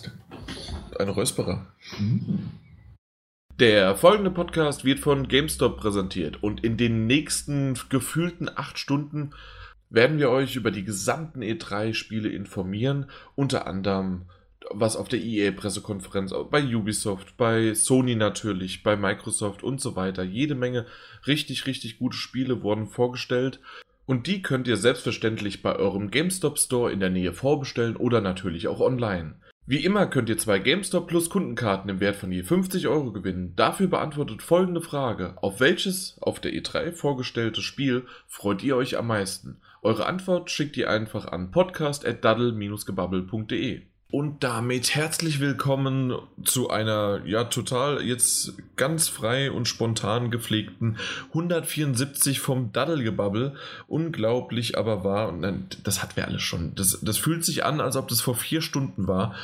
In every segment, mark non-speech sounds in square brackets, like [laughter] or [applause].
denn? Ein Räusperer. Mhm. Der folgende Podcast wird von GameStop präsentiert und in den nächsten gefühlten acht Stunden werden wir euch über die gesamten E3-Spiele informieren, unter anderem was auf der EA-Pressekonferenz, bei Ubisoft, bei Sony natürlich, bei Microsoft und so weiter. Jede Menge richtig, richtig gute Spiele wurden vorgestellt. Und die könnt ihr selbstverständlich bei eurem GameStop Store in der Nähe vorbestellen oder natürlich auch online. Wie immer könnt ihr zwei GameStop Plus Kundenkarten im Wert von je 50 Euro gewinnen. Dafür beantwortet folgende Frage. Auf welches auf der E3 vorgestellte Spiel freut ihr euch am meisten? Eure Antwort schickt ihr einfach an podcast.daddle-gebabbel.de. Und damit herzlich willkommen zu einer, ja, total jetzt ganz frei und spontan gepflegten 174 vom Daddelgebabbel. Unglaublich aber wahr. Und das hatten wir alles schon. Das, das fühlt sich an, als ob das vor vier Stunden war.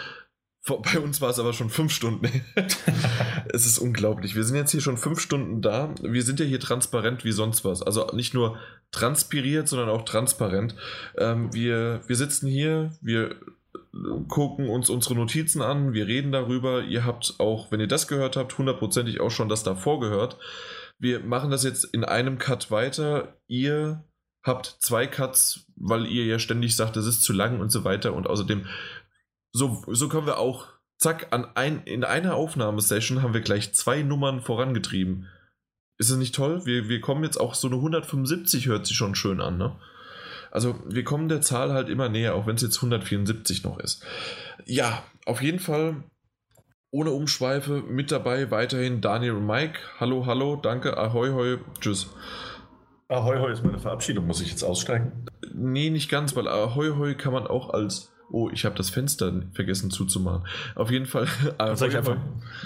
Bei uns war es aber schon fünf Stunden. [laughs] es ist unglaublich. Wir sind jetzt hier schon fünf Stunden da. Wir sind ja hier transparent wie sonst was. Also nicht nur transpiriert, sondern auch transparent. Ähm, wir, wir sitzen hier, wir gucken uns unsere Notizen an, wir reden darüber. Ihr habt auch, wenn ihr das gehört habt, hundertprozentig auch schon das davor gehört. Wir machen das jetzt in einem Cut weiter. Ihr habt zwei Cuts, weil ihr ja ständig sagt, das ist zu lang und so weiter. Und außerdem, so, so können wir auch, zack, an ein, in einer Aufnahmesession haben wir gleich zwei Nummern vorangetrieben. Ist das nicht toll? Wir, wir kommen jetzt auch so eine 175, hört sich schon schön an, ne? Also wir kommen der Zahl halt immer näher, auch wenn es jetzt 174 noch ist. Ja, auf jeden Fall ohne Umschweife mit dabei weiterhin Daniel und Mike. Hallo, hallo, danke, ahoi, hoi, tschüss. Ahoi, hoi ist meine Verabschiedung, muss ich jetzt aussteigen? Nee, nicht ganz, weil ahoi, hoi kann man auch als Oh, ich habe das Fenster vergessen zuzumachen. Auf jeden Fall. [laughs] Das, einfach,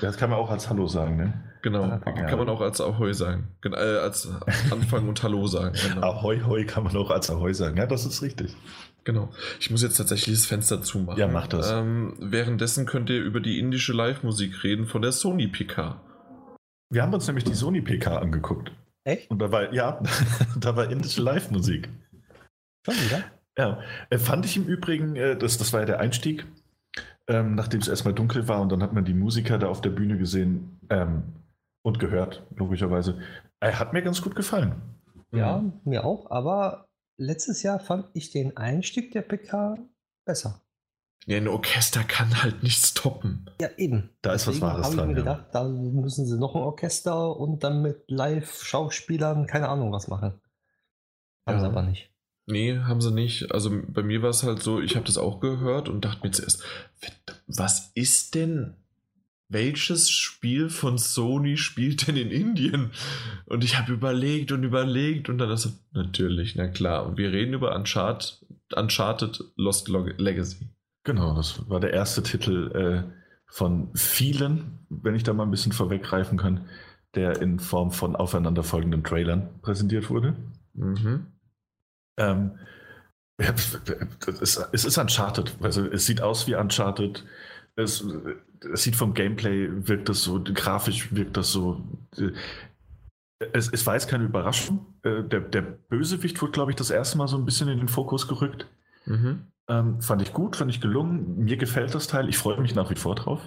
das kann man auch als Hallo sagen, ne? Genau, ah, kann man auch als Ahoi sagen. Äh, als Anfang und Hallo sagen. [laughs] Genau. Ahoi, hoi kann man auch als Ahoi sagen. Ja, das ist richtig. Genau. Ich muss jetzt tatsächlich das Fenster zumachen. Ja, mach das. Ähm, währenddessen könnt ihr über die indische Live-Musik reden von der Sony PK. Wir haben uns nämlich die Sony PK angeguckt. Echt? Und da war, ja, [laughs] da war indische Live-Musik. Schon wieder? Ja. Äh, fand ich im Übrigen, äh, das, das war ja der Einstieg, ähm, nachdem es erstmal dunkel war und dann hat man die Musiker da auf der Bühne gesehen. Ähm, und gehört, logischerweise. Er hat mir ganz gut gefallen. Ja, mhm. mir auch, aber letztes Jahr fand ich den Einstieg der PK besser. Ja, ein Orchester kann halt nichts toppen. Ja, eben. Da ist Deswegen was Wahres dran. Ich mir ja. gedacht, da müssen sie noch ein Orchester und dann mit Live-Schauspielern, keine Ahnung, was machen. Haben ja. sie aber nicht. Nee, haben sie nicht. Also bei mir war es halt so, ich habe das auch gehört und dachte mir zuerst, was ist denn welches Spiel von Sony spielt denn in Indien? Und ich habe überlegt und überlegt und dann ist natürlich, na klar. Und wir reden über Uncharted, Uncharted Lost Legacy. Genau, das war der erste Titel äh, von vielen, wenn ich da mal ein bisschen vorweggreifen kann, der in Form von aufeinanderfolgenden Trailern präsentiert wurde. Mhm. Ähm, es, ist Uncharted. Also es sieht aus wie Uncharted. Es, es sieht vom Gameplay, wirkt das so, grafisch wirkt das so. Äh, es, es war jetzt keine Überraschung. Äh, der, der Bösewicht wurde, glaube ich, das erste Mal so ein bisschen in den Fokus gerückt. Mhm. Ähm, fand ich gut, fand ich gelungen. Mir gefällt das Teil. Ich freue mich nach wie vor drauf.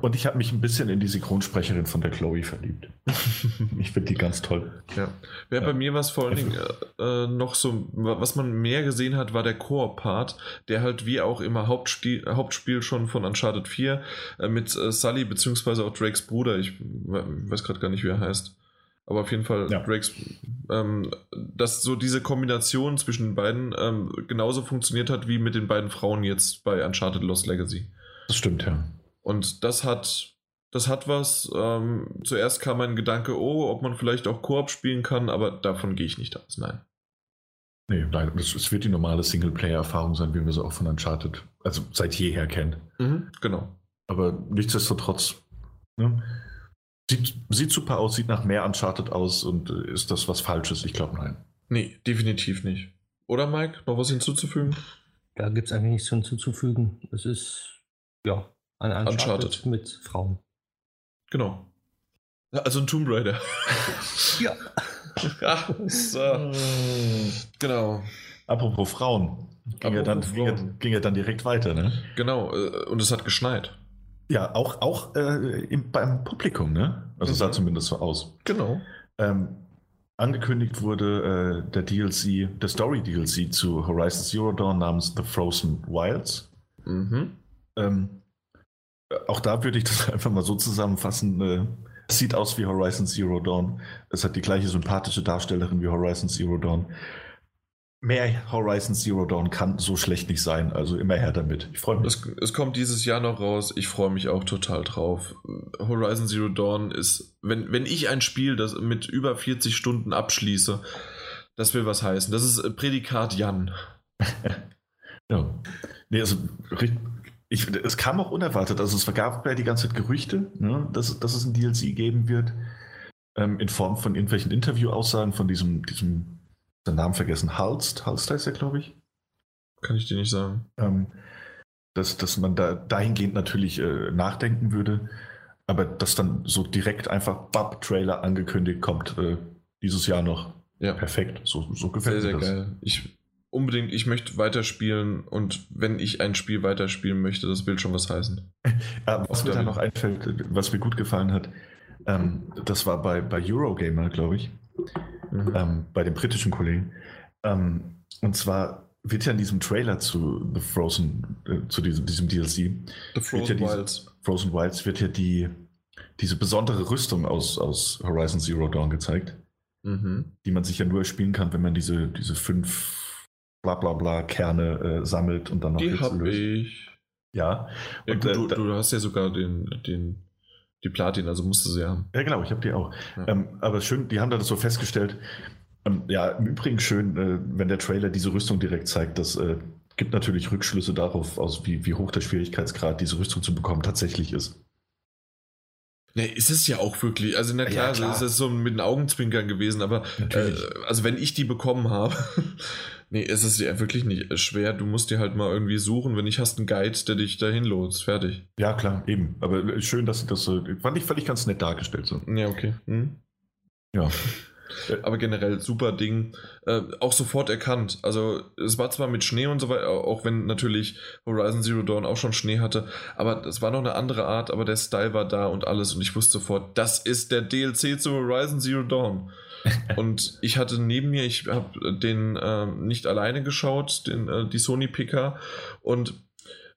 Und ich habe mich ein bisschen in die Synchronsprecherin von der Chloe verliebt. [laughs] ich finde die ganz toll. Ja. Wer ja. bei mir was vor allen Dingen äh, noch so, was man mehr gesehen hat, war der Core-Part, der halt wie auch immer Hauptspiel, Hauptspiel schon von Uncharted 4 äh, mit äh, Sully beziehungsweise auch Drakes Bruder, ich weiß gerade gar nicht, wie er heißt. Aber auf jeden Fall, ja. Drakes, ähm, dass so diese Kombination zwischen den beiden ähm, genauso funktioniert hat wie mit den beiden Frauen jetzt bei Uncharted Lost Legacy. Das stimmt, ja. Und das hat, das hat was. Ähm, zuerst kam mein Gedanke, oh, ob man vielleicht auch Koop spielen kann, aber davon gehe ich nicht aus, nein. Nee, nein, es wird die normale Singleplayer-Erfahrung sein, wie wir sie auch von Uncharted, also seit jeher kennen. Mhm, genau. Aber nichtsdestotrotz, ne? Sieht, sieht super aus, sieht nach mehr Uncharted aus und äh, ist das was Falsches? Ich glaube, nein. Nee, definitiv nicht. Oder Mike, noch was hinzuzufügen? Da gibt es eigentlich nichts hinzuzufügen. Es ist, ja, ein Uncharted, Uncharted. mit Frauen. Genau. Also ein Tomb Raider. [laughs] ja. [laughs] ja so. genau. Apropos Frauen. Ging, Apropos er dann, Frauen. Ging, er, ging er dann direkt weiter, ne? Genau, äh, und es hat geschneit. Ja, auch, auch äh, im, beim Publikum, ne? Also mhm. sah zumindest so aus. Genau. Ähm, angekündigt wurde äh, der DLC, der Story-DLC zu Horizon Zero Dawn namens The Frozen Wilds. Mhm. Ähm, auch da würde ich das [laughs] einfach mal so zusammenfassen. Äh, sieht aus wie Horizon Zero Dawn. Es hat die gleiche sympathische Darstellerin wie Horizon Zero Dawn mehr Horizon Zero Dawn kann so schlecht nicht sein. Also immer her damit. Ich freue mich. Es, es, kommt dieses Jahr noch raus. Ich freue mich auch total drauf. Horizon Zero Dawn ist, wenn, wenn ich ein Spiel, das mit über 40 Stunden abschließe, das will was heißen. Das ist Prädikat Jan. [laughs] ja. Nee, also ich, es kam auch unerwartet. Also es gab ja die ganze Zeit Gerüchte, ne, dass, dass es ein DLC geben wird. Ähm, in Form von irgendwelchen Interview-Aussagen von diesem, diesem den Namen vergessen, Halst, Halst heißt er, glaube ich. Kann ich dir nicht sagen. Ähm, dass, dass man da dahingehend natürlich äh, nachdenken würde, aber dass dann so direkt einfach Bub-Trailer angekündigt kommt, äh, dieses Jahr noch. Ja. Perfekt, so, so gefällt sehr, mir das. Sehr geil. Ich, unbedingt, ich möchte weiterspielen und wenn ich ein Spiel weiterspielen möchte, das will schon was heißen. [laughs] ja, was mir da noch einfällt, was mir gut gefallen hat, ähm, das war bei, bei Eurogamer, glaube ich mhm. ähm, bei den britischen Kollegen. Ähm, und zwar wird ja in diesem Trailer zu The Frozen, äh, zu diesem, diesem DLC, The Frozen ja Wilds. Frozen Wilds wird ja die, diese besondere Rüstung aus, aus Horizon Zero Dawn gezeigt, mhm. die man sich ja nur spielen kann, wenn man diese, diese fünf bla bla bla Kerne äh, sammelt und dann noch Die habe ich. Ja. ja und, gut, äh, du, du, hast ja sogar den, den die Platin, also musste sie haben. Ja, genau, ich habe die auch. Ja. Ähm, aber schön, die haben da das so festgestellt. Ähm, ja, im Übrigen schön, äh, wenn der Trailer diese Rüstung direkt zeigt, das äh, gibt natürlich Rückschlüsse darauf, aus wie, wie hoch der Schwierigkeitsgrad diese Rüstung zu bekommen tatsächlich ist. Ne, ist es ja auch wirklich. Also, na klar, ja, klar. ist es so mit den Augenzwinkern gewesen, aber äh, also wenn ich die bekommen habe, [laughs] nee, ist es ja wirklich nicht schwer. Du musst dir halt mal irgendwie suchen. Wenn nicht, hast einen Guide, der dich dahin lotst. Fertig. Ja, klar, eben. Aber schön, dass sie das so. Fand ich, fand ich ganz nett dargestellt so. Ja, okay. Hm? Ja. [laughs] Aber generell super Ding. Äh, auch sofort erkannt. Also es war zwar mit Schnee und so weiter, auch wenn natürlich Horizon Zero Dawn auch schon Schnee hatte, aber es war noch eine andere Art, aber der Style war da und alles und ich wusste sofort, das ist der DLC zu Horizon Zero Dawn. [laughs] und ich hatte neben mir, ich habe den äh, nicht alleine geschaut, den, äh, die Sony Picker und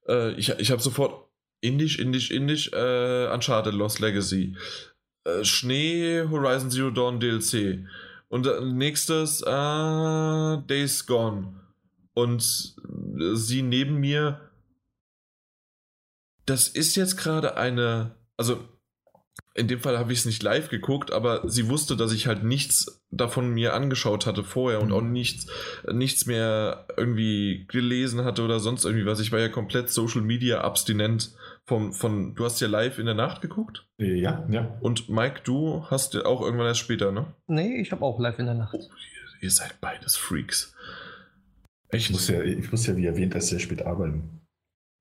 äh, ich, ich habe sofort Indisch, Indisch, Indisch, äh, Uncharted Lost Legacy. Äh, Schnee Horizon Zero Dawn DLC. Und äh, nächstes äh, Days Gone. Und äh, sie neben mir. Das ist jetzt gerade eine. Also, in dem Fall habe ich es nicht live geguckt, aber sie wusste, dass ich halt nichts davon mir angeschaut hatte vorher und mhm. auch nichts, nichts mehr irgendwie gelesen hatte oder sonst irgendwie was. Ich war ja komplett Social Media abstinent vom, von, du hast ja live in der Nacht geguckt? Ja, ja. Und Mike, du hast ja auch irgendwann erst später, ne? Nee, ich habe auch live in der Nacht. Oh, ihr seid beides Freaks. Ich muss ja, ich muss ja wie erwähnt erst sehr spät arbeiten.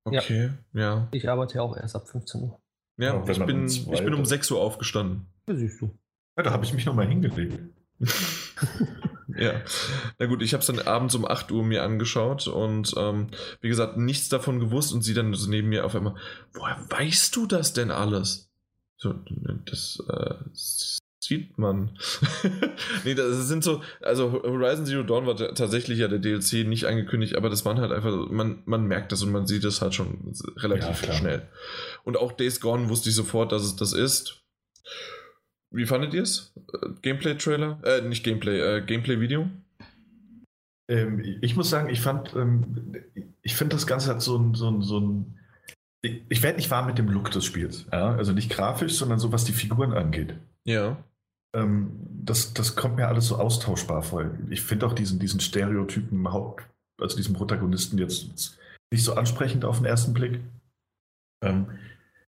Okay, ja. ja. Ich arbeite ja auch erst ab 15 Uhr. Ja, ja ich, bin, ich bin um 6 Uhr aufgestanden. Ja, siehst du. Ja, da habe ich mich nochmal hingelegt. [laughs] ja, na gut, ich habe es dann abends um 8 Uhr mir angeschaut und ähm, wie gesagt, nichts davon gewusst und sie dann so neben mir auf einmal, woher weißt du das denn alles? So, das äh, sieht man. [laughs] nee, das sind so, also Horizon Zero Dawn war tatsächlich ja der DLC nicht angekündigt, aber das waren halt einfach, man, man merkt das und man sieht es halt schon relativ ja, schnell. Und auch Days Gone wusste ich sofort, dass es das ist. Wie fandet ihr es? Äh, Gameplay-Trailer? Äh, nicht Gameplay, äh, Gameplay-Video? Ähm, ich muss sagen, ich fand, ähm, ich finde das Ganze hat so ein, so ein, so ein ich, ich werde nicht warm mit dem Look des Spiels. Ja? Also nicht grafisch, sondern so, was die Figuren angeht. Ja. Ähm, das, das kommt mir alles so austauschbar vor. Ich finde auch diesen, diesen Stereotypen Haupt, also diesen Protagonisten jetzt nicht so ansprechend auf den ersten Blick. Ähm,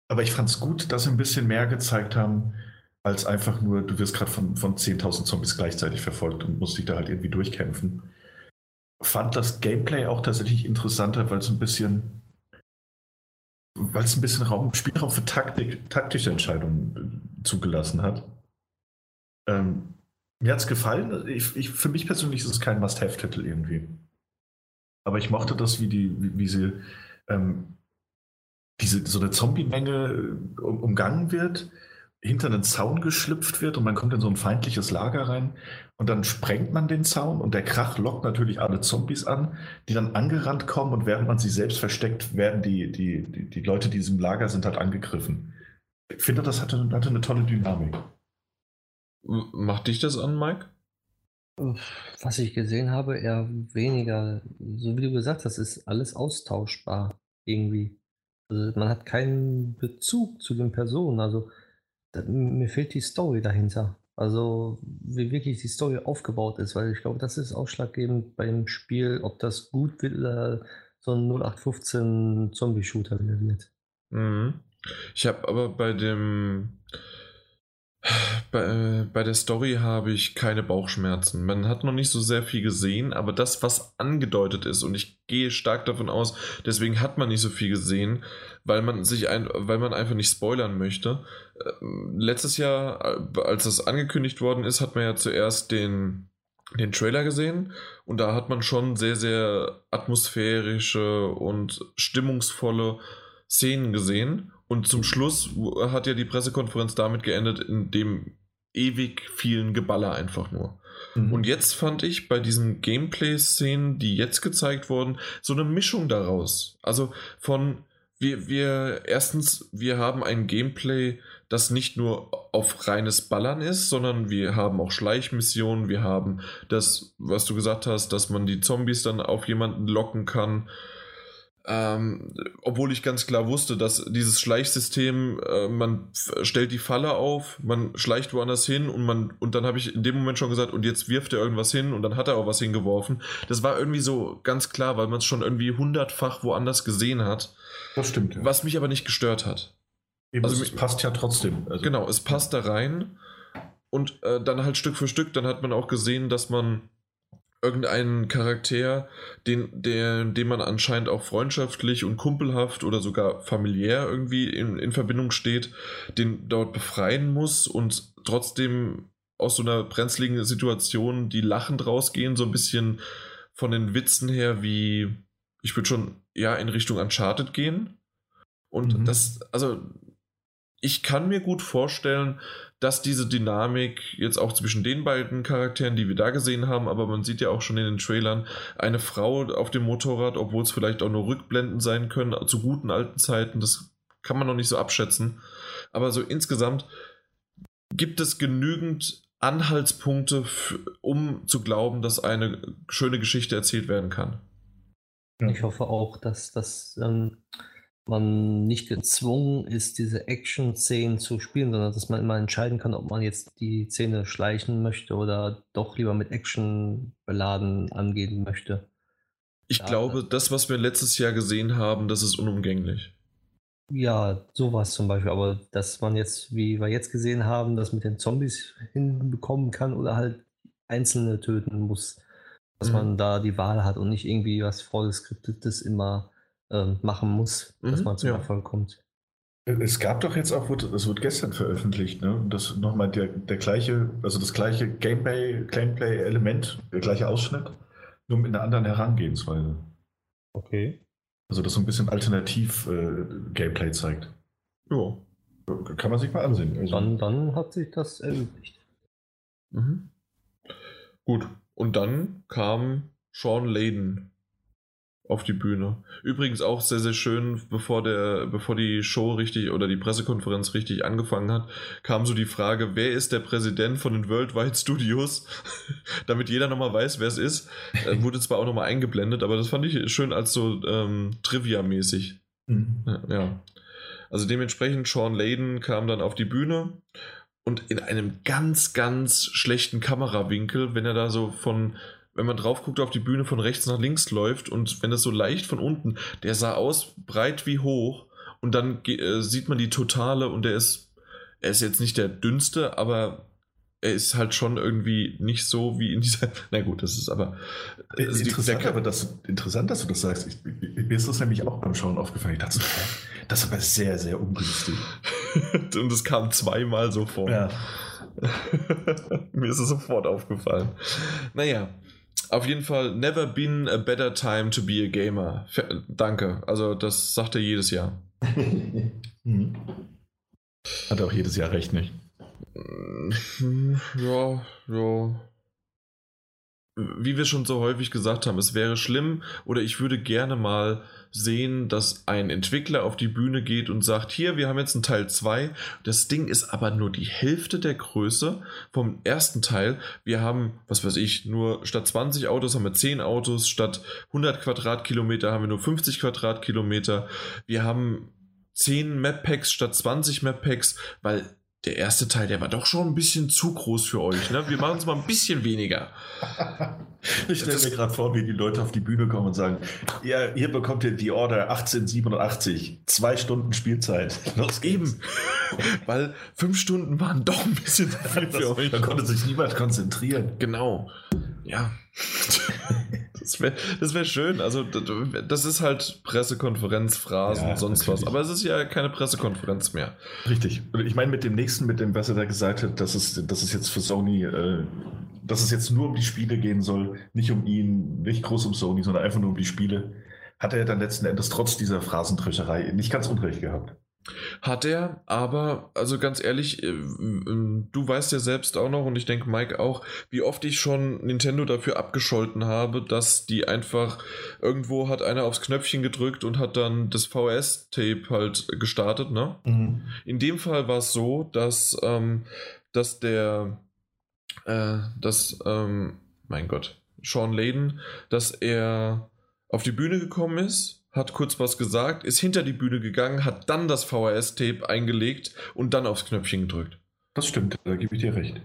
aber ich fand es gut, dass sie ein bisschen mehr gezeigt haben, als einfach nur, du wirst gerade von, von 10.000 Zombies gleichzeitig verfolgt und musst dich da halt irgendwie durchkämpfen. Fand das Gameplay auch tatsächlich interessanter, weil es ein bisschen, weil es ein bisschen Raum, Spielraum für Taktik, taktische Entscheidungen äh, zugelassen hat. Ähm, mir hat es gefallen. Ich, ich, für mich persönlich ist es kein Must-Have-Titel irgendwie. Aber ich mochte das, wie, die, wie, wie sie ähm, diese, so eine Zombie-Menge äh, umgangen wird, hinter einen Zaun geschlüpft wird und man kommt in so ein feindliches Lager rein und dann sprengt man den Zaun und der Krach lockt natürlich alle Zombies an, die dann angerannt kommen und während man sie selbst versteckt, werden die, die, die, die Leute, die in diesem Lager sind, halt angegriffen. Ich finde, das hatte, hatte eine tolle Dynamik. Macht dich das an, Mike? Was ich gesehen habe, eher weniger. So wie du gesagt hast, ist alles austauschbar irgendwie. Also man hat keinen Bezug zu den Personen. Also mir fehlt die Story dahinter. Also wie wirklich die Story aufgebaut ist, weil ich glaube, das ist ausschlaggebend beim Spiel, ob das gut wird oder so ein 0815 Zombie-Shooter wird. Mhm. Ich habe aber bei dem bei, äh, bei, der Story habe ich keine Bauchschmerzen. Man hat noch nicht so sehr viel gesehen, aber das, was angedeutet ist, und ich gehe stark davon aus, deswegen hat man nicht so viel gesehen, weil man sich ein, weil man einfach nicht spoilern möchte. Äh, letztes Jahr, äh, als das angekündigt worden ist, hat man ja zuerst den, den Trailer gesehen und da hat man schon sehr, sehr atmosphärische und stimmungsvolle Szenen gesehen und zum Schluss hat ja die Pressekonferenz damit geendet, in dem ewig vielen Geballer einfach nur. Mhm. Und jetzt fand ich bei diesen Gameplay-Szenen, die jetzt gezeigt wurden, so eine Mischung daraus. Also von wir, wir, erstens, wir haben ein Gameplay, das nicht nur auf reines Ballern ist, sondern wir haben auch Schleichmissionen, wir haben das, was du gesagt hast, dass man die Zombies dann auf jemanden locken kann. Ähm, obwohl ich ganz klar wusste, dass dieses Schleichsystem, äh, man stellt die Falle auf, man schleicht woanders hin und man und dann habe ich in dem Moment schon gesagt, und jetzt wirft er irgendwas hin und dann hat er auch was hingeworfen. Das war irgendwie so ganz klar, weil man es schon irgendwie hundertfach woanders gesehen hat. Das stimmt. Ja. Was mich aber nicht gestört hat. Eben, also es passt ja trotzdem. Also. Genau, es passt da rein und äh, dann halt Stück für Stück, dann hat man auch gesehen, dass man irgendeinen Charakter, den, der, den man anscheinend auch freundschaftlich und kumpelhaft oder sogar familiär irgendwie in, in Verbindung steht, den dort befreien muss und trotzdem aus so einer brenzligen Situation, die lachend rausgehen, so ein bisschen von den Witzen her wie, ich würde schon ja in Richtung Uncharted gehen. Und mhm. das, also ich kann mir gut vorstellen, dass diese Dynamik jetzt auch zwischen den beiden Charakteren, die wir da gesehen haben, aber man sieht ja auch schon in den Trailern, eine Frau auf dem Motorrad, obwohl es vielleicht auch nur Rückblenden sein können, zu guten alten Zeiten, das kann man noch nicht so abschätzen. Aber so insgesamt gibt es genügend Anhaltspunkte, um zu glauben, dass eine schöne Geschichte erzählt werden kann. Ich hoffe auch, dass das ähm, man nicht gezwungen ist, diese Action-Szenen zu spielen, sondern dass man immer entscheiden kann, ob man jetzt die Szene schleichen möchte oder doch lieber mit Action beladen angehen möchte. Ich ja, glaube, das, was wir letztes Jahr gesehen haben, das ist unumgänglich. Ja, sowas zum Beispiel, aber dass man jetzt, wie wir jetzt gesehen haben, das mit den Zombies hinbekommen kann oder halt Einzelne töten muss, dass mhm. man da die Wahl hat und nicht irgendwie was vorgeskriptetes immer äh, machen muss, dass mhm, man zum ja. Erfolg kommt. Es gab doch jetzt auch, das wurde gestern veröffentlicht, ne? Das nochmal der, der gleiche, also das gleiche Gameplay, Gameplay-Element, der gleiche Ausschnitt, nur mit einer anderen Herangehensweise. Okay. Also das so ein bisschen alternativ äh, Gameplay zeigt. Ja. Kann man sich mal ansehen. Also. Dann, dann hat sich das erübrigt. Mhm. Gut. Und dann kam Sean Layden auf die Bühne. Übrigens auch sehr, sehr schön, bevor, der, bevor die Show richtig oder die Pressekonferenz richtig angefangen hat, kam so die Frage, wer ist der Präsident von den Worldwide Studios? [laughs] Damit jeder nochmal weiß, wer es ist. Äh, wurde zwar auch nochmal eingeblendet, aber das fand ich schön als so ähm, Trivia-mäßig. Mhm. Ja. Also dementsprechend, Sean Layden kam dann auf die Bühne und in einem ganz, ganz schlechten Kamerawinkel, wenn er da so von wenn man drauf guckt, auf die Bühne von rechts nach links läuft und wenn es so leicht von unten, der sah aus breit wie hoch und dann äh, sieht man die Totale und der ist, er ist jetzt nicht der dünnste, aber er ist halt schon irgendwie nicht so wie in dieser. [laughs] Na gut, das ist aber. Also interessant, aber das, interessant, dass du das sagst. Ich, mir ist das nämlich auch beim Schauen aufgefallen. Ich dachte, das ist aber sehr, sehr ungünstig. [laughs] und es kam zweimal so vor. Ja. [laughs] mir ist es sofort aufgefallen. Naja, Auf jeden Fall, never been a better time to be a gamer. Danke. Also, das sagt er jedes Jahr. [laughs] Mhm. Hat auch jedes Jahr recht, nicht? Ja, ja wie wir schon so häufig gesagt haben, es wäre schlimm oder ich würde gerne mal sehen, dass ein Entwickler auf die Bühne geht und sagt, hier, wir haben jetzt einen Teil 2, das Ding ist aber nur die Hälfte der Größe vom ersten Teil. Wir haben, was weiß ich, nur statt 20 Autos haben wir 10 Autos, statt 100 Quadratkilometer haben wir nur 50 Quadratkilometer. Wir haben 10 Map Packs statt 20 Map Packs, weil der erste Teil, der war doch schon ein bisschen zu groß für euch. Ne? Wir machen es mal ein bisschen weniger. [laughs] ich stelle mir gerade vor, wie die Leute auf die Bühne kommen und sagen, ja, hier bekommt ihr die Order 1887, zwei Stunden Spielzeit. Los Eben, [laughs] weil fünf Stunden waren doch ein bisschen zu viel für euch. Da konnte sich niemand konzentrieren. Genau, ja. [laughs] Das wäre wär schön. Also, das ist halt Pressekonferenz, Phrasen, ja, sonst natürlich. was. Aber es ist ja keine Pressekonferenz mehr. Richtig. Und ich meine, mit dem nächsten, mit dem, was er da gesagt hat, dass es, dass es jetzt für Sony, äh, dass es jetzt nur um die Spiele gehen soll, nicht um ihn, nicht groß um Sony, sondern einfach nur um die Spiele, hat er dann letzten Endes trotz dieser Phrasendrescherei nicht ganz unrecht gehabt. Hat er, aber, also ganz ehrlich, äh, du weißt ja selbst auch noch und ich denke Mike auch, wie oft ich schon Nintendo dafür abgescholten habe, dass die einfach irgendwo hat einer aufs Knöpfchen gedrückt und hat dann das VS-Tape halt gestartet, ne? Mhm. In dem Fall war es so, dass, ähm, dass der, äh, dass, ähm, mein Gott, Sean Layden, dass er auf die Bühne gekommen ist hat kurz was gesagt, ist hinter die Bühne gegangen, hat dann das VHS-Tape eingelegt und dann aufs Knöpfchen gedrückt. Das stimmt, da gebe ich dir recht.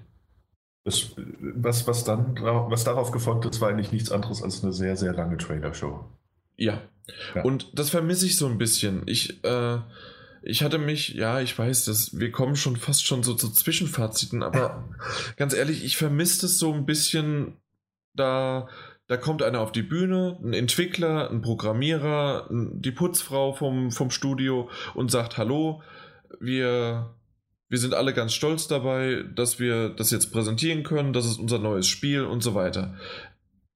Das, was, was, dann, was darauf gefolgt ist, war eigentlich nichts anderes als eine sehr, sehr lange Trailer-Show. Ja. ja. Und das vermisse ich so ein bisschen. Ich, äh, ich hatte mich, ja, ich weiß, dass wir kommen schon fast schon so zu Zwischenfaziten, aber [laughs] ganz ehrlich, ich vermisse es so ein bisschen, da da kommt einer auf die Bühne, ein Entwickler, ein Programmierer, die Putzfrau vom, vom Studio und sagt, hallo, wir, wir sind alle ganz stolz dabei, dass wir das jetzt präsentieren können, das ist unser neues Spiel und so weiter.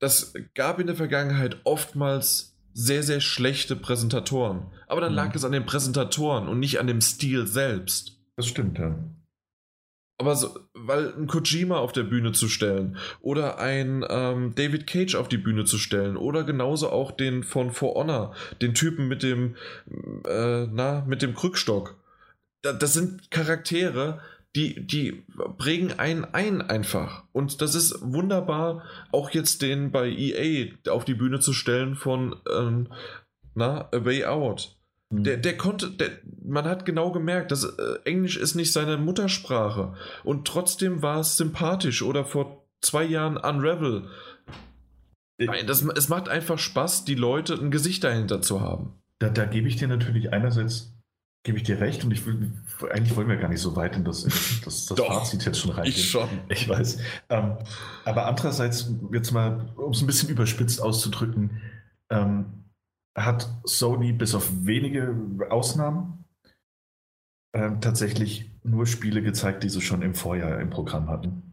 Das gab in der Vergangenheit oftmals sehr, sehr schlechte Präsentatoren. Aber dann mhm. lag es an den Präsentatoren und nicht an dem Stil selbst. Das stimmt, ja. Aber so, weil ein Kojima auf der Bühne zu stellen oder ein ähm, David Cage auf die Bühne zu stellen oder genauso auch den von For Honor, den Typen mit dem, äh, na, mit dem Krückstock. Da, das sind Charaktere, die, die prägen einen ein einfach. Und das ist wunderbar, auch jetzt den bei EA auf die Bühne zu stellen von, ähm, na, A Way Out. Mhm. Der, der konnte, der, man hat genau gemerkt, dass äh, Englisch ist nicht seine Muttersprache. Und trotzdem war es sympathisch. Oder vor zwei Jahren Unravel. Nein, das, es macht einfach Spaß, die Leute ein Gesicht dahinter zu haben. Da, da gebe ich dir natürlich einerseits gebe ich dir recht und ich will, eigentlich wollen wir gar nicht so weit in das, das, das Fazit jetzt schon reingehen. Ich schon. Ich weiß. Ähm, aber andererseits, jetzt mal, um es ein bisschen überspitzt auszudrücken, ähm, hat Sony bis auf wenige Ausnahmen ähm, tatsächlich nur Spiele gezeigt, die sie schon im Vorjahr im Programm hatten.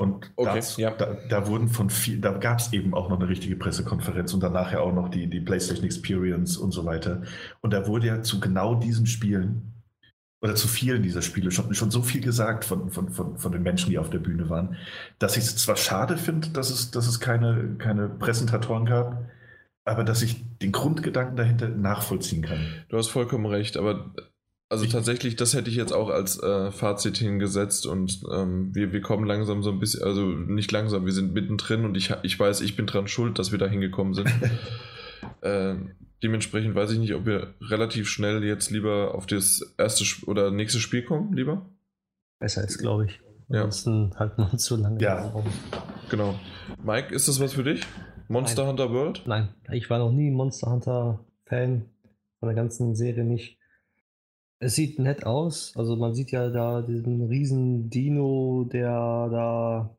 Und okay, das, ja. da, da, wurden von viel, da gab es eben auch noch eine richtige Pressekonferenz und danach ja auch noch die, die PlayStation Experience und so weiter. Und da wurde ja zu genau diesen Spielen oder zu vielen dieser Spiele schon, schon so viel gesagt von, von, von, von den Menschen, die auf der Bühne waren, dass ich es zwar schade finde, dass es, dass es keine, keine Präsentatoren gab, aber dass ich den Grundgedanken dahinter nachvollziehen kann. Du hast vollkommen recht, aber also ich tatsächlich, das hätte ich jetzt auch als äh, Fazit hingesetzt und ähm, wir, wir kommen langsam so ein bisschen, also nicht langsam, wir sind mittendrin und ich, ich weiß, ich bin dran schuld, dass wir da hingekommen sind. [laughs] äh, dementsprechend weiß ich nicht, ob wir relativ schnell jetzt lieber auf das erste oder nächste Spiel kommen, lieber. Besser ist, glaube ich. Ansonsten ja. halten wir uns zu lange. Ja, genau. Mike, ist das was für dich? Monster Nein. Hunter World? Nein, ich war noch nie Monster Hunter Fan von der ganzen Serie nicht. Es sieht nett aus. Also man sieht ja da diesen riesen Dino, der da.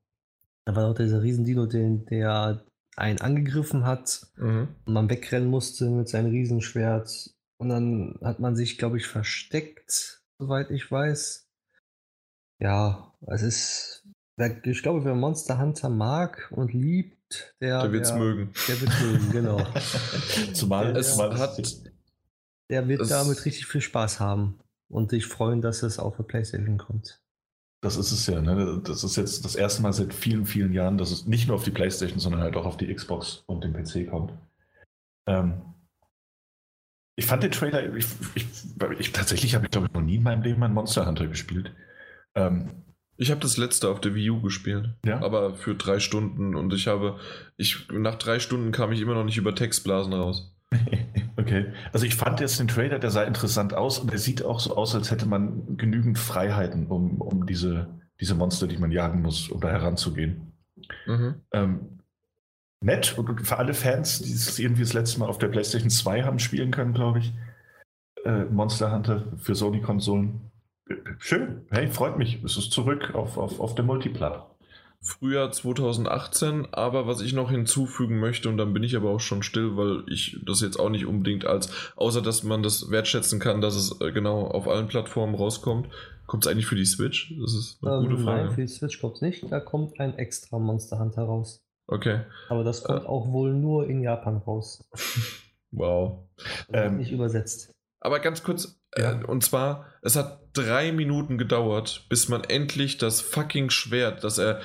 Da war doch dieser riesen Dino, den, der einen angegriffen hat mhm. und man wegrennen musste mit seinem Riesenschwert. Und dann hat man sich, glaube ich, versteckt, soweit ich weiß. Ja, es ist. Ich glaube, wer Monster Hunter mag und liebt, der, der wird es mögen. Der wird mögen, genau. [laughs] zumal es zumal hat. Der wird Es- damit richtig viel Spaß haben und sich freuen, dass es auf der Playstation kommt. Das ist es ja. Ne? Das ist jetzt das erste Mal seit vielen, vielen Jahren, dass es nicht nur auf die PlayStation, sondern halt auch auf die Xbox und den PC kommt. Ähm, ich fand den Trailer, ich, ich, ich tatsächlich habe ich glaube ich noch nie in meinem Leben einen Monster Hunter gespielt. Ähm, Ich habe das letzte auf der Wii U gespielt, ja, aber für drei Stunden und ich habe, ich nach drei Stunden kam ich immer noch nicht über Textblasen raus. [laughs] okay. Also ich fand jetzt den Trailer, der sah interessant aus und er sieht auch so aus, als hätte man genügend Freiheiten, um, um diese, diese Monster, die man jagen muss, um da heranzugehen. Mhm. Ähm, nett und für alle Fans, die es irgendwie das letzte Mal auf der PlayStation 2 haben spielen können, glaube ich. Äh, Monster Hunter für Sony-Konsolen. Schön. Hey, freut mich. Es ist zurück auf, auf, auf der Multiplat. Frühjahr 2018, aber was ich noch hinzufügen möchte, und dann bin ich aber auch schon still, weil ich das jetzt auch nicht unbedingt als, außer dass man das wertschätzen kann, dass es äh, genau auf allen Plattformen rauskommt. Kommt es eigentlich für die Switch? Das ist eine gute Ähm, Frage. nein, für die Switch kommt es nicht. Da kommt ein extra Monster Hunter raus. Okay. Aber das kommt Äh. auch wohl nur in Japan raus. [laughs] Wow. Ähm, nicht übersetzt. Aber ganz kurz, Ja. äh, und zwar, es hat drei Minuten gedauert, bis man endlich das fucking Schwert, das er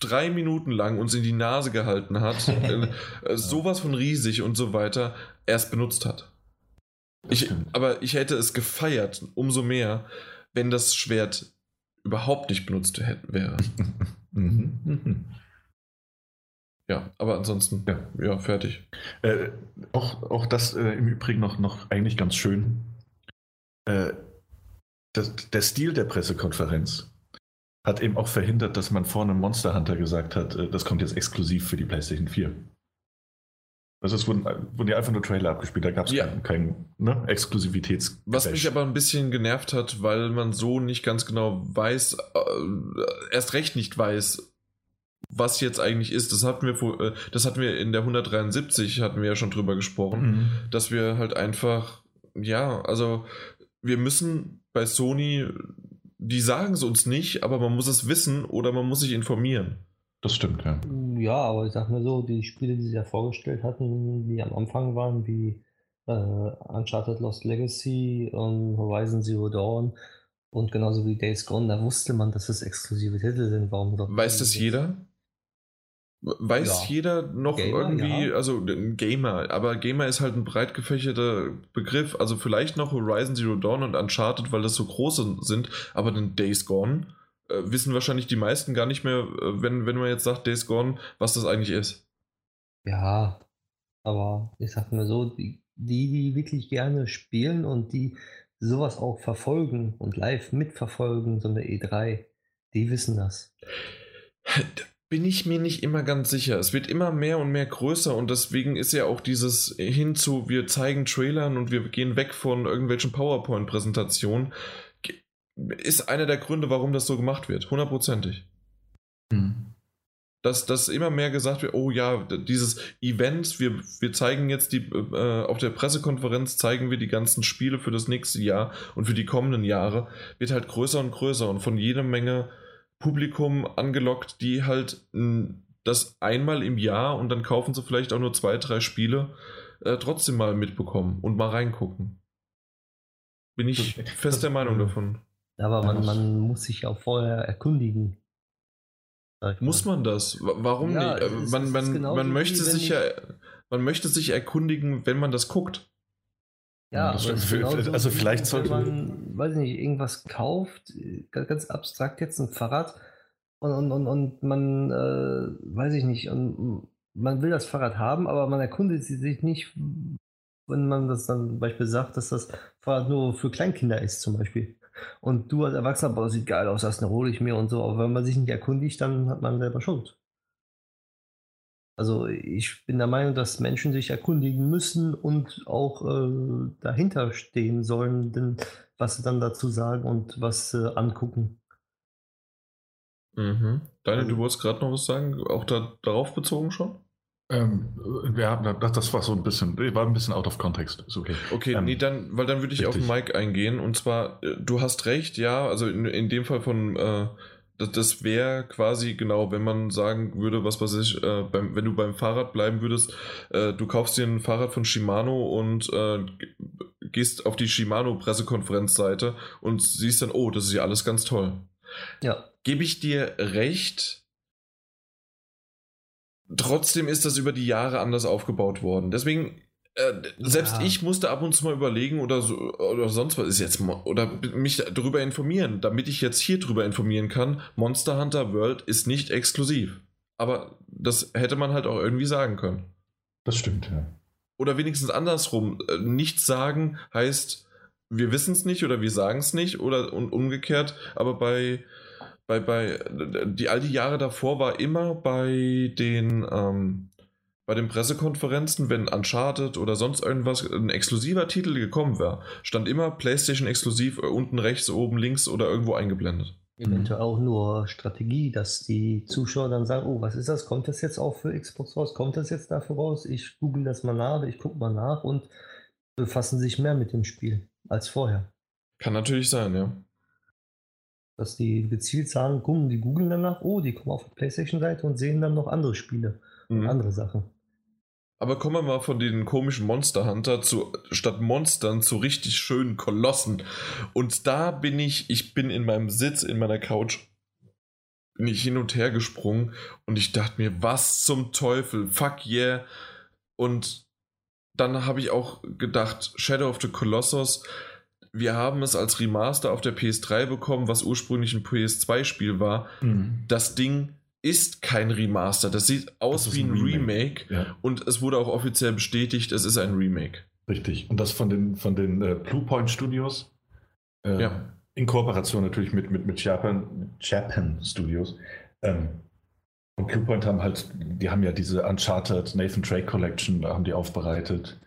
drei Minuten lang uns in die Nase gehalten hat, [laughs] äh, äh, sowas von riesig und so weiter, erst benutzt hat. Ich, aber ich hätte es gefeiert, umso mehr, wenn das Schwert überhaupt nicht benutzt hätte, wäre. Mhm. [laughs] Mhm. Ja, aber ansonsten, Ja. ja, fertig. Äh, auch, auch das äh, im Übrigen noch, noch eigentlich ganz schön. Äh, das, der Stil der Pressekonferenz hat eben auch verhindert, dass man vorne Monster Hunter gesagt hat, äh, das kommt jetzt exklusiv für die PlayStation 4. Also es wurden, wurden ja einfach nur Trailer abgespielt, da gab es Ja. keinen kein, ne, Exklusivitäts. Was mich aber ein bisschen genervt hat, weil man so nicht ganz genau weiß, äh, erst recht nicht weiß, was jetzt eigentlich ist. Das hatten wir, vor, äh, das hatten wir in der 173, hatten wir ja schon drüber gesprochen, Mhm. dass wir halt einfach, ja, also wir müssen bei Sony, die sagen es uns nicht, aber man muss es wissen oder man muss sich informieren. Das stimmt, ja. Ja, aber ich sag mal so, die Spiele, die sie ja vorgestellt hatten, die am Anfang waren, wie äh, Uncharted Lost Legacy und Horizon Zero Dawn und genauso wie Days Gone, da wusste man, dass es exklusive Titel sind. Warum doch? Weiß das jeder? Weiß Ja. jeder noch Gamer, irgendwie, ja. also ein Gamer, aber Gamer ist halt ein breit gefächerter Begriff. Also vielleicht noch Horizon Zero Dawn und Uncharted, weil das so große sind, aber dann Days Gone äh, wissen wahrscheinlich die meisten gar nicht mehr, äh, wenn, wenn man jetzt sagt Days Gone, was das eigentlich ist. Ja, aber ich sag mal so, die, die, die wirklich gerne spielen und die sowas auch verfolgen und live mitverfolgen, so eine E3, die wissen das. Bin ich mir nicht immer ganz sicher. Es wird immer mehr und mehr größer und deswegen ist ja auch dieses hinzu, wir zeigen Trailern und wir gehen weg von irgendwelchen PowerPoint-Präsentationen, ist einer der Gründe, warum das so gemacht wird. Hundertprozentig. Mhm. Dass, dass immer mehr gesagt wird, oh ja, dieses Event, wir, wir zeigen jetzt die, äh, auf der Pressekonferenz zeigen wir die ganzen Spiele für das nächste Jahr und für die kommenden Jahre, wird halt größer und größer und von jeder Menge Publikum angelockt, die halt das einmal im Jahr und dann kaufen sie vielleicht auch nur zwei, drei Spiele, äh, trotzdem mal mitbekommen und mal reingucken. Bin ich Das- fest der das- Meinung davon. Aber man, man muss sich ja auch vorher erkundigen. Muss man das? Wa- Warum Ja, nicht? Äh, Man, man, man, möchte sich ich- ja, man möchte sich erkundigen, wenn man das guckt. Ja, Das stimmt. genauso, Also vielleicht sollte- man, weiß ich nicht, irgendwas kauft, ganz, abstrakt jetzt ein Fahrrad und, und, und, und man, äh, weiß ich nicht, und man will das Fahrrad haben, aber man erkundet sie sich nicht, wenn man das dann zum Beispiel sagt, dass das Fahrrad nur für Kleinkinder ist zum Beispiel. Und du als Erwachsener, boah, sieht geil aus, das hole ich mir und so, aber wenn man sich nicht erkundigt, dann hat man selber Schuld. Also ich bin der Meinung, dass Menschen sich erkundigen müssen und auch äh, dahinter stehen sollen, denn was sie dann dazu sagen und was äh, angucken. Mhm. Daniel, Also- du wolltest gerade noch was sagen, auch da, darauf bezogen schon? Ähm, wir haben, das, das war so ein bisschen, war ein bisschen out of context. Ist okay. Okay, Ähm, nee, dann, weil dann würde ich auf richtig. Mike eingehen und zwar, äh, du hast recht, ja, also in, in dem Fall von, äh, das, wäre quasi genau, wenn man sagen würde, was weiß ich, äh, beim, wenn du beim Fahrrad bleiben würdest, äh, du kaufst dir ein Fahrrad von Shimano und äh, gehst auf die Shimano-Pressekonferenzseite und siehst dann, oh, das ist ja alles ganz toll. Ja. Gebe ich dir recht, trotzdem ist das über die Jahre anders aufgebaut worden. Deswegen äh, selbst ja. ich musste ab und zu mal überlegen oder so oder sonst was ist jetzt oder mich darüber informieren, damit ich jetzt hier drüber informieren kann. Monster Hunter World ist nicht exklusiv. Aber das hätte man halt auch irgendwie sagen können. Das stimmt, ja. Oder wenigstens andersrum. Äh, nichts sagen heißt, wir wissen es nicht oder wir sagen es nicht oder und umgekehrt. Aber bei, bei, bei, die, all die Jahre davor war immer bei den, ähm, bei den Pressekonferenzen, wenn Uncharted oder sonst irgendwas ein exklusiver Titel gekommen wäre, stand immer PlayStation exklusiv äh, unten rechts, oben links oder irgendwo eingeblendet. Eventuell auch nur Strategie, dass die Zuschauer dann sagen, oh, was ist das? Kommt das jetzt auch für Xbox raus? Kommt das jetzt dafür raus? Ich google das mal nach, ich gucke mal nach und befassen sich mehr mit dem Spiel als vorher. Kann natürlich sein, ja. Dass die gezielt sagen, gucken, die googeln danach, oh, die kommen auf die PlayStation-Seite und sehen dann noch andere Spiele mhm. andere Sachen. Aber kommen wir mal von den komischen Monster Hunter zu, statt Monstern zu richtig schönen Kolossen. Und da bin ich, ich bin in meinem Sitz, in meiner Couch, bin ich hin und her gesprungen und ich dachte mir, was zum Teufel, fuck yeah. Und dann habe ich auch gedacht, Shadow of the Colossus, wir haben es als Remaster auf der PS3 bekommen, was ursprünglich ein PS2-Spiel war. Mhm. Das Ding ist kein Remaster. Das sieht aus das wie ein, Remake, Remake ja. und es wurde auch offiziell bestätigt, es ist ein Remake. Richtig. Und das von den, von den äh, Bluepoint Studios. Äh, ja. In Kooperation natürlich mit, mit, mit Japan, Japan Studios. Ähm, und Bluepoint haben halt, die haben ja diese Uncharted Nathan Drake Collection, da haben die aufbereitet.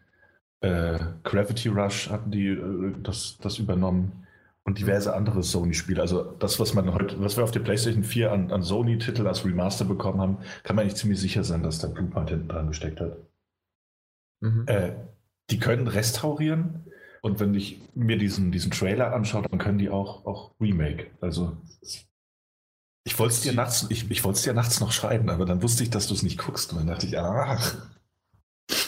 Äh, Gravity Rush hatten die äh, das, das übernommen und diverse andere Sony-Spiele. Also das, was man heute, was wir auf der PlayStation 4 an, an Sony-Titel als Remaster bekommen haben, kann man nicht ziemlich sicher sein, dass der Bluepoint hinten dran gesteckt hat. Mhm. Äh, die können restaurieren und wenn ich mir diesen, diesen Trailer anschaue, dann können die auch, auch Remake. Also ich wollte es dir nachts, ich, ich dir nachts noch schreiben, aber dann wusste ich, dass du es nicht guckst. Und dann dachte ich, ah.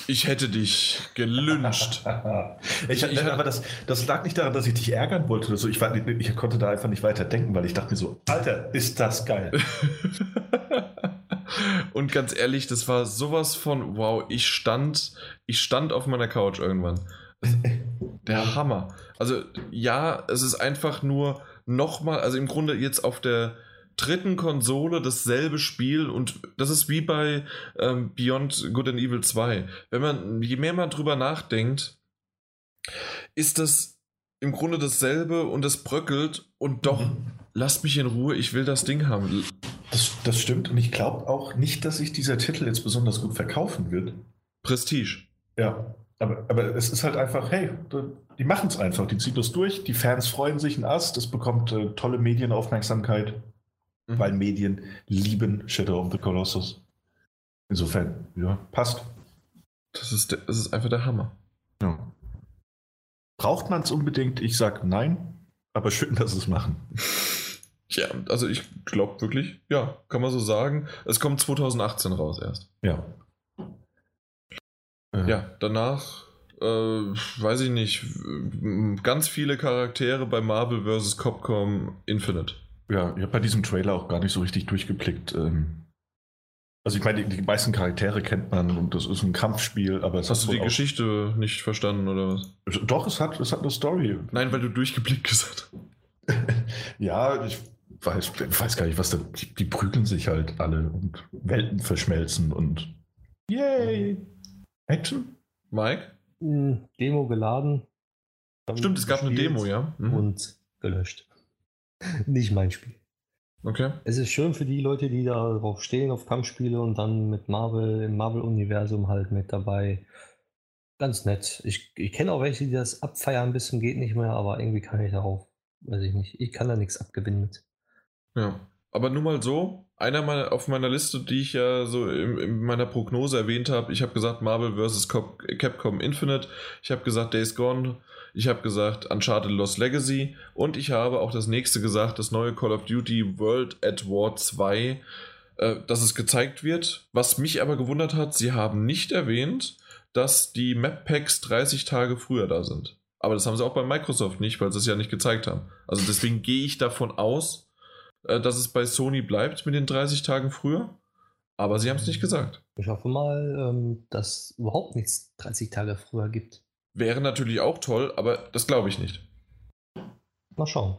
Ich hätte dich gelünscht. [laughs] ich, ich, aber das, das lag nicht daran, dass ich dich ärgern wollte oder so. Ich, war, ich konnte da einfach nicht weiter denken, weil ich dachte mir so, Alter, ist das geil. [laughs] Und ganz ehrlich, das war sowas von, wow, ich stand, ich stand auf meiner Couch irgendwann. [laughs] Der Hammer. Also ja, es ist einfach nur nochmal, also im Grunde jetzt auf der dritten Konsole dasselbe Spiel und das ist wie bei ähm, Beyond Good and Evil 2. Wenn man, je mehr man drüber nachdenkt, ist das im Grunde dasselbe und es bröckelt und doch, mhm. lasst mich in Ruhe, ich will das Ding haben. Das, das stimmt und ich glaube auch nicht, dass sich dieser Titel jetzt besonders gut verkaufen wird. Prestige. Ja, aber, aber es ist halt einfach, hey, die machen es einfach, die ziehen das durch, die Fans freuen sich ein Ast, es bekommt äh, tolle Medienaufmerksamkeit mhm. weil Medien lieben Shadow of the Colossus. Insofern, ja, passt. Das ist, der, das ist einfach der Hammer. Ja. Braucht man es unbedingt? Ich sage nein, aber schön, dass es machen. [laughs] Ja, also ich glaube wirklich, ja, kann man so sagen. Es kommt 2018 raus erst. Ja. Ja, danach, äh, weiß ich nicht, ganz viele Charaktere bei Marvel vs. Capcom Infinite. Ja, ich habe bei diesem Trailer auch gar nicht so richtig durchgeblickt. Ähm. Also ich meine, die, die, meisten Charaktere kennt man und das ist ein Kampfspiel, aber es Hast du die Geschichte nicht verstanden oder was? Doch, es hat, es hat eine Story. Nein, weil du durchgeblickt gesagt hast. [laughs] ja, ich weiß, weiß gar nicht, was da. Die, die prügeln sich halt alle und Welten verschmelzen und Yay! Action? Mike? Hm, Demo geladen. Stimmt, es gab eine Demo, ja. Mhm. Und gelöscht. Nicht mein Spiel. Okay. Es ist schön für die Leute, die darauf stehen, auf Kampfspiele und dann mit Marvel, im Marvel-Universum halt mit dabei. Ganz nett. Ich, ich kenne auch welche, die das abfeiern ein bisschen, geht nicht mehr, aber irgendwie kann ich darauf, weiß ich nicht, ich kann da nichts abgewinnen mit. Ja, aber nur mal so, einer meiner, auf meiner Liste, die ich ja so in, in meiner Prognose erwähnt habe, ich habe gesagt Marvel vs. Capcom Infinite, ich habe gesagt Days Gone, ich habe gesagt Uncharted Lost Legacy und ich habe auch das nächste gesagt, das neue Call of Duty World at War 2, äh, dass es gezeigt wird. Was mich aber gewundert hat, sie haben nicht erwähnt, dass die Map Packs 30 Tage früher da sind. Aber das haben sie auch bei Microsoft nicht, weil sie es ja nicht gezeigt haben. Also deswegen gehe ich davon aus, dass es bei Sony bleibt mit den 30 Tagen früher. Aber sie haben es nicht gesagt. Ich hoffe mal, ähm, dass überhaupt nichts 30 Tage früher gibt. Wäre natürlich auch toll, aber das glaube ich nicht. Mal schauen.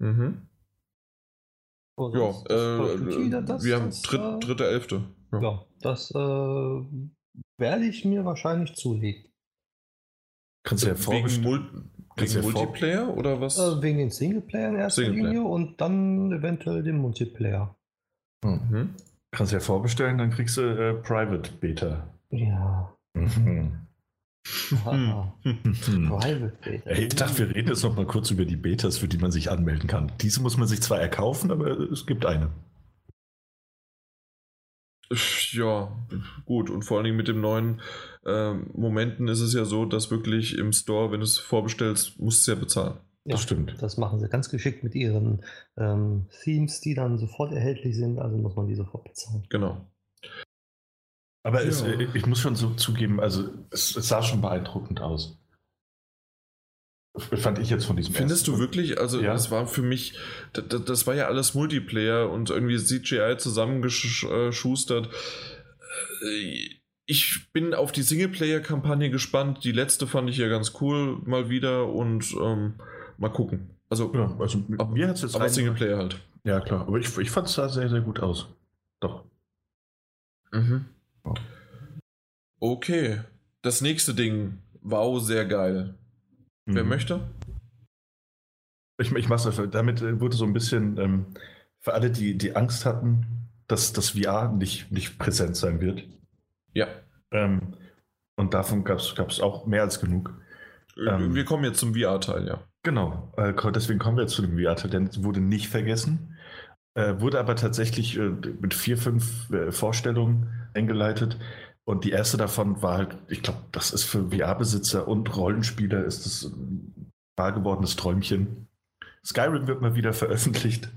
Mhm. Oh, Ja, das- das äh, Duty, das- wir haben dritt, äh, dritte Elfte. Ja. Ja, das äh, werde ich mir wahrscheinlich zulegen. Kannst du ja Kannst wegen ja vor- Multiplayer oder was? Äh, wegen den Singleplayer in erster Singleplayer. Linie und dann eventuell den Multiplayer. Hm. Mhm. Kannst ja vorbestellen, dann kriegst du äh, Private Beta. Ja. Mhm. [laughs] Hm. [laughs] Private Beta. Ey, Ich dachte, wir reden jetzt noch mal kurz über die Betas, für die man sich anmelden kann. Diese muss man sich zwar erkaufen, aber es gibt eine. Ja, gut. Und vor allen Dingen mit dem neuen ähm, Momenten ist es ja so, dass wirklich im Store, wenn du es vorbestellst, musst du es ja bezahlen. Ja, Das stimmt. Das machen sie ganz geschickt mit ihren ähm, Themes, die dann sofort erhältlich sind. Also muss man die sofort bezahlen. Genau. Aber es, Ja. äh, ich muss schon so zugeben, also es, es sah schon beeindruckend aus. Fand ich jetzt von diesem Findest du ersten- wirklich, also Ja. das war für mich, das, das war ja alles Multiplayer und irgendwie CGI zusammengeschustert. Ich bin auf die Singleplayer-Kampagne gespannt. Die letzte fand ich ja ganz cool mal wieder und ähm, mal gucken. Also, Ja, also Aber- mir hat es jetzt aber Singleplayer halt. Ja, klar. Aber ich, ich fand es sah sehr, sehr gut aus. Doch. Mhm. Okay. Das nächste Ding. Wow, sehr geil. Wer Mhm. möchte? Ich, ich mach's einfach. Damit äh, wurde so ein bisschen ähm, für alle, die, die Angst hatten, dass das VR nicht, nicht präsent sein wird. Ja. Ähm, und davon gab es auch mehr als genug. Ähm. Wir kommen jetzt zum VR-Teil, ja. Genau, äh, deswegen kommen wir jetzt zu dem VR-Teil, denn es wurde nicht vergessen, äh, wurde aber tatsächlich äh, mit vier, fünf äh, Vorstellungen eingeleitet. Und die erste davon war halt, ich glaube, das ist für VR-Besitzer und Rollenspieler ist das ein wahr gewordenes Träumchen. Skyrim wird mal wieder veröffentlicht.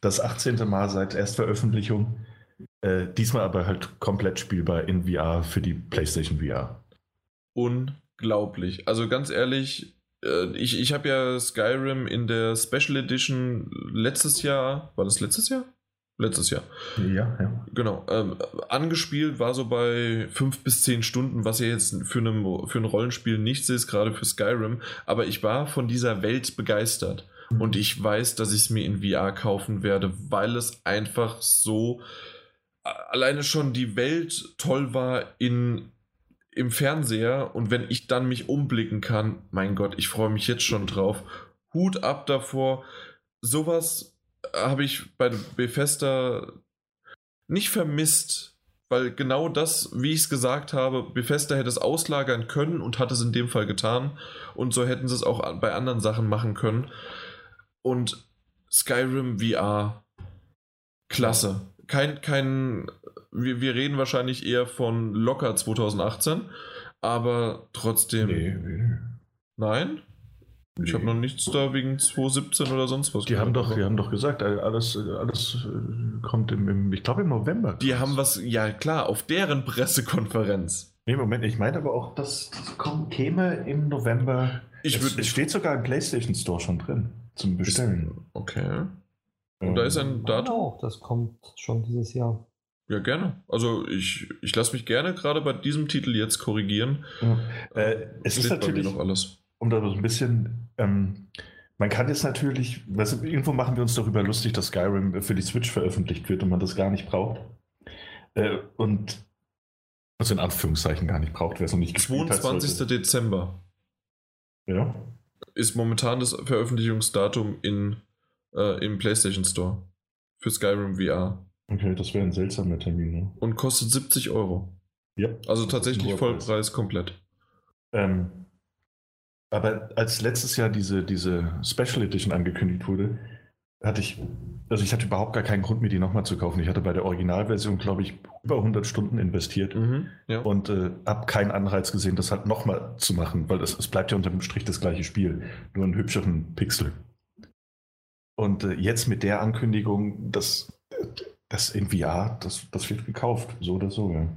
Das 18. Mal seit Erstveröffentlichung. Äh, diesmal aber halt komplett spielbar in VR für die PlayStation VR. Unglaublich. Also ganz ehrlich, äh, ich, ich habe ja Skyrim in der Special Edition letztes Jahr, war das letztes Jahr? Letztes Jahr. Ja, ja. Genau. Ähm, angespielt war so bei fünf bis zehn Stunden, was ja jetzt für, eine, für ein Rollenspiel nichts ist, gerade für Skyrim. Aber ich war von dieser Welt begeistert. Und ich weiß, dass ich es mir in VR kaufen werde, weil es einfach so alleine schon die Welt toll war in, im Fernseher. Und wenn ich dann mich umblicken kann, mein Gott, ich freue mich jetzt schon drauf. Hut ab davor. Sowas habe ich bei Bethesda nicht vermisst, weil genau das, wie ich es gesagt habe, Bethesda hätte es auslagern können und hat es in dem Fall getan. Und so hätten sie es auch bei anderen Sachen machen können. Und Skyrim VR, klasse. Kein, kein, wir, wir reden wahrscheinlich eher von locker 2018, aber trotzdem, Nee, nee. nein? Ich habe noch nichts da wegen 2017 oder sonst was. Die haben gehört, doch, aber- die haben doch gesagt, alles, alles äh, kommt im, im ich glaube im November. Die haben was, ja klar, auf deren Pressekonferenz. Nee, Moment, ich meine aber auch, dass das kommt, käme im November. Ich es, würd- es steht sogar im PlayStation Store schon drin zum Bestellen. Okay. Und da ist ein Datum? auch, das kommt schon dieses Jahr. Ja, gerne. Also ich, ich lasse mich gerne gerade bei diesem Titel jetzt korrigieren. Ja. Äh, es ist Steht bei mir natürlich, noch alles. Um da so ein bisschen, ähm, man kann jetzt natürlich, was, irgendwo machen wir uns darüber lustig, dass Skyrim für die Switch veröffentlicht wird und man das gar nicht braucht. Äh, und also in Anführungszeichen gar nicht braucht, wer es noch nicht gespielt hat. 22. sollte- Dezember Ja. ist momentan das Veröffentlichungsdatum in, äh, im PlayStation Store für Skyrim VR Okay, das wäre ein seltsamer Termin. Ne? und kostet 70 Euro. Ja. Also tatsächlich. Vollpreis komplett. Ähm, aber als letztes Jahr diese, diese Special Edition angekündigt wurde, hatte ich, also ich hatte überhaupt gar keinen Grund, mir die nochmal zu kaufen. Ich hatte bei der Originalversion, glaube ich, über 100 Stunden investiert Mhm, ja. und äh, habe keinen Anreiz gesehen, das halt nochmal zu machen, weil es, es bleibt ja unter dem Strich das gleiche Spiel, nur einen hübscheren Pixel. Und äh, jetzt mit der Ankündigung, dass das in VR, das, das wird gekauft, so oder so, ja.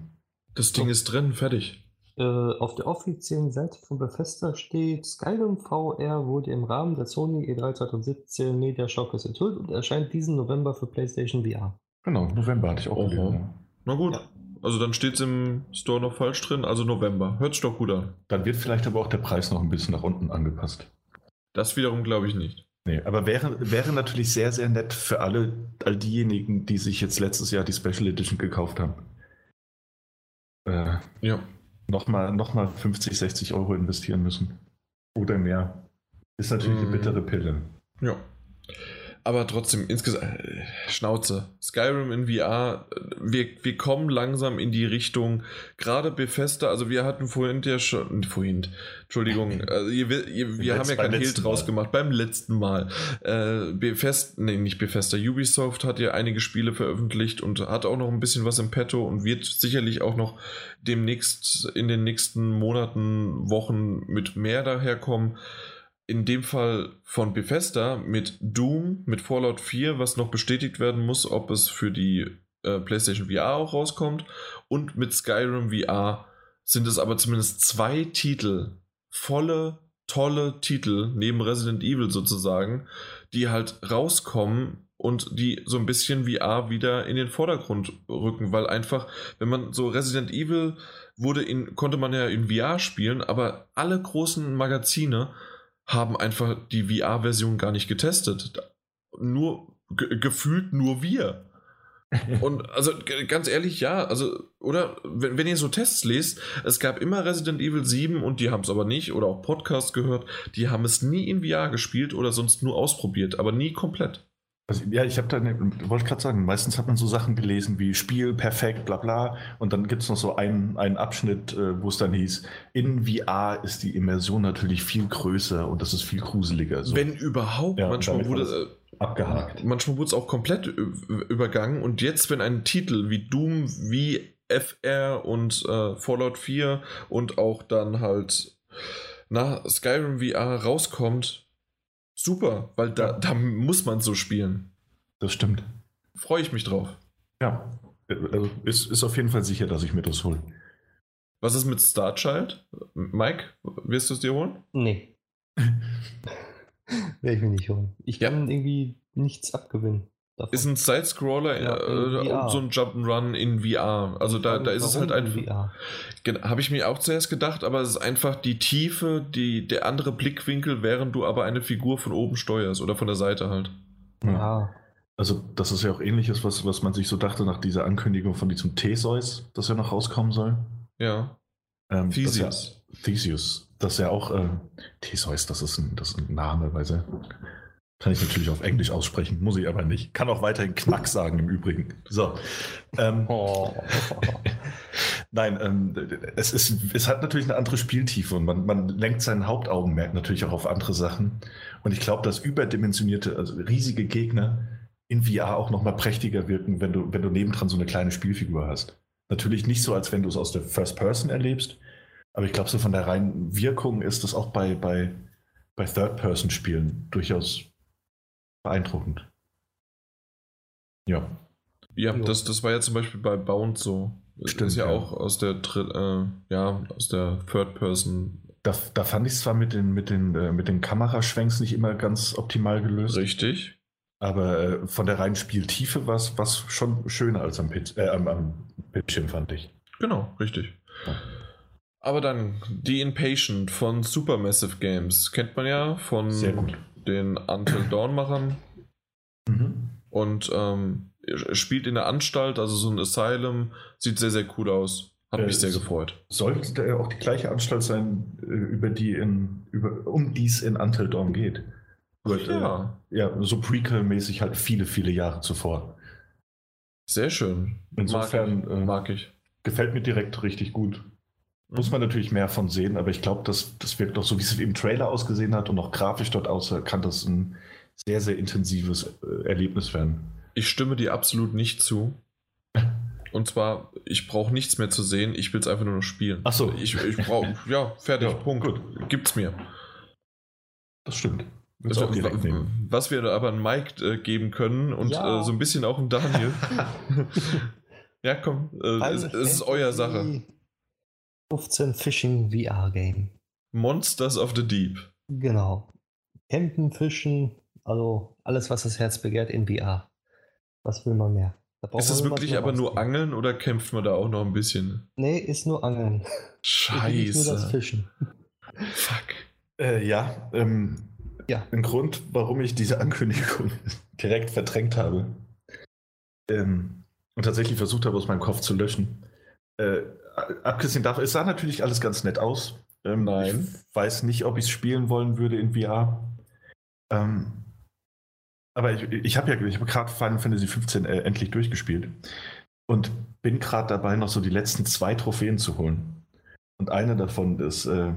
Das Ding ist drin, fertig. Äh, auf der offiziellen Seite von Bethesda steht, Skyrim VR wurde im Rahmen der Sony E E3 2017 Media Showcase enthüllt und erscheint diesen November für PlayStation VR. Genau, November hatte ich auch gelesen. Ja. Na gut. Ja. Also dann steht es im Store noch falsch drin, also November. Hört sich doch gut an. Dann wird vielleicht aber auch der Preis noch ein bisschen nach unten angepasst. Das wiederum glaube ich nicht. Nee, aber wäre, wäre natürlich sehr, sehr nett für alle, all diejenigen, die sich jetzt letztes Jahr die Special Edition gekauft haben. Äh, Ja. Nochmal noch mal 50, 60 Euro investieren müssen. Oder mehr. Ist natürlich Mhm. eine bittere Pille. Ja. Aber trotzdem, insgesamt, äh, Schnauze. Skyrim in VR, wir, wir kommen langsam in die Richtung, gerade Bethesda, also wir hatten vorhin ja schon, vorhin, Entschuldigung, [laughs] also ihr, ihr, wir haben ja kein Hehl draus gemacht, beim letzten Mal. Äh, Bethesda, nee, nicht Bethesda, Ubisoft hat ja einige Spiele veröffentlicht und hat auch noch ein bisschen was im Petto und wird sicherlich auch noch demnächst in den nächsten Monaten, Wochen mit mehr daherkommen in dem Fall von Bethesda mit Doom, mit Fallout 4, was noch bestätigt werden muss, ob es für die äh, PlayStation VR auch rauskommt. Und mit Skyrim VR sind es aber zumindest zwei Titel, volle, tolle Titel, neben Resident Evil sozusagen, die halt rauskommen und die so ein bisschen VR wieder in den Vordergrund rücken, weil einfach, wenn man so Resident Evil wurde in, konnte man ja in VR spielen, aber alle großen Magazine haben einfach die VR-Version gar nicht getestet. Nur ge gefühlt nur wir. [laughs] Und also ganz ehrlich, ja, also, oder wenn, wenn ihr so Tests lest, es gab immer Resident Evil 7 und die haben es aber nicht, oder auch Podcasts gehört, die haben es nie in VR gespielt oder sonst nur ausprobiert, aber nie komplett. Also, ja, ich habe da, ne, wollte gerade sagen, meistens hat man so Sachen gelesen wie Spiel, perfekt, bla bla. Und dann gibt es noch so einen, einen Abschnitt, äh, wo es dann hieß, in VR ist die Immersion natürlich viel größer und das ist viel gruseliger. So Wenn überhaupt, Ja, manchmal wurde war äh, abgehakt. Manchmal wurde es auch komplett übergangen und jetzt, wenn ein Titel wie Doom, wie FR und äh, Fallout 4 und auch dann halt na, Skyrim VR rauskommt, super, weil da, da muss man so spielen. Das stimmt. Freue ich mich drauf. Ja. Also ist, ist auf jeden Fall sicher, dass ich mir das hole. Was ist mit Starchild? Mike, wirst du es dir holen? Nee. [laughs] Werde ich mir nicht holen. Ich Ja. kann irgendwie nichts abgewinnen. Davon. Ist ein Sidescroller Ja, äh, so ein Jump'n'Run in VR. Also da, da ist es halt in einfach. VR? Habe ich mir auch zuerst gedacht, aber es ist einfach die Tiefe, die, der andere Blickwinkel, während du aber eine Figur von oben steuerst oder von der Seite halt. Ja. Also, das ist ja auch ähnliches, was, was man sich so dachte nach dieser Ankündigung von diesem Theseus, das ja noch rauskommen soll. Ja. Ähm, das Theseus. Ja, Theseus. Das ist ja auch, äh, Theseus, das ist, ein, das ist ein Name, weil sie. Kann ich natürlich auf Englisch aussprechen, muss ich aber nicht. Kann auch weiterhin Knack sagen im Übrigen. So. Ähm, Oh. [laughs] Nein, ähm, es, ist, es hat natürlich eine andere Spieltiefe und man, man lenkt sein Hauptaugenmerk natürlich auch auf andere Sachen. Und ich glaube, dass überdimensionierte, also riesige Gegner in VR auch nochmal prächtiger wirken, wenn du, wenn du nebendran so eine kleine Spielfigur hast. Natürlich nicht so, als wenn du es aus der First Person erlebst, aber ich glaube, so von der reinen Wirkung ist das auch bei, bei, bei Third-Person-Spielen durchaus beeindruckend. Ja. Ja, Jo. das, das war ja zum Beispiel bei Bound so. Stimmt, ist ja, ja. auch aus der äh, ja, aus der Third Person Da, da fand ich es zwar mit den, mit, den, äh, mit den Kameraschwenks nicht immer ganz optimal gelöst. richtig. Aber äh, von der reinen Spieltiefe war es schon schöner als am, Pitch, äh, am, am Bildschirm, fand ich. Genau, richtig. Ja. Aber dann The Impatient von Supermassive Games. Kennt man ja von Sehr gut. Den Until Dawn-Machern. Mhm. Und ähm, spielt in der Anstalt, also so ein Asylum. Sieht sehr, sehr cool aus. Hat Äh, mich sehr gefreut. Sollte da auch die gleiche Anstalt sein, äh, über die in, über, um die es in Until Dawn geht. Nur, äh, Ja, ja, so Prequel-mäßig halt viele, viele Jahre zuvor. sehr schön. Insofern, mag, äh, mag ich. Gefällt mir direkt richtig gut. Muss man natürlich mehr von sehen, aber ich glaube, das, das wirkt doch so, wie es im Trailer ausgesehen hat und auch grafisch dort aussah, kann das ein sehr, sehr intensives äh, Erlebnis werden. Ich stimme dir absolut nicht zu. [laughs] Und zwar, ich brauche nichts mehr zu sehen, ich will es einfach nur noch spielen. Achso. Ich, ich brauche, ja, fertig, ja, Punkt. Gut. Gibt's mir. Das stimmt. Also, was wir aber an Mike äh, geben können und ja. äh, so ein bisschen auch an Daniel. [laughs] [laughs] ja, komm, äh, es, es ist euer Sache. 15 Fishing VR Game. Monsters of the Deep. Genau. Campen, Fischen, also alles, was das Herz begehrt in VR. Was will man mehr? Da ist das wirklich aber nur Angeln oder kämpft man da auch noch ein bisschen? Nee, ist nur Angeln. [laughs] Scheiße. Nur das Fischen. Fuck. Äh, ja, ähm, ja. Ein Grund, warum ich diese Ankündigung [laughs] direkt verdrängt habe ähm, und tatsächlich versucht habe, aus meinem Kopf zu löschen. Äh, abgesehen davon, es sah natürlich alles ganz nett aus. Ähm, Nein. Ich weiß nicht, ob ich es spielen wollen würde in VR. Ähm, aber ich, ich habe ja ich hab gerade Final Fantasy XV äh, endlich durchgespielt und bin gerade dabei, noch so die letzten zwei Trophäen zu holen. Und eine davon ist, äh,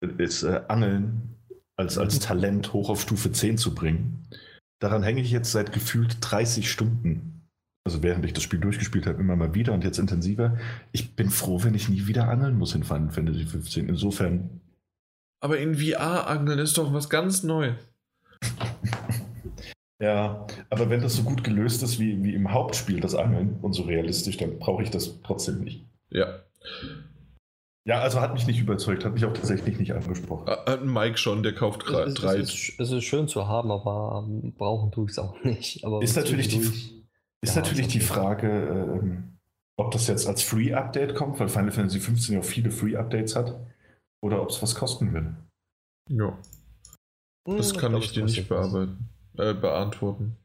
ist äh, Angeln als, als Talent hoch auf Stufe 10 zu bringen. Daran hänge ich jetzt seit gefühlt 30 Stunden. Also während ich das Spiel durchgespielt habe, immer mal wieder und jetzt intensiver. Ich bin froh, wenn ich nie wieder angeln muss in Final Fantasy 15. Insofern. Aber in VR angeln ist doch was ganz Neues. [laughs] Ja, aber wenn das so gut gelöst ist wie, wie im Hauptspiel, das Angeln, und so realistisch, dann brauche ich das trotzdem nicht. Ja. Ja, also hat mich nicht überzeugt, hat mich auch tatsächlich nicht angesprochen. Hat Mike schon, der kauft drei. Es, es, ist, es ist schön zu haben, aber ähm, brauchen tue ich es auch nicht. Aber ist natürlich die, ist ja, natürlich die Frage, ähm, ob das jetzt als Free-Update kommt, weil Final Fantasy 15 ja auch viele Free-Updates hat, oder ob es was kosten will. Ja. Das hm, kann ich, ich dir nicht bearbeiten äh, beantworten.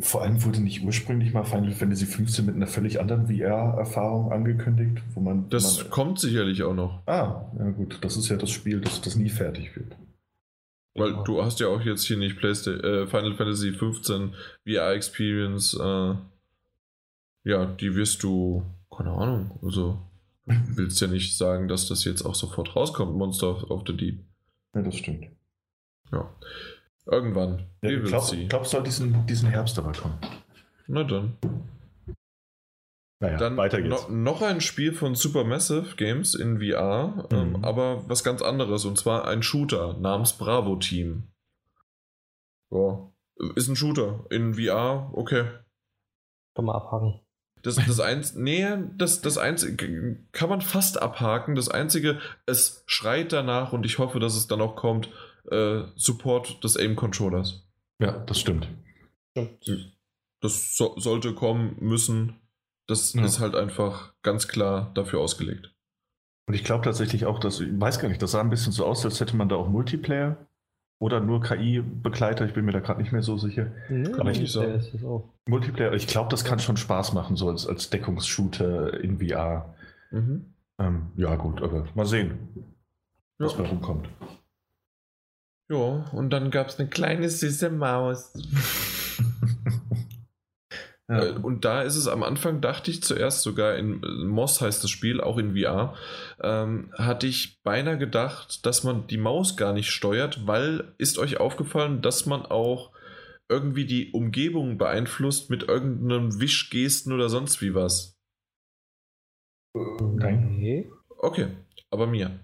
Vor allem wurde nicht ursprünglich mal Final Fantasy XV mit einer völlig anderen VR-Erfahrung angekündigt, wo man. Das man, kommt sicherlich auch noch. Ah, ja gut, das ist ja das Spiel, das, das nie fertig wird. Weil ja. du hast ja auch jetzt hier nicht Playsta äh, Final Fantasy 15 VR Experience. Äh, ja, die wirst du, keine Ahnung, also willst ja nicht sagen, dass das jetzt auch sofort rauskommt, Monster of the Deep. Ja, das stimmt. Ja. Irgendwann. Ja, ich glaube, glaub, soll diesen, diesen Herbst aber kommen. Na dann. Naja, dann weiter geht's. No, noch ein Spiel von Supermassive Games in VR, ähm, mhm. ähm, aber was ganz anderes und zwar ein Shooter namens Bravo Team. Ja, ist ein Shooter in VR, okay. Kann man abhaken. Das, das eins, [laughs] nee, das, das einzige kann man fast abhaken. Das einzige, es schreit danach und ich hoffe, dass es dann auch kommt, äh, Support des Aim-Controllers. Ja, das stimmt. Das so, sollte kommen müssen. Das ja. ist halt einfach ganz klar dafür ausgelegt. Und ich glaube tatsächlich auch, dass, ich weiß gar nicht, das sah ein bisschen so aus, als hätte man da auch Multiplayer oder nur KI-Begleiter, ich bin mir da gerade nicht mehr so sicher. Nee, Aber ich, so, ist das auch. Multiplayer, ich glaube, das kann schon Spaß machen, so als, als Deckungsshooter in VR. Mhm. Ähm, ja, gut, aber mal sehen, was ja. da rumkommt. Ja, und dann gab es eine kleine süße Maus. [laughs] ja. Äh, und da ist es am Anfang, dachte ich zuerst sogar in Moss heißt das Spiel, auch in VR, ähm, hatte ich beinahe gedacht, dass man die Maus gar nicht steuert, weil ist euch aufgefallen, dass man auch irgendwie die Umgebung beeinflusst mit irgendeinem Wischgesten oder sonst wie was? Nein. Okay, aber mir.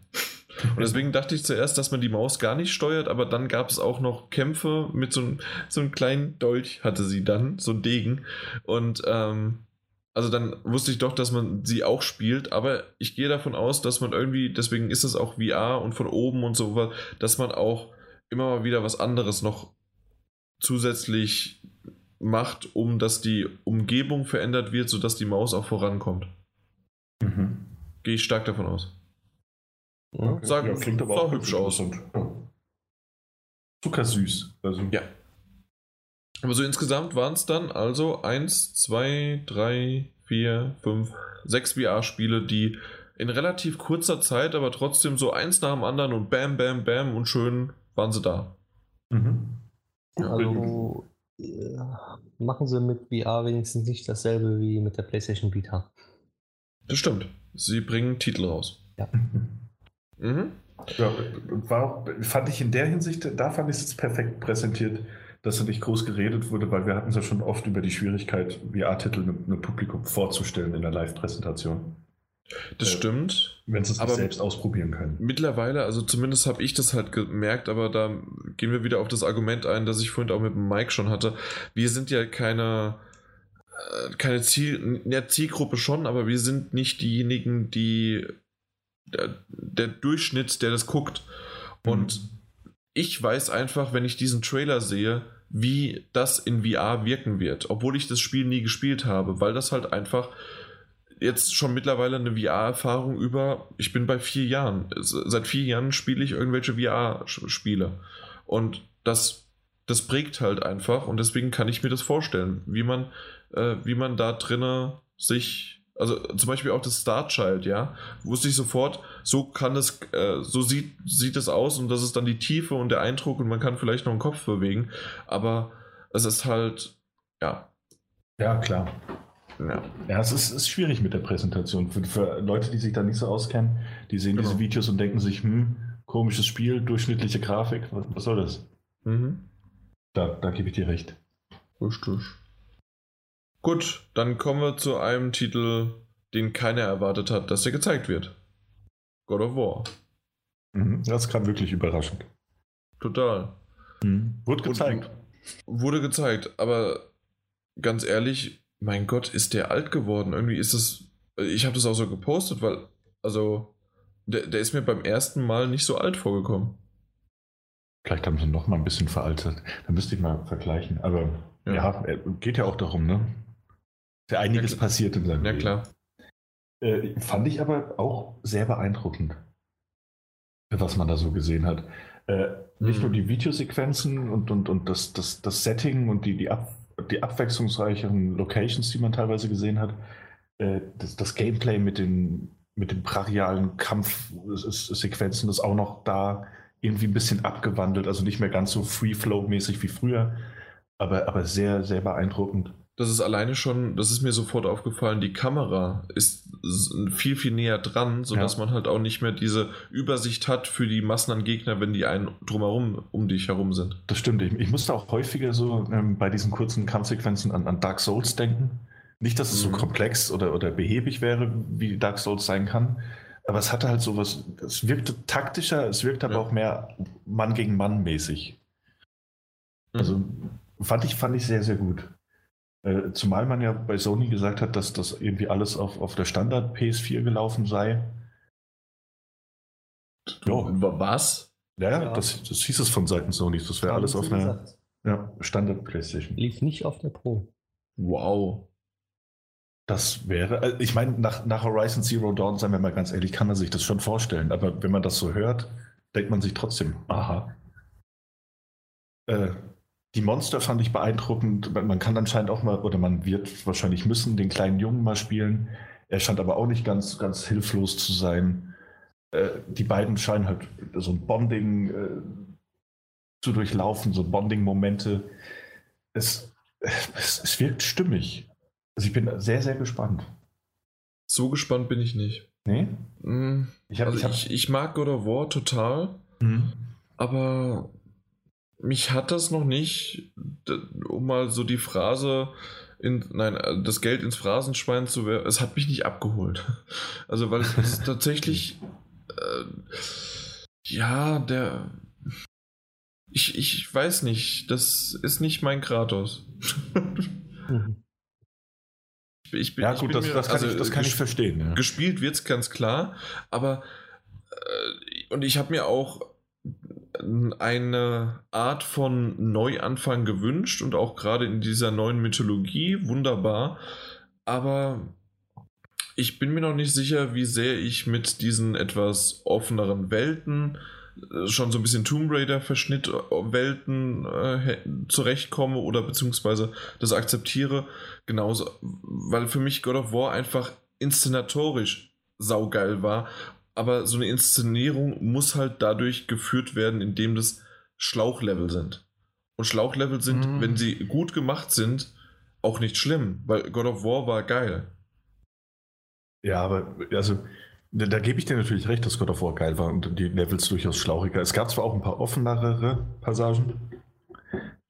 Und deswegen dachte ich zuerst, dass man die Maus gar nicht steuert, aber dann gab es auch noch Kämpfe mit so einem, so einem kleinen Dolch, hatte sie dann, so ein Degen. Und ähm, also dann wusste ich doch, dass man sie auch spielt, aber ich gehe davon aus, dass man irgendwie, deswegen ist es auch VR und von oben und so, dass man auch immer mal wieder was anderes noch zusätzlich macht, um dass die Umgebung verändert wird, sodass die Maus auch vorankommt. Mhm. Gehe ich stark davon aus. Okay. Sagen, ja, klingt aber auch hübsch aus. Zuckersüß. Also. Ja. Aber so insgesamt waren es dann also 1, 2, 3, 4, 5, 6 VR-Spiele, die in relativ kurzer Zeit, aber trotzdem so eins nach dem anderen und bam, bam, bam und schön waren sie da. Mhm. Ja. Also ja, machen sie mit VR wenigstens nicht dasselbe wie mit der PlayStation Vita. Das stimmt. Sie bringen Titel raus. Ja. Mhm. Ja, war fand ich in der Hinsicht, da fand ich es jetzt perfekt präsentiert. dass da nicht groß geredet wurde, weil wir hatten es ja schon oft über die Schwierigkeit, VR-Titel einem Publikum vorzustellen in der Live-Präsentation. Das äh, stimmt. Wenn sie es aber selbst ausprobieren können. Mittlerweile, also zumindest habe ich das halt gemerkt, aber da gehen wir wieder auf das Argument ein, das ich vorhin auch mit Mike schon hatte. Wir sind ja keine, äh, keine Ziel, ja, Zielgruppe schon, aber wir sind nicht diejenigen, die der, der Durchschnitt, der das guckt. Und mhm. ich weiß einfach, wenn ich diesen Trailer sehe, wie das in VR wirken wird, obwohl ich das Spiel nie gespielt habe, weil das halt einfach jetzt schon mittlerweile eine VR-Erfahrung über, ich bin bei vier Jahren. Seit vier Jahren spiele ich irgendwelche VR-Spiele. Und das, das prägt halt einfach und deswegen kann ich mir das vorstellen, wie man, äh, wie man da drinnen sich, also zum Beispiel auch das Star Child, ja, wusste ich sofort, so kann es, äh, so sieht, sieht es aus und das ist dann die Tiefe und der Eindruck und man kann vielleicht noch einen Kopf bewegen, aber es ist halt, ja. Ja, klar. Ja, ja es ist, ist schwierig mit der Präsentation. Für, für, Leute, die sich da nicht so auskennen, die sehen genau. diese Videos und denken sich, hm, komisches Spiel, durchschnittliche Grafik, was, was soll das? Mhm. Da, da gebe ich dir recht. Richtig. Gut, dann kommen wir zu einem Titel, den keiner erwartet hat, dass er gezeigt wird. God of War. Mhm, das kam wirklich überraschend. Total. Mhm. Wurde gezeigt. Und, wurde gezeigt, aber ganz ehrlich, mein Gott, ist der alt geworden. Irgendwie ist es. Ich habe das auch so gepostet, weil, also, der, der ist mir beim ersten Mal nicht so alt vorgekommen. Vielleicht haben sie noch mal ein bisschen veraltet. Da müsste ich mal vergleichen. Aber ja, ja äh, geht ja auch darum, ne? Ist ja einiges ja, passiert in seinem ja, Leben. Ja, klar. Äh, fand ich aber auch sehr beeindruckend, was man da so gesehen hat. Äh, nicht mhm. nur die Videosequenzen und, und, und das, das, das Setting und die, die Ab die abwechslungsreicheren Locations, die man teilweise gesehen hat, äh, das, das, Gameplay mit den, mit den brachialen Kampfsequenzen ist auch noch da irgendwie ein bisschen abgewandelt, also nicht mehr ganz so Free-Flow-mäßig wie früher, aber, aber sehr, sehr beeindruckend das ist alleine schon, das ist mir sofort aufgefallen, die Kamera ist viel, viel näher dran, sodass ja. man halt auch nicht mehr diese Übersicht hat für die Massen an Gegner, wenn die einen drumherum um dich herum sind. Das stimmt. Ich, ich musste auch häufiger so ähm, bei diesen kurzen Kampfsequenzen an, an, Dark Souls denken. Nicht, dass es mhm. so komplex oder, oder behäbig wäre, wie Dark Souls sein kann, aber es hatte halt so was, es wirkte taktischer, es wirkte aber ja. auch mehr Mann gegen Mann mäßig. Also mhm. fand ich, fand ich sehr, sehr gut. Äh, zumal man ja bei Sony gesagt hat, dass das irgendwie alles auf, auf der Standard PS4 gelaufen sei. Ja. Was? Ja, ja. Das, das hieß es von Seiten Sony. Das wäre alles auf einer ja, Standard PlayStation. Lief nicht auf der Pro. Wow. Das wäre, äh, ich meine, nach, nach Horizon Zero Dawn, seien wir mal ganz ehrlich, kann man sich das schon vorstellen. Aber wenn man das so hört, denkt man sich trotzdem, aha. Äh, die Monster fand ich beeindruckend. Man kann anscheinend auch mal, oder man wird wahrscheinlich müssen, den kleinen Jungen mal spielen. Er scheint aber auch nicht ganz, ganz hilflos zu sein. Äh, die beiden scheinen halt so ein Bonding äh, zu durchlaufen, so Bonding-Momente. Es, es, es wirkt stimmig. Also ich bin sehr, sehr gespannt. So gespannt bin ich nicht. Nee? Mm, ich, hab, also ich, hab... ich, ich, mag God of War total, mhm. aber mich hat das noch nicht, um mal so die Phrase in, nein, äh, das Geld ins Phrasenschwein zu werfen, es hat mich nicht abgeholt. [laughs] Also, weil es ist tatsächlich, äh, ja, der, ich, ich weiß nicht, das ist nicht mein Kratos. [laughs] ich bin, ja, gut, das, mir, das, kann, also, ich, das kann ich verstehen. Ja. Gespielt wird es ganz klar, aber äh, und ich habe mir auch eine Art von Neuanfang gewünscht und auch gerade in dieser neuen Mythologie wunderbar. Aber ich bin mir noch nicht sicher, wie sehr ich mit diesen etwas offeneren Welten, äh, schon so ein bisschen Tomb Raider Verschnitt äh, Welten äh, zurechtkomme oder beziehungsweise das akzeptiere. Genauso, weil für mich God of War einfach inszenatorisch saugeil war aber so eine Inszenierung muss halt dadurch geführt werden, indem das Schlauchlevel sind. Und Schlauchlevel sind, mhm. wenn sie gut gemacht sind, auch nicht schlimm, weil God of War war geil. Ja, aber also da, da gebe ich dir natürlich recht, dass God of War geil war und die Levels durchaus schlauchiger. Es gab zwar auch ein paar offenere Passagen,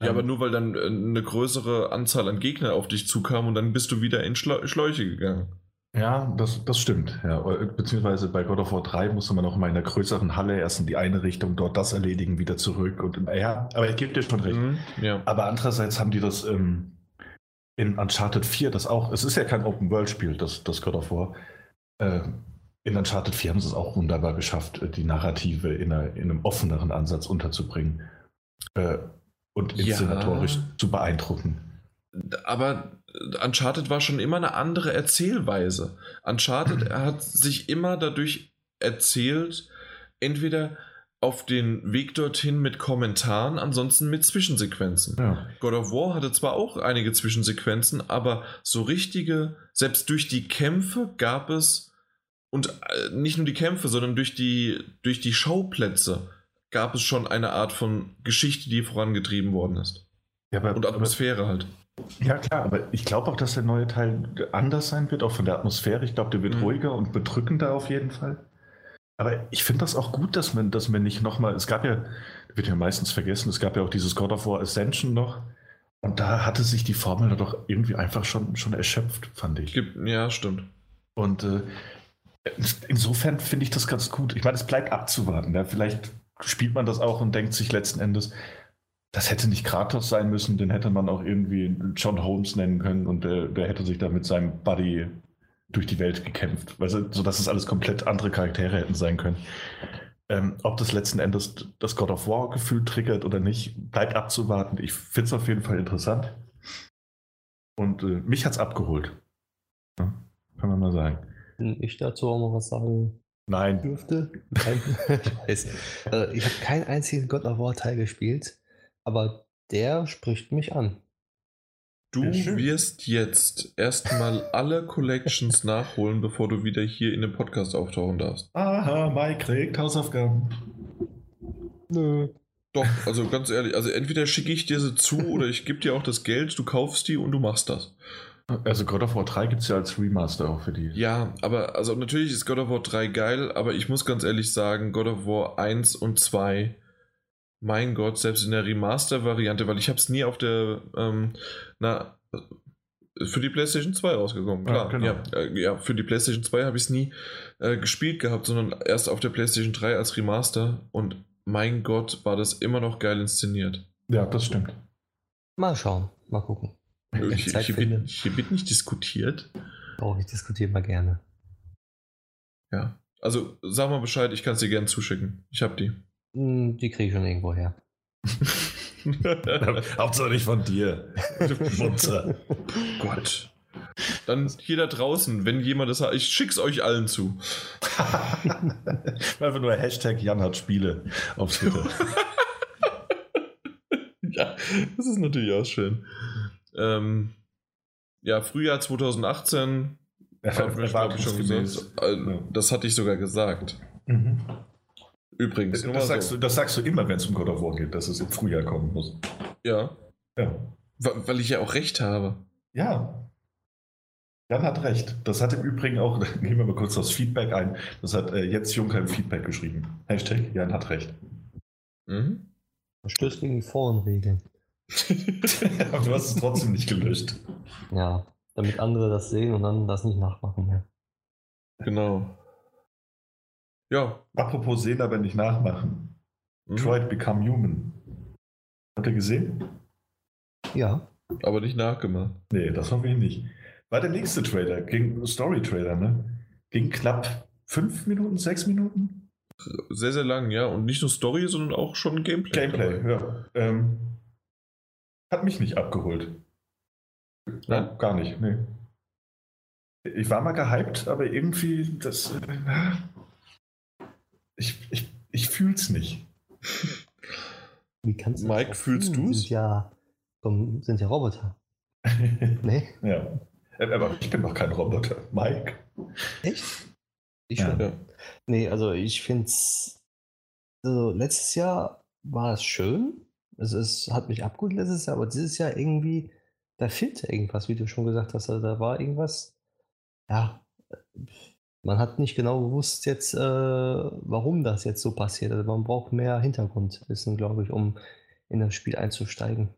Ja, aber nur weil dann äh, eine größere Anzahl an Gegnern auf dich zukam und dann bist du wieder in Schläuche gegangen. Ja, das, das stimmt. Ja. Beziehungsweise bei God of War 3 musste man auch mal in einer größeren Halle erst in die eine Richtung, dort das erledigen, wieder zurück. Und ja, aber ich gebe dir schon recht. Mhm, ja. Aber andererseits haben die das ähm, in Uncharted 4, das auch, es ist ja kein Open-World-Spiel, das, das God of War. Äh, in Uncharted 4 haben sie es auch wunderbar geschafft, äh, die Narrative in, einer, in einem offeneren Ansatz unterzubringen äh, und inszenatorisch ja. zu beeindrucken. Aber Uncharted war schon immer eine andere Erzählweise. Uncharted [clears throat] hat sich immer dadurch erzählt, entweder auf den Weg dorthin mit Kommentaren, ansonsten mit Zwischensequenzen. Ja. God of War hatte zwar auch einige Zwischensequenzen, aber so richtige, selbst durch die Kämpfe gab es, und äh, nicht nur die Kämpfe, sondern durch die, durch die Schauplätze gab es schon eine Art von Geschichte, die vorangetrieben worden ist. Ja, aber, und Atmosphäre aber, halt. Ja, klar, aber ich glaube auch, dass der neue Teil anders sein wird, auch von der Atmosphäre. Ich glaube, der wird mhm. ruhiger und bedrückender auf jeden Fall. Aber ich finde das auch gut, dass man, dass man nicht nochmal, es gab ja, wird ja meistens vergessen, es gab ja auch dieses God of War Ascension noch. Und da hatte sich die Formel doch irgendwie einfach schon, schon erschöpft, fand ich. Ja, stimmt. Und äh, insofern finde ich das ganz gut. Ich meine, es bleibt abzuwarten. Ja? Vielleicht spielt man das auch und denkt sich letzten Endes, das hätte nicht Kratos sein müssen, den hätte man auch irgendwie John Holmes nennen können und der, der hätte sich da mit seinem Buddy durch die Welt gekämpft, also, sodass es alles komplett andere Charaktere hätten sein können. Ähm, ob das letzten Endes das God of War-Gefühl triggert oder nicht, bleibt abzuwarten. Ich finde es auf jeden Fall interessant. Und äh, mich hat es abgeholt. Ja, kann man mal sagen. Ich dazu auch mal was sagen Nein. dürfte. Nein. [laughs] ich weiß. Also, ich habe keinen einzigen God of War Teil gespielt. Aber der spricht mich an. Du wirst jetzt erstmal alle Collections [laughs] nachholen, bevor du wieder hier in dem Podcast auftauchen darfst. Aha, Mike kriegt Hausaufgaben. Nö. Doch, also ganz ehrlich, also entweder schicke ich dir sie zu [laughs] oder ich gebe dir auch das Geld, du kaufst die und du machst das. Also God of War 3 gibt es ja als Remaster auch für die. Ja, aber also natürlich ist God of War 3 geil, aber ich muss ganz ehrlich sagen, God of War 1 und 2 mein Gott, selbst in der Remaster-Variante, weil ich habe es nie auf der, ähm, na, für die PlayStation 2 rausgekommen, klar. Ja, genau. ja, äh, ja, für die PlayStation 2 habe ich es nie äh, gespielt gehabt, sondern erst auf der PlayStation 3 als Remaster und mein Gott, war das immer noch geil inszeniert. Ja, das stimmt. Mal schauen, mal gucken. Ich, hier, hier, wird, hier, wird, nicht diskutiert. Auch ich diskutiere mal gerne. Ja, also sag mal Bescheid, ich kann es dir gerne zuschicken. Ich habe die. Hm, die kriege ich schon irgendwo her. [laughs] Hauptsache nicht von dir. [laughs] Mutter. Gott. Dann hier da draußen, wenn jemand das hat, ich schick's euch allen zu. [laughs] Einfach nur Hashtag Jan hat Spiele auf Twitter. ja, das ist natürlich auch schön. Ähm, ja, Frühjahr 2018. Ja, ich, schon gesagt. Äh, das hatte ich sogar gesagt. Mhm. Übrigens. Das, das sagst, so. du, das sagst du immer, wenn es um God of War geht, dass es im Frühjahr kommen muss. Ja. Ja. Weil ich ja auch recht habe. Ja. Jan hat recht. Das hat im Übrigen auch, [laughs] nehmen wir mal kurz das Feedback ein, das hat äh, jetzt Juncker im Feedback geschrieben. Hashtag Jan hat recht. Mhm. Verstößt gegen die Forenregeln. [laughs] Aber du hast es trotzdem nicht gelöscht. Ja, damit andere das sehen und dann das nicht nachmachen mehr. Genau. Ja. Apropos sehen, aber nicht nachmachen. Mhm. Detroit Become Human. Habt ihr gesehen? Ja. Aber nicht nachgemacht. Nee, das haben wir nicht. War der nächste Trailer, ging Story-Trailer, ne? Ging knapp fünf Minuten, sechs Minuten? Sehr, sehr lang, ja. Und nicht nur Story, sondern auch schon Gameplay. Gameplay, dabei. ja. Ähm, hat mich nicht abgeholt. Ja, gar nicht, nee. Ich war mal gehypt, aber irgendwie, das. Äh, ich, ich, ich fühl's nicht. Wie kannst du Mike, fühlst du es? Ja, sind ja Roboter. [laughs] nee? Ja. Aber ich bin doch kein Roboter. Mike. Echt? Ich schon. Ja. Nee, also ich finde es. Also letztes Jahr war es schön. Es ist, hat mich abgeholt letztes Jahr, aber dieses Jahr irgendwie, da fehlte irgendwas, wie du schon gesagt hast. Also da war irgendwas. Ja, man hat nicht genau gewusst jetzt, äh, warum das jetzt so passiert. Also man braucht mehr Hintergrundwissen, glaube ich, um in das Spiel einzusteigen.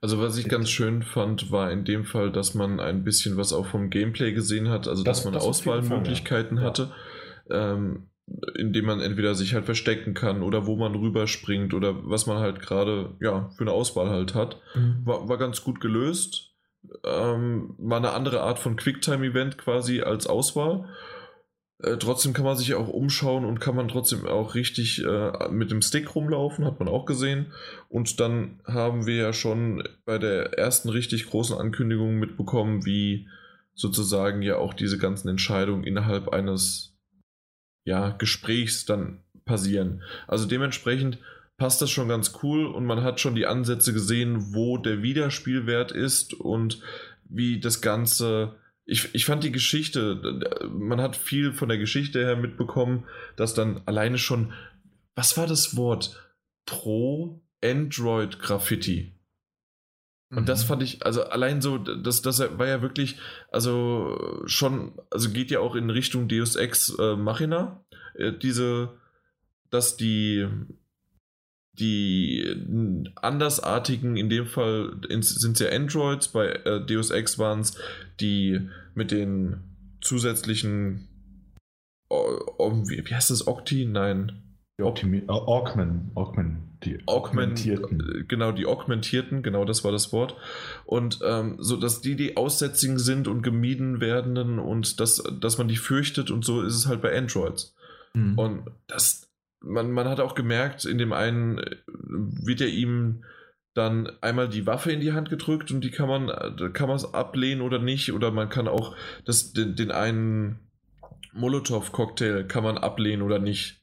Also was ich ganz schön fand, war in dem Fall, dass man ein bisschen was auch vom Gameplay gesehen hat, also das, dass man das Auswahlmöglichkeiten Fall, ja. hatte, ähm, indem man entweder sich halt verstecken kann oder wo man rüberspringt oder was man halt gerade ja für eine Auswahl halt hat. Mhm. War, war ganz gut gelöst. Ähm, war eine andere Art von Quicktime-Event quasi als Auswahl. Äh, trotzdem kann man sich auch umschauen und kann man trotzdem auch richtig äh, mit dem Stick rumlaufen, hat man auch gesehen. Und dann haben wir ja schon bei der ersten richtig großen Ankündigung mitbekommen, wie sozusagen ja auch diese ganzen Entscheidungen innerhalb eines ja, Gesprächs dann passieren. Also dementsprechend passt das schon ganz cool und man hat schon die Ansätze gesehen, wo der Wiederspielwert ist und wie das Ganze ich, ich fand die Geschichte, man hat viel von der Geschichte her mitbekommen, dass dann alleine schon, was war das Wort? Pro Android Graffiti. Und mhm. das fand ich, also allein so, das, das war ja wirklich, also schon, also geht ja auch in Richtung Deus Ex äh, Machina, äh, diese, dass die, die andersartigen, in dem Fall sind es ja Androids, bei äh, Deus Ex waren es die mit den zusätzlichen, wie, wie heißt das, Octi? Nein. Die Optimi Augmen, die augmentierten. Äh, genau, die augmentierten, genau das war das Wort. Und ähm, so, dass die die aussätzigen sind und gemieden werdenden und dass, dass man die fürchtet und so ist es halt bei Androids. Mhm. Und das, man, man hat auch gemerkt, in dem einen äh, wird er ihm dann einmal die Waffe in die Hand gedrückt und die kann man, kann man es ablehnen oder nicht. Oder man kann auch das, den, den einen Molotow-Cocktail kann man ablehnen oder nicht.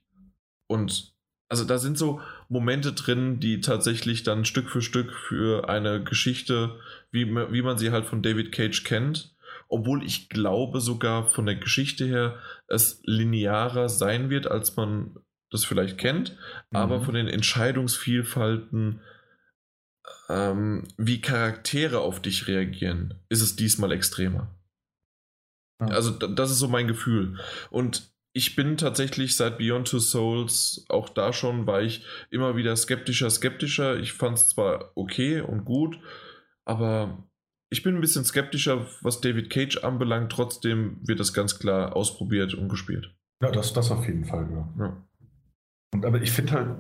Und also da sind so Momente drin, die tatsächlich dann Stück für Stück für eine Geschichte, wie, wie man sie halt von David Cage kennt, obwohl ich glaube sogar von der Geschichte her es linearer sein wird, als man das vielleicht kennt, mhm. aber von den Entscheidungsvielfalten ähm, wie Charaktere auf dich reagieren, ist es diesmal extremer. Ja. Also das ist so mein Gefühl. Und ich bin tatsächlich seit Beyond Two Souls, auch da schon, war ich immer wieder skeptischer, skeptischer. Ich fand es zwar okay und gut, aber ich bin ein bisschen skeptischer, was David Cage anbelangt. Trotzdem wird das ganz klar ausprobiert und gespielt. Ja, das, das auf jeden Fall, ja. ja. Aber ich finde halt,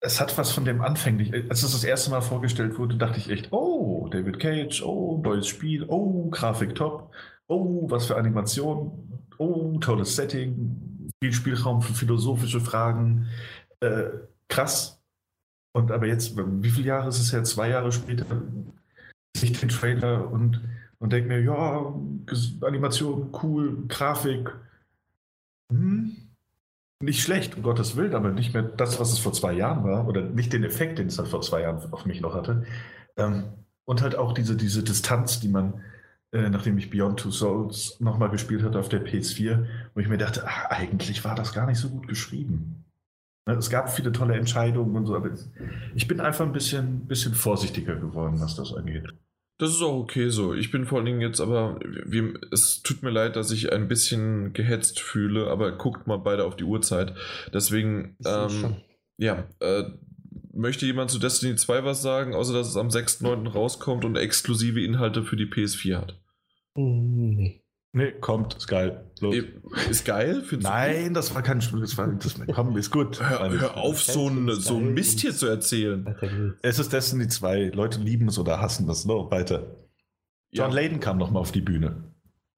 es hat was von dem anfänglich. Als es das erste Mal vorgestellt wurde, dachte ich echt, oh, David Cage, oh, neues Spiel, oh, Grafik top, oh, was für Animation, oh, tolles Setting, viel Spielraum für philosophische Fragen, äh, krass. Und aber jetzt, wie viele Jahre ist es her? Zwei Jahre später sehe ich den Trailer und, und denke mir, ja, Animation, cool, Grafik, hm, nicht schlecht, um Gottes Willen, aber nicht mehr das, was es vor zwei Jahren war, oder nicht den Effekt, den es halt vor zwei Jahren auf mich noch hatte. Ähm, und halt auch diese, diese Distanz, die man, äh, nachdem ich Beyond Two Souls nochmal gespielt hatte auf der PS4, wo ich mir dachte, ach, eigentlich war das gar nicht so gut geschrieben. Ne, es gab viele tolle Entscheidungen und so, aber ich bin einfach ein bisschen, bisschen vorsichtiger geworden, was das angeht. Das ist auch okay so. Ich bin vor allen Dingen jetzt aber, wie, es tut mir leid, dass ich ein bisschen gehetzt fühle, aber guckt mal beide auf die Uhrzeit. Deswegen, ähm, ja, äh, möchte jemand zu Destiny 2 was sagen, außer dass es am 6.9. rauskommt und exklusive Inhalte für die PS4 hat? Nee. Nee, kommt, ist geil. Los. Ist geil? Findest Nein, du? das war kein Spiel. Das war, das, komm, ist gut. Hör, hör auf, so ein, so ein Mist hier zu erzählen. Es ist Destiny 2. Leute lieben es oder hassen das. No, weiter. John ja. Layden kam nochmal auf die Bühne.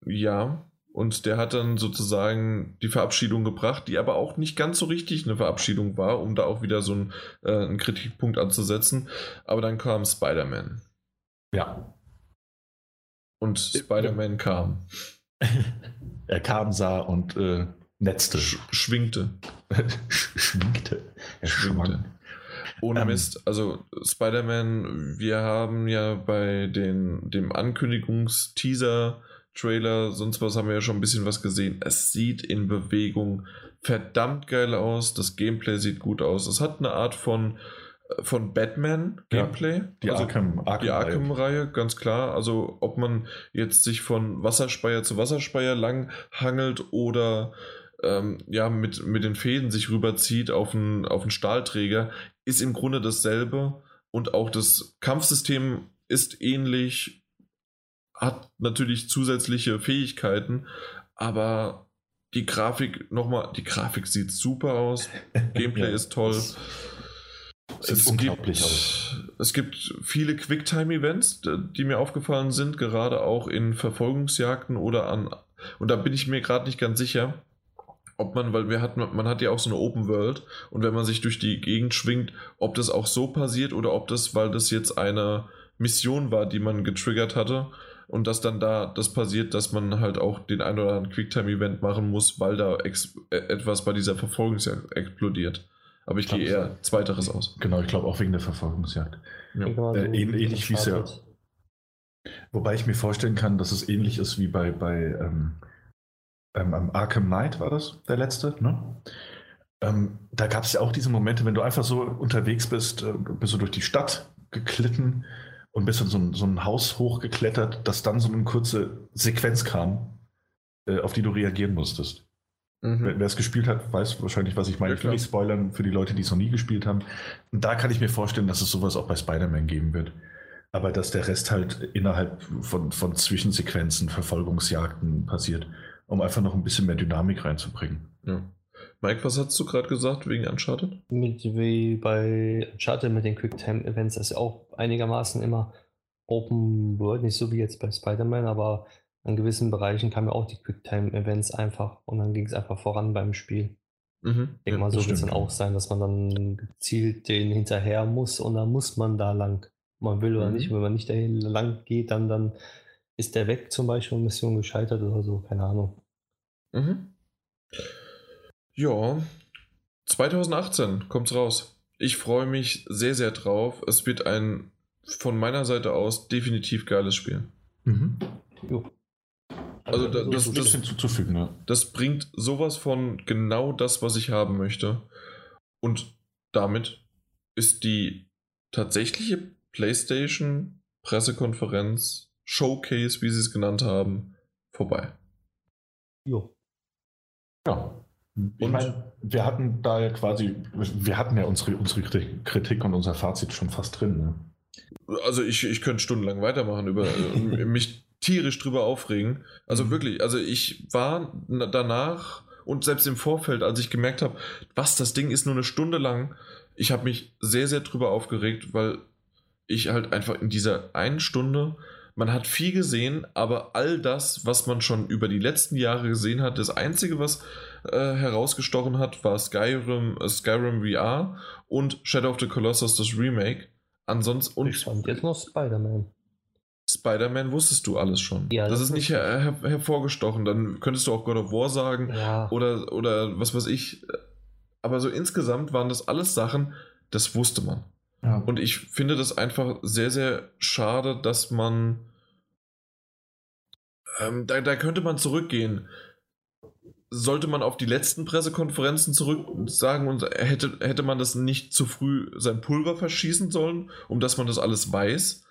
Ja, und der hat dann sozusagen die Verabschiedung gebracht, die aber auch nicht ganz so richtig eine Verabschiedung war, um da auch wieder so einen, äh, einen Kritikpunkt anzusetzen. Aber dann kam Spider-Man. Ja. Und Spider-Man kam. [laughs] er kam, sah und äh, netzte. Sch schwingte. [laughs] schwingte. Er schwingte. Ohne ähm, Mist. Also Spider-Man, wir haben ja bei den, dem Ankündigungsteaser, Trailer, sonst was haben wir ja schon ein bisschen was gesehen. Es sieht in Bewegung verdammt geil aus. Das Gameplay sieht gut aus. Es hat eine Art von von Batman Gameplay. Ja, die also Arkham, Arkham, die Arkham-Reihe, ganz klar. Also ob man jetzt sich von Wasserspeier zu Wasserspeier lang hangelt oder ähm, ja, mit, mit den Fäden sich rüberzieht auf einen, auf einen Stahlträger, ist im Grunde dasselbe. und auch das Kampfsystem ist ähnlich, hat natürlich zusätzliche Fähigkeiten, aber die Grafik nochmal, die Grafik sieht super aus, [laughs] Gameplay ja, ist toll. Sieht es unglaublich gibt, aus. Es gibt viele Quicktime-Events, die mir aufgefallen sind, gerade auch in Verfolgungsjagden oder an. Und da bin ich mir gerade nicht ganz sicher, ob man, weil wir hatten, man hat ja auch so eine Open World und wenn man sich durch die Gegend schwingt, ob das auch so passiert oder ob das, weil das jetzt eine Mission war, die man getriggert hatte und dass dann da das passiert, dass man halt auch den ein oder anderen Quicktime-Event machen muss, weil da äh, etwas bei dieser Verfolgungsjagd explodiert. Aber ich, ich gehe eher zweiteres aus. Genau, ich glaube auch wegen der Verfolgungsjagd. Ja. Äh, ähnlich wie es ja. Wobei ich mir vorstellen kann, dass es ähnlich ist wie bei, bei ähm, ähm, Arkham Knight war das, der letzte, ne? Ähm, da gab es ja auch diese Momente, wenn du einfach so unterwegs bist, äh, bist du durch die Stadt geklitten und bist in so ein, so ein Haus hochgeklettert, dass dann so eine kurze Sequenz kam, äh, auf die du reagieren musstest. Mhm. Wer es gespielt hat, weiß wahrscheinlich, was ich meine. Ja, ich will nicht spoilern für die Leute, die es noch nie gespielt haben. Und da kann ich mir vorstellen, dass es sowas auch bei Spider-Man geben wird. Aber dass der Rest halt innerhalb von, von Zwischensequenzen, Verfolgungsjagden passiert, um einfach noch ein bisschen mehr Dynamik reinzubringen. Ja. Mike, was hast du gerade gesagt wegen Uncharted? Mit, wie bei Uncharted mit den Quicktime-Events, das ist ja auch einigermaßen immer Open World, nicht so wie jetzt bei Spider-Man, aber in gewissen Bereichen kamen ja auch die Quicktime-Events einfach und dann ging es einfach voran beim Spiel. Mhm. Ich denke mal, so wird es dann auch sein, dass man dann gezielt den hinterher muss und dann muss man da lang. Man will oder mhm. nicht, wenn man nicht dahin lang geht, dann, dann ist der weg zum Beispiel, Mission gescheitert oder so, keine Ahnung. Mhm. Ja, 2018 kommt's raus. Ich freue mich sehr, sehr drauf. Es wird ein von meiner Seite aus definitiv geiles Spiel. Mhm. Jo. Also, also das, das, das, hinzuzufügen, ne? das bringt sowas von genau das, was ich haben möchte. Und damit ist die tatsächliche PlayStation Pressekonferenz, Showcase, wie sie es genannt haben, vorbei. Jo. Ja. Ich meine, wir hatten da ja quasi, wir hatten ja unsere, unsere Kritik und unser Fazit schon fast drin. Ne? Also ich, ich könnte stundenlang weitermachen, über mich tierisch drüber aufregen. Also mhm. wirklich, also ich war danach und selbst im Vorfeld, als ich gemerkt habe, was, das Ding ist nur eine Stunde lang, ich habe mich sehr, sehr drüber aufgeregt, weil ich halt einfach in dieser einen Stunde, man hat viel gesehen, aber all das, was man schon über die letzten Jahre gesehen hat, das Einzige, was äh, herausgestochen hat, war Skyrim, äh, Skyrim VR und Shadow of the Colossus, das Remake. Ansonsten und. Ich fand jetzt noch Spider-Man. Spider-Man wusstest du alles schon. Ja, das, das ist nicht her her hervorgestochen. Dann könntest du auch God of War sagen ja. oder, oder was weiß ich. Aber so insgesamt waren das alles Sachen, das wusste man. Ja. Und ich finde das einfach sehr, sehr schade, dass man. Ähm, da, da könnte man zurückgehen. Sollte man auf die letzten Pressekonferenzen zurück sagen und hätte, hätte man das nicht zu früh sein Pulver verschießen sollen, um dass man das alles weiß?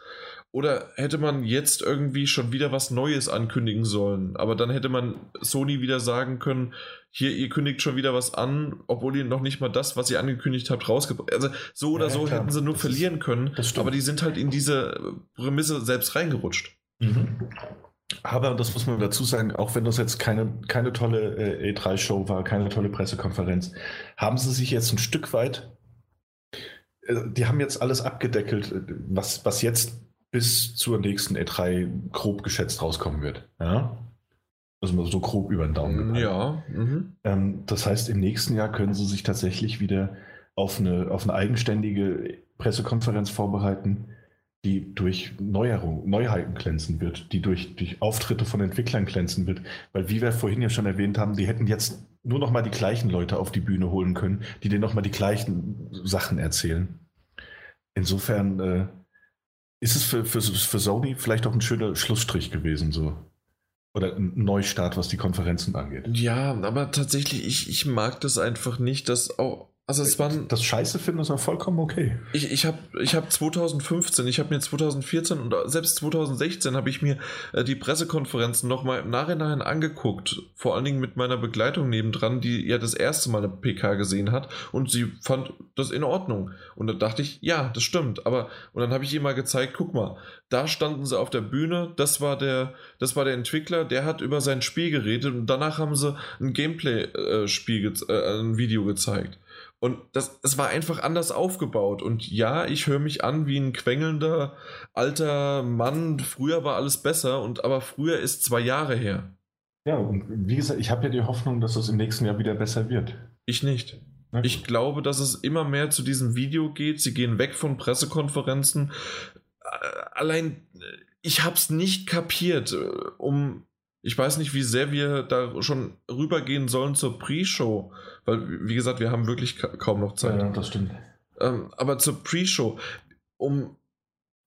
Oder hätte man jetzt irgendwie schon wieder was Neues ankündigen sollen? Aber dann hätte man Sony wieder sagen können, hier, ihr kündigt schon wieder was an, obwohl ihr noch nicht mal das, was ihr angekündigt habt, rausgebracht Also so oder ja, so klar. hätten sie nur das verlieren ist, können. Aber die sind halt in diese Prämisse selbst reingerutscht. Mhm. Aber das muss man dazu sagen, auch wenn das jetzt keine, keine tolle äh, E3-Show war, keine tolle Pressekonferenz, haben sie sich jetzt ein Stück weit, äh, die haben jetzt alles abgedeckelt, äh, was, was jetzt bis zur nächsten E3 grob geschätzt rauskommen wird. Ja? Also so grob über den Daumen gepackt. Ja. Mhm. Ähm, das heißt, im nächsten Jahr können sie sich tatsächlich wieder auf eine, auf eine eigenständige Pressekonferenz vorbereiten, die durch Neuerung, Neuheiten glänzen wird, die durch, durch Auftritte von Entwicklern glänzen wird. Weil, wie wir vorhin ja schon erwähnt haben, die hätten jetzt nur noch mal die gleichen Leute auf die Bühne holen können, die denen noch mal die gleichen Sachen erzählen. Insofern äh, ist es für, für, für Sony vielleicht auch ein schöner Schlussstrich gewesen, so? Oder ein Neustart, was die Konferenzen angeht? Ja, aber tatsächlich, ich, ich mag das einfach nicht, dass auch, Also es waren, das Scheiße finden ist auch vollkommen okay. Ich, ich habe ich hab 2015, ich habe mir 2014 und selbst 2016 habe ich mir äh, die Pressekonferenzen nochmal im Nachhinein angeguckt. Vor allen Dingen mit meiner Begleitung nebendran, die ja das erste Mal eine PK gesehen hat und sie fand das in Ordnung. Und da dachte ich, ja, das stimmt. Aber und dann habe ich ihr mal gezeigt, guck mal, da standen sie auf der Bühne, das war der, das war der Entwickler, der hat über sein Spiel geredet und danach haben sie ein Gameplay-Spiel, äh, äh, ein Video gezeigt. Und das, es war einfach anders aufgebaut. Und ja, ich höre mich an wie ein quengelnder alter Mann. Früher war alles besser, und aber früher ist zwei Jahre her. Ja, und wie gesagt, ich habe ja die Hoffnung, dass es im nächsten Jahr wieder besser wird. Ich nicht. Ich glaube, dass es immer mehr zu diesem Video geht. Sie gehen weg von Pressekonferenzen. Allein, ich habe es nicht kapiert, um ich weiß nicht, wie sehr wir da schon rübergehen sollen zur Pre-Show, weil, wie gesagt, wir haben wirklich ka kaum noch Zeit. Ja, das stimmt. Ähm, aber zur Pre-Show, um,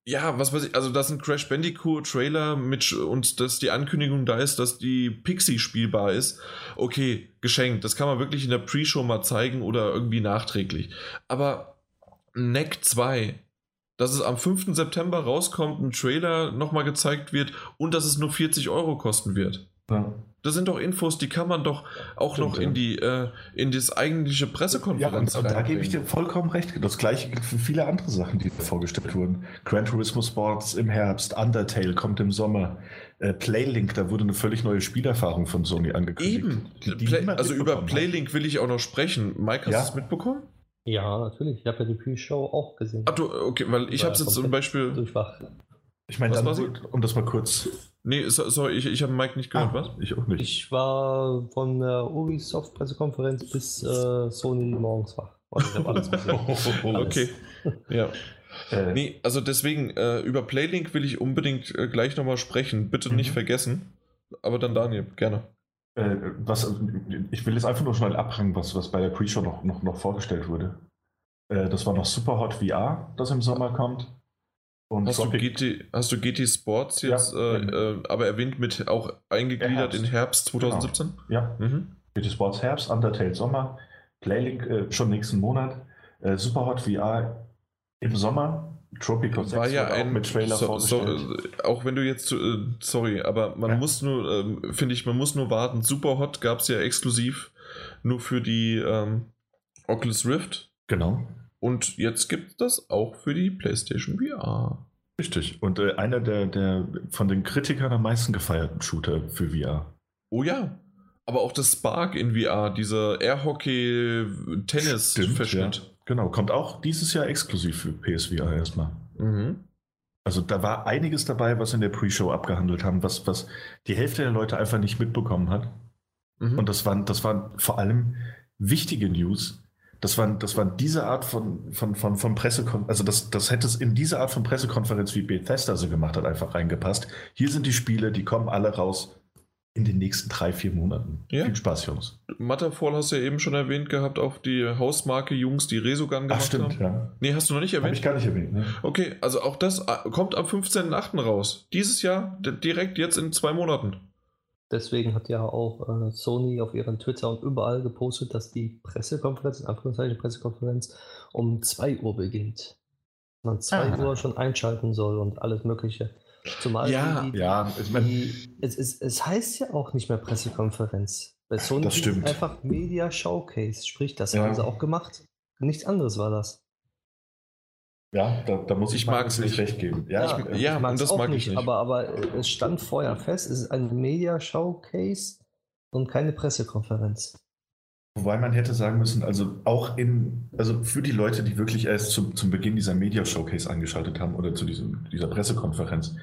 ja, was weiß ich, also dass ein Crash Bandicoot-Trailer mit und dass die Ankündigung da ist, dass die Pixie spielbar ist, okay, geschenkt. Das kann man wirklich in der Pre-Show mal zeigen oder irgendwie nachträglich. Aber Neck 2, dass es am 5. September rauskommt, ein Trailer nochmal gezeigt wird und dass es nur 40 Euro kosten wird. Ja. Das sind doch Infos, die kann man doch auch Stimmt, noch in die äh, in das eigentliche Pressekonferenz Ja, und, und da gebe ich dir vollkommen recht. Das gleiche gilt für viele andere Sachen, die vorgestellt wurden. Gran Turismo Sports im Herbst, Undertale kommt im Sommer. Äh, Playlink, da wurde eine völlig neue Spielerfahrung von Sony angekündigt. Eben. Die, die Play, also über Playlink will ich auch noch sprechen. Mike, hast ja. du es mitbekommen? Ja, natürlich. Ich habe ja die Pre-Show auch gesehen. Ach du, okay, weil ich habe es jetzt zum Beispiel. Durchwach. Ich meine, um das mal kurz. Nee, sorry, ich, ich habe Mike nicht gehört, ah, was? Ich auch nicht. Ich war von der Ubisoft-Pressekonferenz bis äh, Sony morgens wach. Also alles [laughs] okay. ja. Äh, nee, also deswegen, äh, über Playlink will ich unbedingt äh, gleich nochmal sprechen. Bitte nicht mhm. vergessen. Aber dann Daniel, gerne. Äh, was, ich will jetzt einfach nur schnell abhängen, was, was bei der Pre-Show noch, noch, noch vorgestellt wurde. Äh, das war noch Superhot VR, das im Sommer kommt. Und hast, du GT, hast du GT Sports jetzt ja, äh, äh, aber erwähnt mit auch eingegliedert Herbst. in Herbst 2017? Genau. Ja. Mhm. GT Sports Herbst, Undertale Sommer, Playlink äh, schon nächsten Monat, äh, Superhot VR im Sommer Tropico 6 war ja ein mit Trailer so, so, auch wenn du jetzt äh, sorry, aber man ja. muss nur äh, finde ich, man muss nur warten. Superhot gab es ja exklusiv nur für die ähm, Oculus Rift. Genau. Und jetzt gibt es das auch für die PlayStation VR. Richtig. Und äh, einer der, der von den Kritikern am meisten gefeierten Shooter für VR. Oh ja. Aber auch das Spark in VR, dieser Airhockey-Tennis-Verschnitt. Ja. Genau, kommt auch dieses Jahr exklusiv für PSVR erstmal. Mhm. Also da war einiges dabei, was in der Pre-Show abgehandelt haben, was, was die Hälfte der Leute einfach nicht mitbekommen hat. Mhm. Und das waren, das waren vor allem wichtige News. Das waren, das waren diese Art von, von, von, von Pressekonferenz, also das, das hätte es in diese Art von Pressekonferenz, wie Bethesda so gemacht hat, einfach reingepasst. Hier sind die Spiele, die kommen alle raus in den nächsten drei, vier Monaten. Ja. Viel Spaß, Jungs. Matterfall hast du ja eben schon erwähnt gehabt, auf die Hausmarke Jungs, die Resogun gemacht Ach, stimmt, haben. Ja. Nee, hast du noch nicht erwähnt? Habe ich gar nicht erwähnt. Ne? Okay, also auch das äh, kommt am 15.8. raus. Dieses Jahr, direkt jetzt in zwei Monaten. Deswegen hat ja auch äh, Sony auf ihren Twitter und überall gepostet, dass die Pressekonferenz, in Anführungszeichen Pressekonferenz, um 2 Uhr beginnt. Man 2 ah. Uhr schon einschalten soll und alles Mögliche. Zumal ja, die, ja. Ich mein, die, es, es, es heißt ja auch nicht mehr Pressekonferenz. Bei Sony das stimmt. ist einfach Media Showcase. Sprich, das ja. haben sie auch gemacht. Nichts anderes war das. Ja, da, da muss ich, ich mag es nicht recht geben. Ja, ja, ich, ja und das mag nicht, ich nicht. Aber, aber es stand vorher fest, es ist ein Media Showcase und keine Pressekonferenz. Wobei man hätte sagen müssen, also auch in, also für die Leute, die wirklich erst zum, zum Beginn dieser Media Showcase angeschaltet haben oder zu diesem, dieser Pressekonferenz,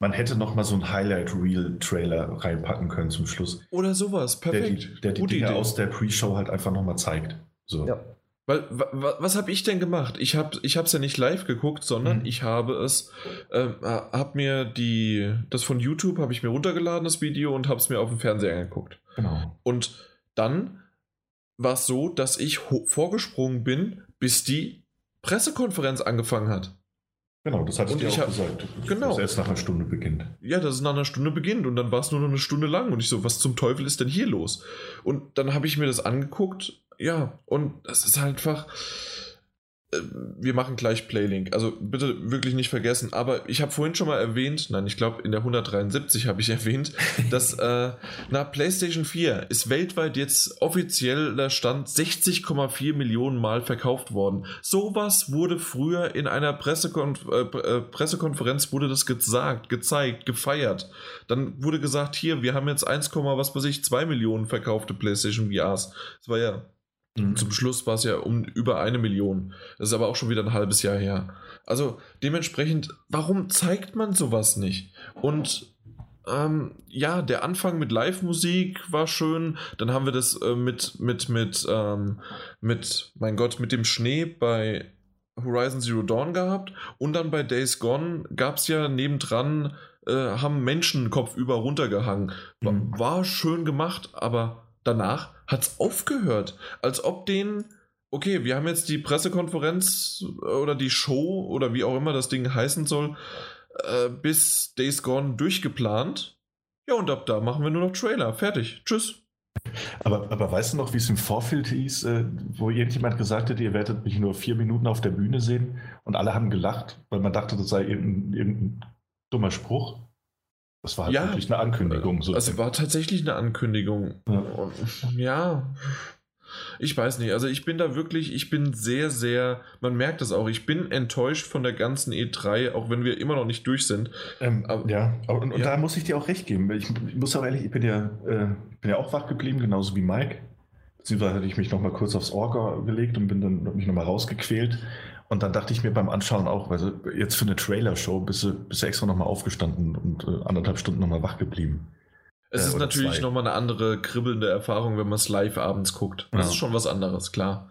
man hätte noch mal so ein Highlight-Reel-Trailer reinpacken können zum Schluss. Oder sowas, perfekt. Der die, der die Dinge Idee. aus der Pre-Show halt einfach noch mal zeigt. So. Ja. Weil, was habe ich denn gemacht? Ich habe ich es ja nicht live geguckt, sondern mhm. ich habe es, äh, habe mir die, das von YouTube habe ich mir runtergeladen, das Video, und habe es mir auf dem Fernseher angeguckt. Genau. Und dann war es so, dass ich vorgesprungen bin, bis die Pressekonferenz angefangen hat. Genau, das hatte ich dir auch hab, gesagt. Genau. Dass erst nach einer Stunde beginnt. Ja, dass es nach einer Stunde beginnt und dann war es nur noch eine Stunde lang und ich so, was zum Teufel ist denn hier los? Und dann habe ich mir das angeguckt ja, und das ist halt einfach äh, wir machen gleich Playlink. Also bitte wirklich nicht vergessen. Aber ich habe vorhin schon mal erwähnt, nein, ich glaube in der 173 habe ich [laughs] erwähnt, dass äh, na, PlayStation 4 ist weltweit jetzt offizieller Stand 60,4 Millionen Mal verkauft worden. Sowas wurde früher in einer Pressekonf äh, äh, Pressekonferenz wurde das gesagt, gezeigt, gefeiert. Dann wurde gesagt, hier, wir haben jetzt 1, was weiß ich, 2 Millionen verkaufte PlayStation VRs. Das war ja Mhm. Zum Schluss war es ja um über eine Million. Das ist aber auch schon wieder ein halbes Jahr her. Also dementsprechend, warum zeigt man sowas nicht? Und ähm, ja, der Anfang mit Live-Musik war schön. Dann haben wir das äh, mit, mit, mit, ähm, mit, mein Gott, mit dem Schnee bei Horizon Zero Dawn gehabt. Und dann bei Days Gone gab es ja nebendran, äh, haben Menschen kopfüber runtergehangen. War, mhm. war schön gemacht, aber danach hat es aufgehört. Als ob den, okay, wir haben jetzt die Pressekonferenz oder die Show oder wie auch immer das Ding heißen soll, äh, bis Days Gone durchgeplant. Ja, und ab da machen wir nur noch Trailer. Fertig. Tschüss. Aber, aber weißt du noch, wie es im Vorfeld hieß, äh, wo irgendjemand gesagt hat, ihr werdet mich nur vier Minuten auf der Bühne sehen und alle haben gelacht, weil man dachte, das sei irgendein, irgendein dummer Spruch? Das war halt ja, wirklich eine Ankündigung. So es war tatsächlich eine Ankündigung. Ja. ja. Ich weiß nicht. Also ich bin da wirklich, ich bin sehr, sehr, man merkt es auch, ich bin enttäuscht von der ganzen E3, auch wenn wir immer noch nicht durch sind. Ähm, aber, ja, und, und ja. da muss ich dir auch recht geben. Ich, ich muss auch ehrlich, ich bin ja, äh, bin ja auch wach geblieben, genauso wie Mike. Beziehungsweise hatte ich mich nochmal kurz aufs Orga gelegt und bin dann mich nochmal rausgequält. Und dann dachte ich mir beim Anschauen auch, also jetzt für eine Trailer-Show bist du, bist du extra nochmal aufgestanden und äh, anderthalb Stunden nochmal wach geblieben. Es äh, ist natürlich nochmal eine andere kribbelnde Erfahrung, wenn man es live abends guckt. Das ja. ist schon was anderes, klar.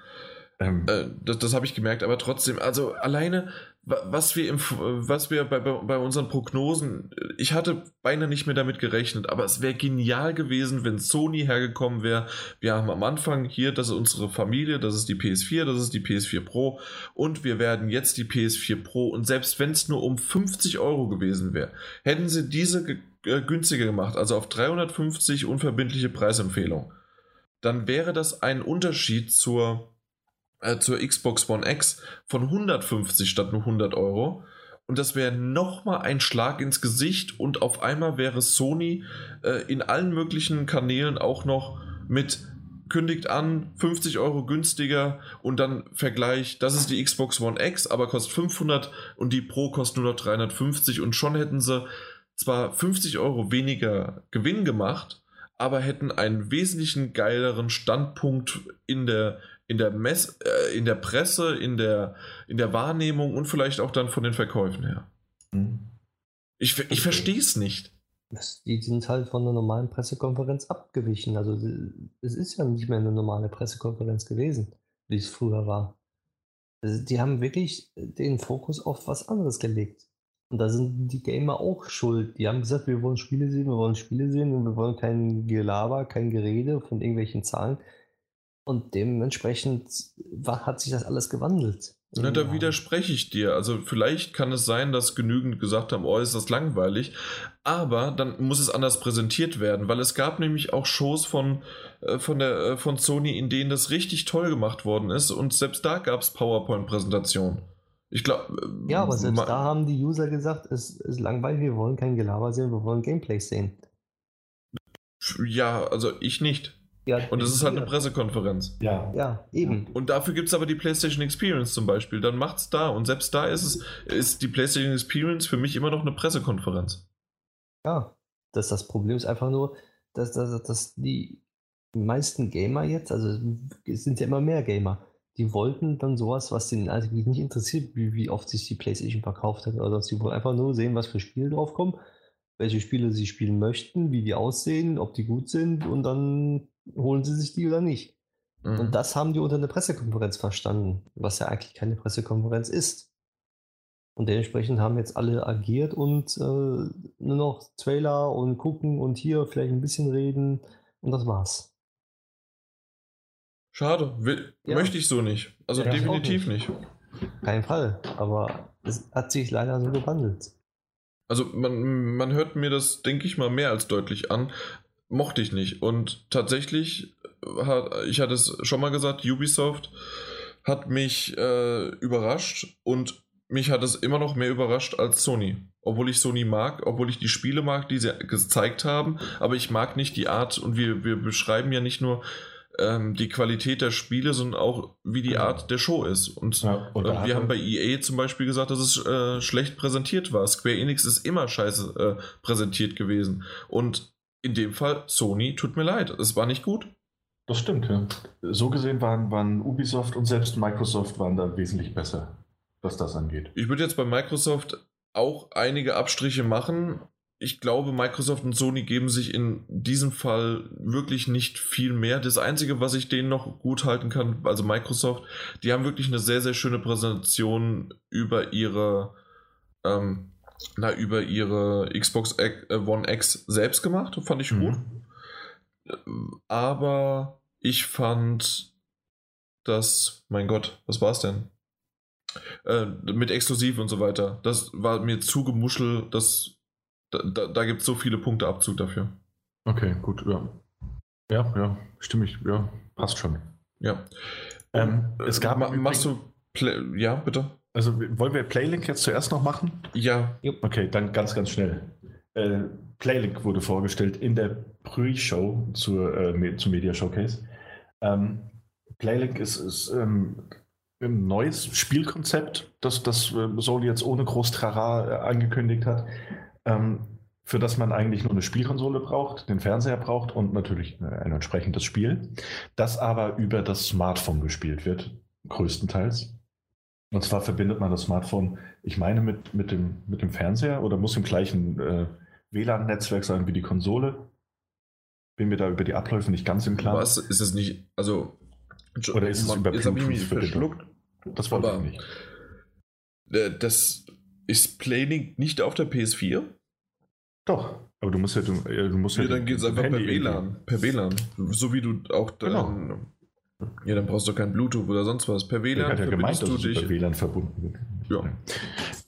Ähm, äh, das, das habe ich gemerkt, aber trotzdem, also alleine, was wir, im, was wir bei, bei unseren Prognosen, ich hatte beinahe nicht mehr damit gerechnet, aber es wäre genial gewesen, wenn Sony hergekommen wäre. Wir haben am Anfang hier, das ist unsere Familie, das ist die PS4, das ist die PS4 Pro und wir werden jetzt die PS4 Pro und selbst wenn es nur um 50 Euro gewesen wäre, hätten sie diese äh, günstiger gemacht, also auf 350 unverbindliche Preisempfehlung, dann wäre das ein Unterschied zur äh, zur Xbox One X von 150 statt nur 100 Euro. Und das wäre nochmal ein Schlag ins Gesicht und auf einmal wäre Sony äh, in allen möglichen Kanälen auch noch mit kündigt an, 50 Euro günstiger und dann Vergleich, das ist die Xbox One X, aber kostet 500 und die Pro kostet nur noch 350 und schon hätten sie zwar 50 Euro weniger Gewinn gemacht, aber hätten einen wesentlichen geileren Standpunkt in der, in der, Mess, äh, in der Presse, in der, in der Wahrnehmung und vielleicht auch dann von den Verkäufen her. Mhm. Ich, ich verstehe es nicht. Die sind halt von der normalen Pressekonferenz abgewichen. Also es ist ja nicht mehr eine normale Pressekonferenz gewesen, wie es früher war. Also die haben wirklich den Fokus auf was anderes gelegt. Und da sind die Gamer auch schuld. Die haben gesagt, wir wollen Spiele sehen, wir wollen Spiele sehen und wir wollen kein Gelaber, kein Gerede von irgendwelchen Zahlen. Und dementsprechend hat sich das alles gewandelt. Na, da widerspreche ich dir. Also vielleicht kann es sein, dass genügend gesagt haben, oh, ist das langweilig. Aber dann muss es anders präsentiert werden, weil es gab nämlich auch Shows von, äh, von, der, äh, von Sony, in denen das richtig toll gemacht worden ist. Und selbst da gab es PowerPoint-Präsentationen. Ich glaube. Äh, ja, aber selbst da haben die User gesagt, es ist langweilig, wir wollen kein Gelaber sehen, wir wollen Gameplay sehen. Ja, also ich nicht. Ja, und es ist halt eine Pressekonferenz. Ja. Ja, eben. Und dafür gibt es aber die PlayStation Experience zum Beispiel. Dann macht's da. Und selbst da ist es, ist die PlayStation Experience für mich immer noch eine Pressekonferenz. Ja. Das, das Problem ist einfach nur, dass, dass, dass die meisten Gamer jetzt, also es sind ja immer mehr Gamer, die wollten dann sowas, was den eigentlich nicht interessiert, wie, wie oft sich die PlayStation verkauft hat oder sie wollen einfach nur sehen, was für Spiele draufkommen, welche Spiele sie spielen möchten, wie die aussehen, ob die gut sind und dann holen sie sich die oder nicht. Mhm. Und das haben die unter einer Pressekonferenz verstanden, was ja eigentlich keine Pressekonferenz ist. Und dementsprechend haben jetzt alle agiert und äh, nur noch Trailer und gucken und hier vielleicht ein bisschen reden und das war's. Schade, Will, ja. möchte ich so nicht. Also ja, definitiv nicht. nicht. Kein Fall, aber es hat sich leider so gewandelt. Also man, man hört mir das, denke ich mal, mehr als deutlich an mochte ich nicht. Und tatsächlich hat, ich hatte es schon mal gesagt, Ubisoft hat mich äh, überrascht und mich hat es immer noch mehr überrascht als Sony. Obwohl ich Sony mag, obwohl ich die Spiele mag, die sie gezeigt haben, aber ich mag nicht die Art und wir, wir beschreiben ja nicht nur ähm, die Qualität der Spiele, sondern auch wie die. Art der Show ist. Und ja, äh, wir haben bei EA zum Beispiel gesagt, dass es äh, schlecht präsentiert war. Square Enix ist immer scheiße äh, präsentiert gewesen. Und in dem Fall Sony, tut mir leid, es war nicht gut. Das stimmt, ja. So gesehen waren, waren Ubisoft und selbst Microsoft waren da wesentlich besser, was das angeht. Ich würde jetzt bei Microsoft auch einige Abstriche machen, ich glaube, Microsoft und Sony geben sich in diesem Fall wirklich nicht viel mehr. Das Einzige, was ich denen noch gut halten kann, also Microsoft, die haben wirklich eine sehr, sehr schöne Präsentation über ihre, ähm, na, über ihre Xbox äh, One X selbst gemacht. Fand ich gut. Mhm. Aber ich fand das, mein Gott, was war es denn? Äh, mit Exklusiv und so weiter. Das war mir zu gemuschel, das da, da, da gibt es so viele Punkte Abzug dafür. Okay, gut, ja. Ja, ja, stimme ich, ja, passt schon. Ja. Ähm, es gab. Ma machst du. Play ja, bitte. Also wollen wir Playlink jetzt zuerst noch machen? Ja. Okay, dann ganz, ganz schnell. Äh, Playlink wurde vorgestellt in der Pre-Show zur, äh, zum Media Showcase. Ähm, Playlink ist, ist ähm, ein neues Spielkonzept, das, das äh, Sony jetzt ohne groß Trara äh, angekündigt hat ähm, für das man eigentlich nur eine Spielkonsole braucht, den Fernseher braucht und natürlich äh, ein entsprechendes Spiel, das aber über das Smartphone gespielt wird, größtenteils. Und zwar verbindet man das Smartphone, ich meine, mit, mit, dem, mit dem Fernseher oder muss im gleichen äh, WLAN-Netzwerk sein wie die Konsole. Bin mir da über die Abläufe nicht ganz im Klaren. Was? Ist es nicht, also. Oder ist es über Bluetooth verschluckt? Das wollte ich nicht. Äh, das ist Playlink nicht auf der PS4? Doch, aber du musst ja. Du, du musst ja, ja dann geht es einfach Handy per WLAN. Per WLAN. So wie du auch dann. Genau. Ja, dann brauchst du kein Bluetooth oder sonst was. Per WLAN ja gemeint, dass du dich. Per WLAN verbunden. Ja.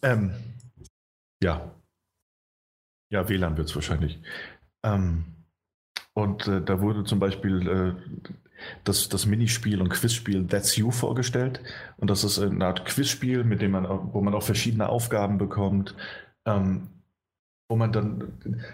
Ähm, ja. Ja, WLAN wird es wahrscheinlich. Ähm, und äh, da wurde zum Beispiel äh, das, das Minispiel und Quizspiel That's You vorgestellt. Und das ist eine Art Quizspiel, mit dem man, wo man auch verschiedene Aufgaben bekommt, ähm, wo man dann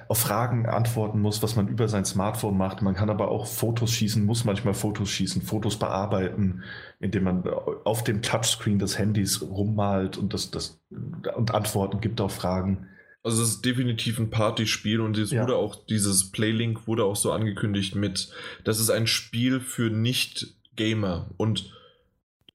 auf Fragen antworten muss, was man über sein Smartphone macht. Man kann aber auch Fotos schießen, muss manchmal Fotos schießen, Fotos bearbeiten, indem man auf dem Touchscreen des Handys rummalt und das, das und Antworten gibt auf Fragen. Also es ist definitiv ein Partyspiel und es ja. wurde auch, dieses Playlink wurde auch so angekündigt mit, das ist ein Spiel für Nicht-Gamer und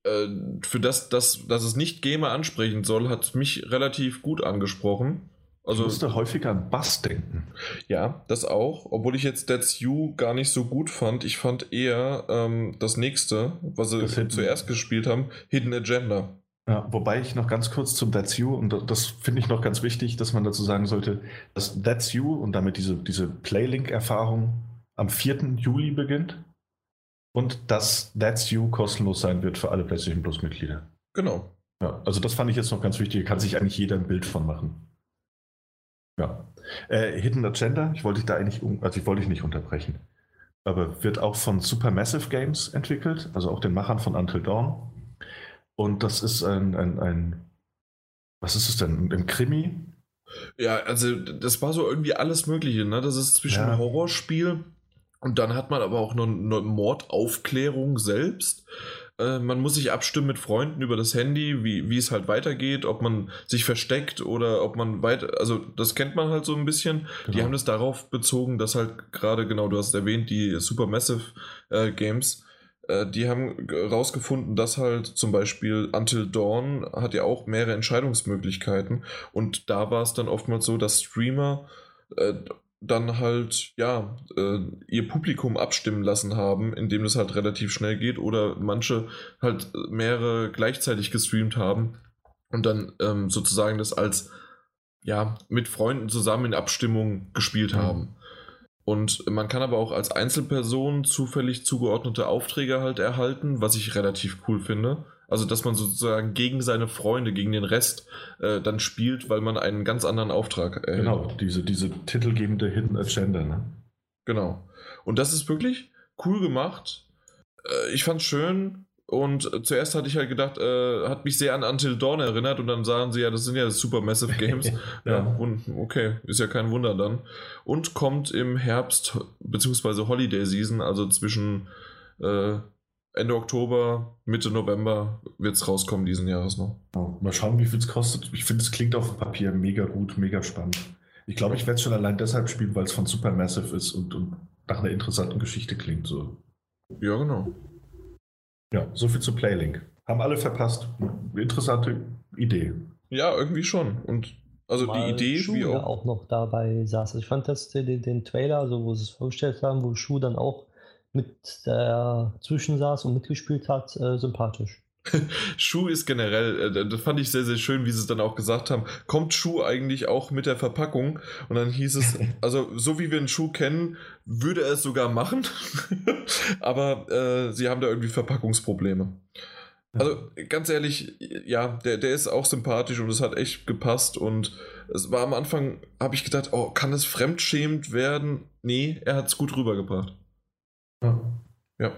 äh, für das, das, dass es Nicht-Gamer ansprechen soll, hat mich relativ gut angesprochen. Also, ich musste häufiger an Bass denken. Ja, das auch. Obwohl ich jetzt That's You gar nicht so gut fand. Ich fand eher ähm, das nächste, was sie zuerst gespielt haben, Hidden Agenda. Ja, wobei ich noch ganz kurz zum That's You, und das finde ich noch ganz wichtig, dass man dazu sagen sollte, dass That's You und damit diese, diese Playlink-Erfahrung am 4. Juli beginnt und dass That's You kostenlos sein wird für alle PlayStation Plus-Mitglieder. Genau. Ja, also das fand ich jetzt noch ganz wichtig, kann sich eigentlich jeder ein Bild von machen. Ja. Äh, Hidden Agenda, ich wollte dich da eigentlich, also ich wollte dich nicht unterbrechen, aber wird auch von Supermassive Games entwickelt, also auch den Machern von Until Dawn. Und das ist ein, ein, ein was ist es denn? Ein Krimi? Ja, also das war so irgendwie alles Mögliche, ne? Das ist zwischen ja. Horrorspiel und dann hat man aber auch noch eine Mordaufklärung selbst. Äh, man muss sich abstimmen mit Freunden über das Handy, wie, wie es halt weitergeht, ob man sich versteckt oder ob man weiter, also das kennt man halt so ein bisschen. Genau. Die haben das darauf bezogen, dass halt gerade, genau, du hast erwähnt, die Supermassive äh, Games, äh, die haben rausgefunden, dass halt zum Beispiel Until Dawn hat ja auch mehrere Entscheidungsmöglichkeiten und da war es dann oftmals so, dass Streamer äh, dann halt, ja, äh, ihr Publikum abstimmen lassen haben, indem das halt relativ schnell geht oder manche halt mehrere gleichzeitig gestreamt haben und dann ähm, sozusagen das als, ja, mit Freunden zusammen in Abstimmung gespielt mhm. haben. Und man kann aber auch als Einzelperson zufällig zugeordnete Aufträge halt erhalten, was ich relativ cool finde. Also, dass man sozusagen gegen seine Freunde, gegen den Rest äh, dann spielt, weil man einen ganz anderen Auftrag erhält. Genau, diese, diese titelgebende Hidden Agenda, ne? Genau. Und das ist wirklich cool gemacht. Äh, ich fand's schön. Und zuerst hatte ich halt gedacht, äh, hat mich sehr an Until Dawn erinnert und dann sagen sie ja, das sind ja Supermassive [laughs] Games. ja, ja okay, ist ja kein Wunder dann. Und kommt im Herbst beziehungsweise Holiday Season, also zwischen äh, Ende Oktober, Mitte November wird es rauskommen diesen Jahres noch. Mal schauen, wie viel es kostet. Ich finde, es klingt auf dem Papier mega gut, mega spannend. Ich glaube, ich werde es schon allein deshalb spielen, weil es von Supermassive ist und, und nach einer interessanten Geschichte klingt. So. Ja, genau. Ja, so viel zu Playlink. Haben alle verpasst. Interessante Idee. Ja, irgendwie schon. Und also Mal die Idee, Schuh wie auch, auch noch dabei saß. Ich fand das den, den Trailer, also wo sie es vorgestellt haben, wo Schuh dann auch mit der saß und mitgespielt hat, äh, sympathisch. [laughs] Schuh ist generell, äh, das fand ich sehr, sehr schön, wie sie es dann auch gesagt haben. Kommt Schuh eigentlich auch mit der Verpackung? Und dann hieß es, [laughs] also so wie wir einen Schuh kennen, würde er es sogar machen. [laughs] Aber äh, sie haben da irgendwie Verpackungsprobleme. Also ganz ehrlich, ja, der, der ist auch sympathisch und es hat echt gepasst. Und es war am Anfang, habe ich gedacht, oh, kann es fremdschämend werden? Nee, er hat es gut rübergebracht. Ja.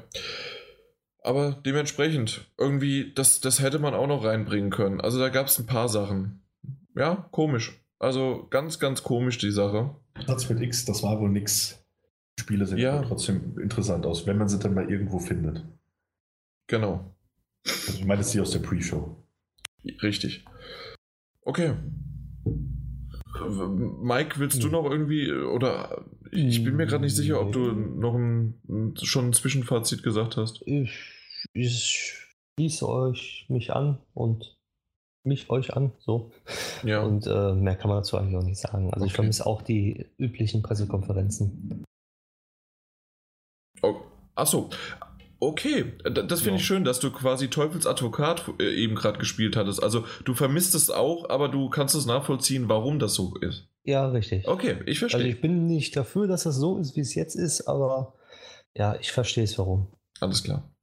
Aber dementsprechend, irgendwie, das, das hätte man auch noch reinbringen können. Also da gab es ein paar Sachen. Ja, komisch. Also ganz, ganz komisch die Sache. Das mit X, das war wohl nix. Die Spiele sehen ja. trotzdem interessant aus, wenn man sie dann mal irgendwo findet. Genau. Also ich meine, das ist die aus der Pre-Show. Richtig. Okay. Mike, willst du hm. noch irgendwie, oder ich bin mir gerade nicht sicher, ob du noch ein, schon ein Zwischenfazit gesagt hast. Ich, ich schließe euch mich an und mich euch an, so. Ja. Und äh, mehr kann man dazu eigentlich auch nicht sagen. Also okay. ich vermisse auch die üblichen Pressekonferenzen. Oh, achso, Okay, das finde ja. ich schön, dass du quasi Teufelsadvokat äh, eben gerade gespielt hattest. Also du vermisst es auch, aber du kannst es nachvollziehen, warum das so ist. Ja, richtig. Okay, ich verstehe. Also ich bin nicht dafür, dass das so ist, wie es jetzt ist, aber ja, ich verstehe es warum. Alles klar.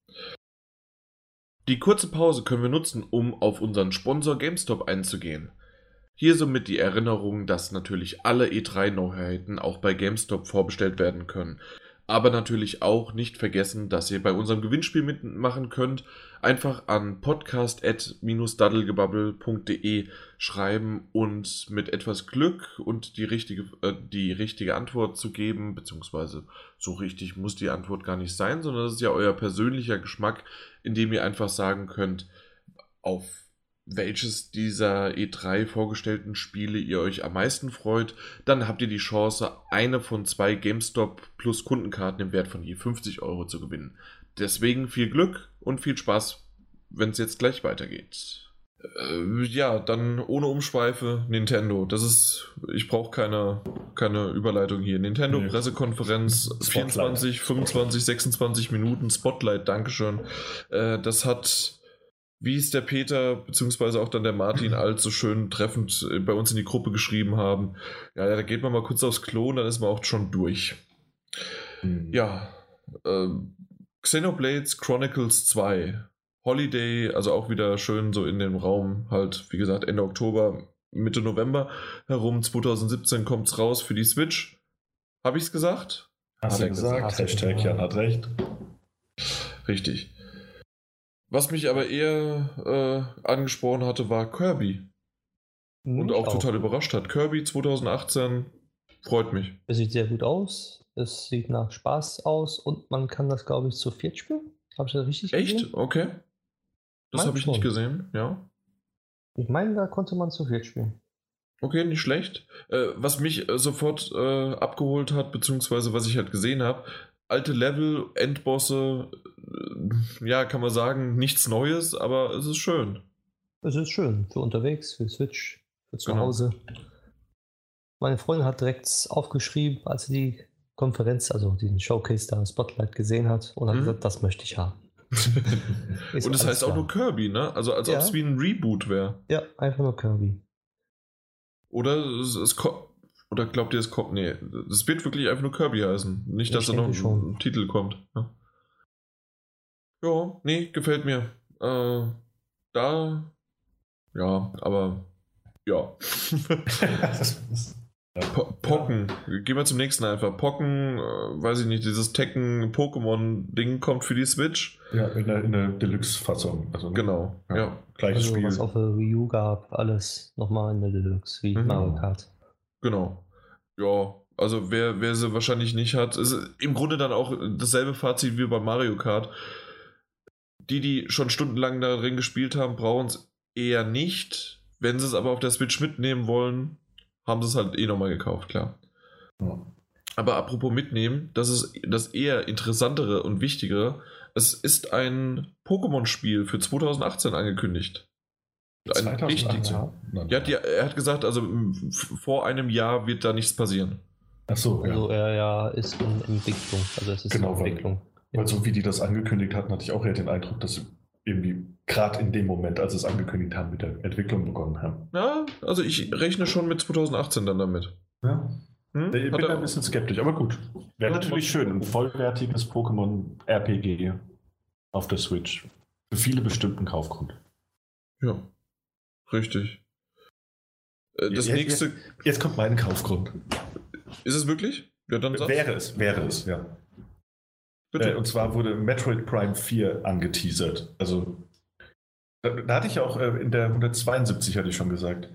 Die kurze Pause können wir nutzen, um auf unseren Sponsor GameStop einzugehen. Hier somit die Erinnerung, dass natürlich alle E3-Neuheiten auch bei GameStop vorbestellt werden können. Aber natürlich auch nicht vergessen, dass ihr bei unserem Gewinnspiel mitmachen könnt. Einfach an podcast.-daddelgebubble.de schreiben und mit etwas Glück und die richtige, äh, die richtige Antwort zu geben, beziehungsweise so richtig muss die Antwort gar nicht sein, sondern das ist ja euer persönlicher Geschmack, indem ihr einfach sagen könnt, auf welches dieser E3 vorgestellten Spiele ihr euch am meisten freut, dann habt ihr die Chance, eine von zwei GameStop plus Kundenkarten im Wert von je 50 Euro zu gewinnen. Deswegen viel Glück und viel Spaß, wenn es jetzt gleich weitergeht. Äh, ja, dann ohne Umschweife Nintendo. Das ist, ich brauche keine, keine Überleitung hier. Nintendo nee. Pressekonferenz 24, 25, 26 Minuten Spotlight, Dankeschön. Äh, das hat wie es der Peter beziehungsweise auch dann der Martin [clears throat] allzu schön treffend äh, bei uns in die Gruppe geschrieben haben. Ja, da geht man mal kurz aufs Klo und dann ist man auch schon durch. Mhm. Ja, äh, Xenoblades Chronicles 2. Holiday, also auch wieder schön so in dem Raum, halt, wie gesagt, Ende Oktober, Mitte November herum, 2017 kommt es raus für die Switch. Habe ich es gesagt? Hast du gesagt? Hashtag Jan hat recht. Richtig. Was mich aber eher äh, angesprochen hatte, war Kirby. Hm, Und auch, auch, total überrascht hat. Kirby 2018 freut mich. Es sieht sehr gut aus. Es sieht nach Spaß aus und man kann das, glaube ich, zu viert spielen. Habe ich das richtig Echt? gesehen? Echt? Okay. Das habe ich nicht gesehen, ja. Ich meine, da konnte man zu viert spielen. Okay, nicht schlecht. Äh, was mich äh, sofort äh, abgeholt hat, beziehungsweise was ich halt gesehen habe, alte Level, Endbosse, ja, kann man sagen, nichts Neues, aber es ist schön. Es ist schön, für unterwegs, für Switch, für zu genau. Hause. Meine Freundin hat direkt aufgeschrieben, als sie die Konferenz, also den Showcase da, Spotlight gesehen hat und hat mhm. gesagt, das möchte ich haben. [laughs] und das heißt klar. auch nur Kirby, ne? Also als ja. ob es wie ein Reboot wäre. Ja, einfach nur Kirby. Oder es, es oder glaubt ihr, es kommt? Nee, es wird wirklich einfach nur Kirby heißen. Nicht, dass da noch ein, ein, Titel kommt. Ja. Ja, nee, gefällt mir. Äh, da. Ja, aber. Ja. [laughs] Po Pocken. Gehen wir zum nächsten einfach. Pocken, äh, weiß ich nicht, dieses Tekken-Pokémon-Ding kommt für die Switch. Ja, in der, der Deluxe-Fassung. Also, genau, ja. ja. Gleiches also, Spiel. Was auf der Wii U gab, alles nochmal in der Deluxe, wie mhm. Mario Kart. Genau. Ja, also wer, wer sie wahrscheinlich nicht hat, ist im Grunde dann auch dasselbe Fazit wie bei Mario Kart. Die, die schon stundenlang darin gespielt haben, brauchen es eher nicht. Wenn sie es aber auf der Switch mitnehmen wollen, haben sie es halt eh nochmal gekauft, klar. Ja. Aber apropos mitnehmen, das ist das eher interessantere und wichtigere. Es ist ein Pokémon-Spiel für 2018 angekündigt. Ein 2018? Richtig, ja, die, er hat gesagt, also vor einem Jahr wird da nichts passieren. Ach so, also ja. er ja ist in Entwicklung. Also es ist genau, in Entwicklung. Weil, so wie die das angekündigt hatten, hatte ich auch eher den Eindruck, dass sie irgendwie gerade in dem Moment, als sie es angekündigt haben, mit der Entwicklung begonnen haben. Ja, also ich rechne schon mit 2018 dann damit. Ja. Hm? Ich bin ein bisschen skeptisch, aber gut. Wäre ja, natürlich schön, ein vollwertiges Pokémon-RPG auf der Switch. Für viele bestimmten Kaufgrund. Ja, richtig. Äh, das jetzt, nächste. Jetzt, jetzt, kommt mein Kaufgrund. Ist es wirklich? Ja, dann wäre es, wäre es, ja. Bitte. Äh, und zwar wurde Metroid Prime 4 angeteasert. Also, da, da hatte ich auch äh, in der 172 hatte ich schon gesagt.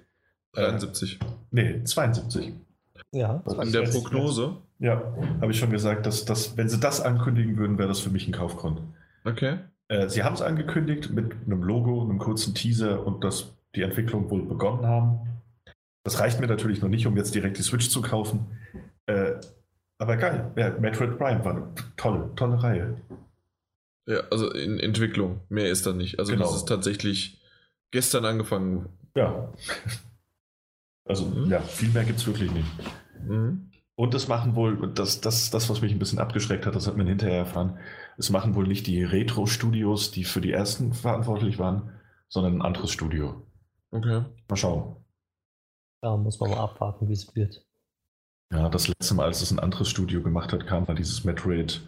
73. Äh, nee, 72. Ja, in der Prognose. Ja, habe ich schon gesagt, dass, dass wenn sie das ankündigen würden, wäre das für mich ein Kaufgrund. Okay. Äh, sie haben es angekündigt mit einem Logo, einem kurzen Teaser und dass die Entwicklung wohl begonnen haben. Das reicht mir natürlich noch nicht, um jetzt direkt die Switch zu kaufen. Äh, aber geil. Ja, Metroid Prime war eine tolle, tolle Reihe. Ja, also in Entwicklung. Mehr ist da nicht. Also genau. das ist tatsächlich gestern angefangen. Ja. Also mhm. ja, viel mehr gibt es wirklich nicht. Mhm. Und das machen wohl, das, das, das, was mich ein bisschen abgeschreckt hat, das hat man hinterher erfahren, es machen wohl nicht die Retro-Studios, die für die ersten verantwortlich waren, sondern ein anderes Studio. Okay. Mal schauen. Da muss man mal abwarten, wie es wird. Ja, das letzte Mal, als es ein anderes Studio gemacht hat, kam da dieses Metroid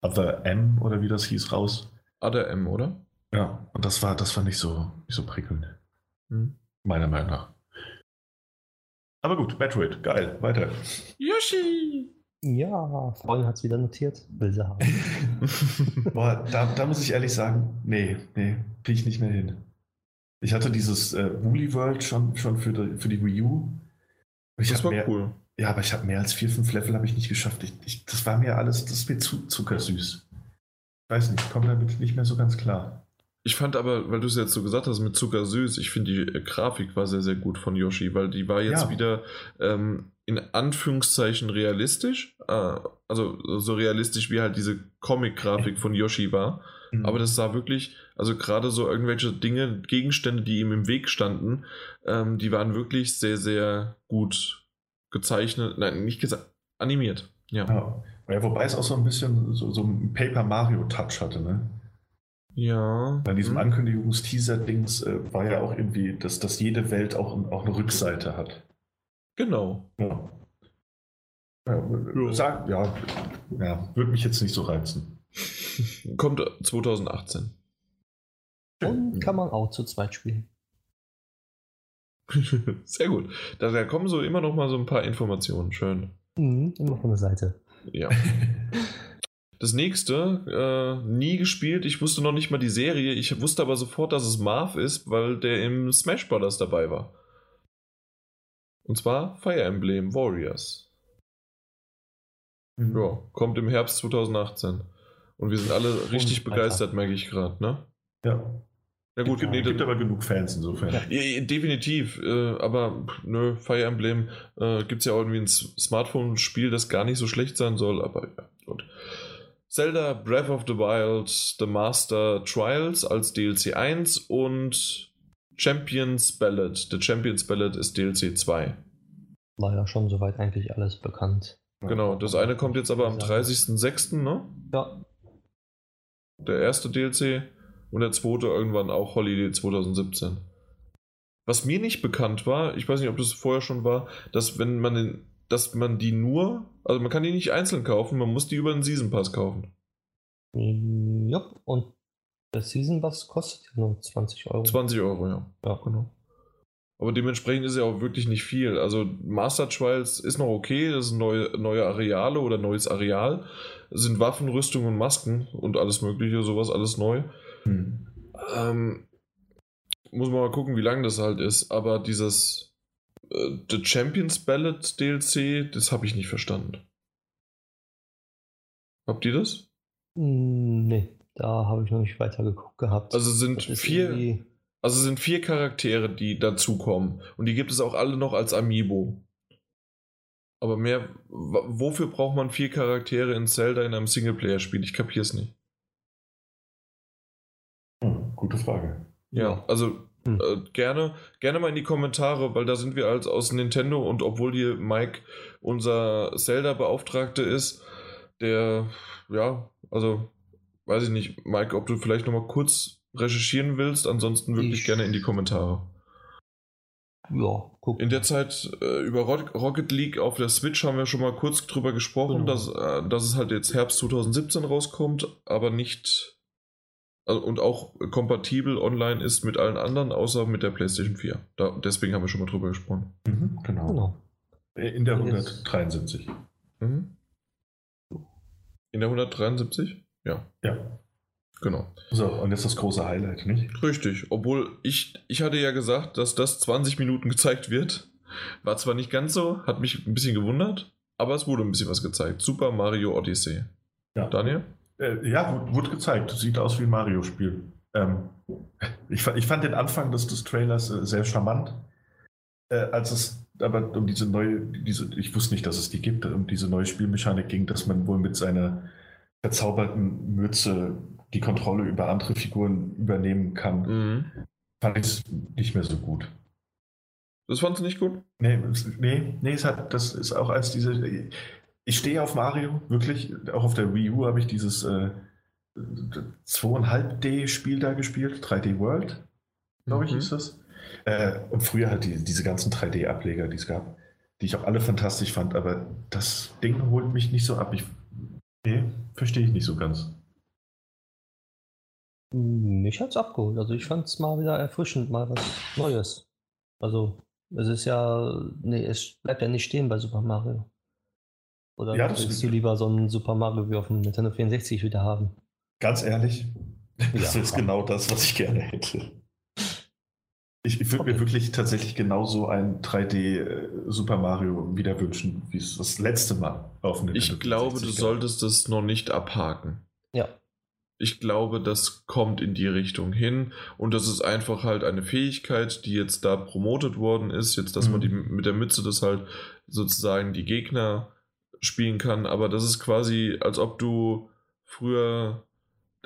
Other M oder wie das hieß raus. Other M, oder? Ja, und das war, das war nicht so, nicht so prickelnd. Hm. Meiner Meinung nach. Aber gut, Metroid, geil, weiter. Yoshi! Ja, Freundin hat es wieder notiert. Will sie haben. [laughs] Boah, da, da muss ich ehrlich sagen, nee, nee, kriege ich nicht mehr hin. Ich hatte dieses äh, Woolly World schon, schon für, die, für die Wii U. Ich das war mehr, cool. Ja, aber ich habe mehr als vier, fünf Level habe ich nicht geschafft. Ich, ich, das war mir alles, das ist mir zu zuckersüß. Ich weiß nicht, ich komme damit nicht mehr so ganz klar. Ich fand aber, weil du es jetzt so gesagt hast, mit zuckersüß, ich finde die äh, Grafik war sehr, sehr gut von Yoshi, weil die war jetzt ja. wieder ähm, in Anführungszeichen realistisch. Äh, also so realistisch wie halt diese Comic-Grafik von Yoshi war. Mhm. Aber das sah wirklich, also gerade so irgendwelche Dinge, Gegenstände, die ihm im Weg standen, ähm, die waren wirklich sehr, sehr gut gezeichnet, nein, nicht gesagt, animiert. Ja. ja. ja. Wobei es auch so ein bisschen so, so ein Paper Mario Touch hatte, ne? Ja. Bei diesem mhm. Ankündigungs-Teaser-Dings äh, war ja auch irgendwie, dass, dass jede Welt auch, auch eine Rückseite hat. Genau. Ja. Ja, sag, ja, ja, würde mich jetzt nicht so reizen. Kommt 2018. Und kann man auch zu zweit spielen. [laughs] Sehr gut. Da, kommen so immer noch mal so ein paar Informationen. Schön. Mhm, immer von der Seite. Ja. [laughs] Das nächste, äh, nie gespielt. Ich wusste noch nicht mal die Serie. Ich wusste aber sofort, dass es Marv ist, weil der im Smash Brothers dabei war. Und zwar Fire Emblem Warriors. Mhm. Ja, kommt im Herbst 2018. Und wir sind alle richtig begeistert, merke ich gerade, ne? Ja. Ja gut, gibt, nee, gibt aber genug Fans insofern. Ja, definitiv, äh, aber nö, Fire Emblem äh, gibt es ja auch irgendwie ein Smartphone-Spiel, das gar nicht so schlecht sein soll, aber ja, gut. Zelda Breath of the Wild The Master Trials als DLC 1 und Champions Ballad. The Champions Ballad ist DLC 2. War ja schon soweit eigentlich alles bekannt. Genau, das eine kommt jetzt aber am 30.06., ne? Ja. Der erste DLC und der zweite irgendwann auch Holiday 2017. Was mir nicht bekannt war, ich weiß nicht, ob das vorher schon war, dass wenn man den, dass man die nur, also man kann die nicht einzeln kaufen, man muss die über den Season Pass kaufen. Ja, und der Season Pass kostet ja nur 20 Euro. 20 Euro, ja. Ja, genau. Aber dementsprechend ist ja auch wirklich nicht viel. Also Master Trials ist noch okay, das sind neue, neue Areale oder neues Areal. Es sind Waffen, Rüstungen und Masken und alles mögliche, sowas, alles neu. Hm. Ähm, muss man mal gucken, wie lang das halt ist. Aber dieses äh, The Champions Ballot DLC, das habe ich nicht verstanden. Habt ihr das? Hm, nee, da habe ich noch nicht weiter geguckt gehabt. Also sind vier, also sind vier Charaktere, die dazukommen. Und die gibt es auch alle noch als Amiibo. Aber mehr, wofür braucht man vier Charaktere in Zelda in einem Singleplayer-Spiel? Ich kapiere es nicht. Gute Frage. Ja, also hm. äh, gerne, gerne mal in die Kommentare, weil da sind wir als aus Nintendo und obwohl hier Mike unser Zelda-Beauftragte ist, der, ja, also weiß ich nicht, Mike, ob du vielleicht nochmal kurz recherchieren willst, ansonsten wirklich ich, gerne in die Kommentare. Ja, guck. In der Zeit äh, über Rocket League auf der Switch haben wir schon mal kurz drüber gesprochen, genau. dass, äh, dass es halt jetzt Herbst 2017 rauskommt, aber nicht und auch kompatibel online ist mit allen anderen, außer mit der PlayStation 4. Da, deswegen haben wir schon mal drüber gesprochen. Mhm, genau. genau. In der 173. Mhm. In der 173? Ja. Ja. Genau. So, und jetzt das große Highlight, nicht? Richtig. Obwohl ich, ich hatte ja gesagt, dass das 20 Minuten gezeigt wird. War zwar nicht ganz so, hat mich ein bisschen gewundert, aber es wurde ein bisschen was gezeigt. Super Mario Odyssey. Ja. Daniel? Äh, ja, wurde gezeigt. Sieht aus wie ein Mario-Spiel. Ähm, ich, ich, fand den Anfang des, des Trailers äh, sehr charmant. Äh, als es aber um diese neue, diese, ich wusste nicht, dass es die gibt, um diese neue Spielmechanik ging, dass man wohl mit seiner verzauberten Mütze die Kontrolle über andere Figuren übernehmen kann, mhm. fand ich es nicht mehr so gut. Das fandst du nicht gut? Nee, nee, nee es hat, das ist auch als diese. Ich stehe auf Mario, wirklich. Auch auf der Wii U habe ich dieses äh, 2,5D-Spiel da gespielt, 3D World, glaube ich, mhm. ist das. Äh, und früher halt die, diese ganzen 3D-Ableger, die es gab, die ich auch alle fantastisch fand, aber das Ding holt mich nicht so ab. Ich, nee, verstehe ich nicht so ganz. Mich hat es abgeholt. Also ich fand es mal wieder erfrischend, mal was Neues. Also es ist ja, nee, es bleibt ja nicht stehen bei Super Mario. Oder ja, willst du lieber so ein Super Mario wie auf dem Nintendo 64 wieder haben? Ganz ehrlich, [laughs] das ja. ist genau das, was ich gerne hätte. Ich, ich würde okay. mir wirklich tatsächlich genauso ein 3D äh, Super Mario wieder wünschen, wie es das letzte Mal auf dem Nintendo Ich glaube, du solltest das noch nicht abhaken. Ja. Ich glaube, das kommt in die Richtung hin und das ist einfach halt eine Fähigkeit, die jetzt da promotet worden ist, jetzt, dass mhm. man die, mit der Mütze das halt sozusagen die Gegner spielen kann, aber das ist quasi, als ob du früher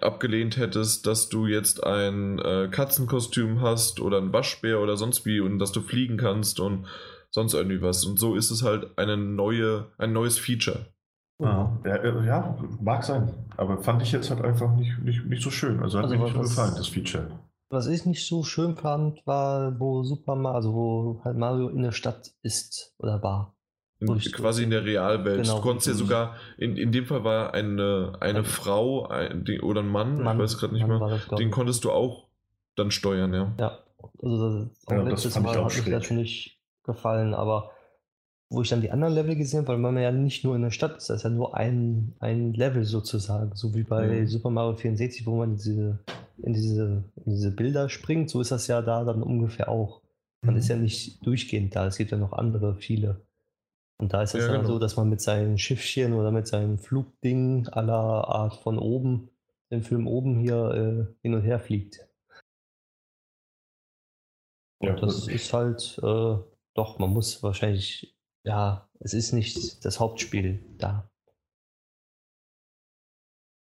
abgelehnt hättest, dass du jetzt ein äh, Katzenkostüm hast oder ein Waschbär oder sonst wie und dass du fliegen kannst und sonst irgendwie was. Und so ist es halt eine neue, ein neues Feature. Ja, äh, ja, mag sein. Aber fand ich jetzt halt einfach nicht, nicht, nicht so schön. Also hat also mir nicht so gefallen, das Feature. Was ich nicht so schön fand, war, wo Super Mario, also wo halt Mario in der Stadt ist oder war. In, quasi in der Realwelt. Genau, du konntest ja sogar, in, in dem Fall war eine, eine ja. Frau ein, die, oder ein Mann, Mann, ich weiß gerade nicht Mann mehr, das, den konntest du auch dann steuern, ja. Ja, also das, ja, letztes das Mal hat mir natürlich gefallen, aber wo ich dann die anderen Level gesehen habe, weil man ja nicht nur in der Stadt ist, das ist ja nur ein, ein Level sozusagen, so wie bei mhm. Super Mario 64, wo man diese, in, diese, in diese Bilder springt, so ist das ja da dann ungefähr auch. Man mhm. ist ja nicht durchgehend da, es gibt ja noch andere, viele. Und da ist es ja, dann genau. so, dass man mit seinen Schiffchen oder mit seinem Flugding aller Art von oben, den Film oben hier äh, hin und her fliegt. Und ja, das gut. ist halt, äh, doch, man muss wahrscheinlich, ja, es ist nicht das Hauptspiel da.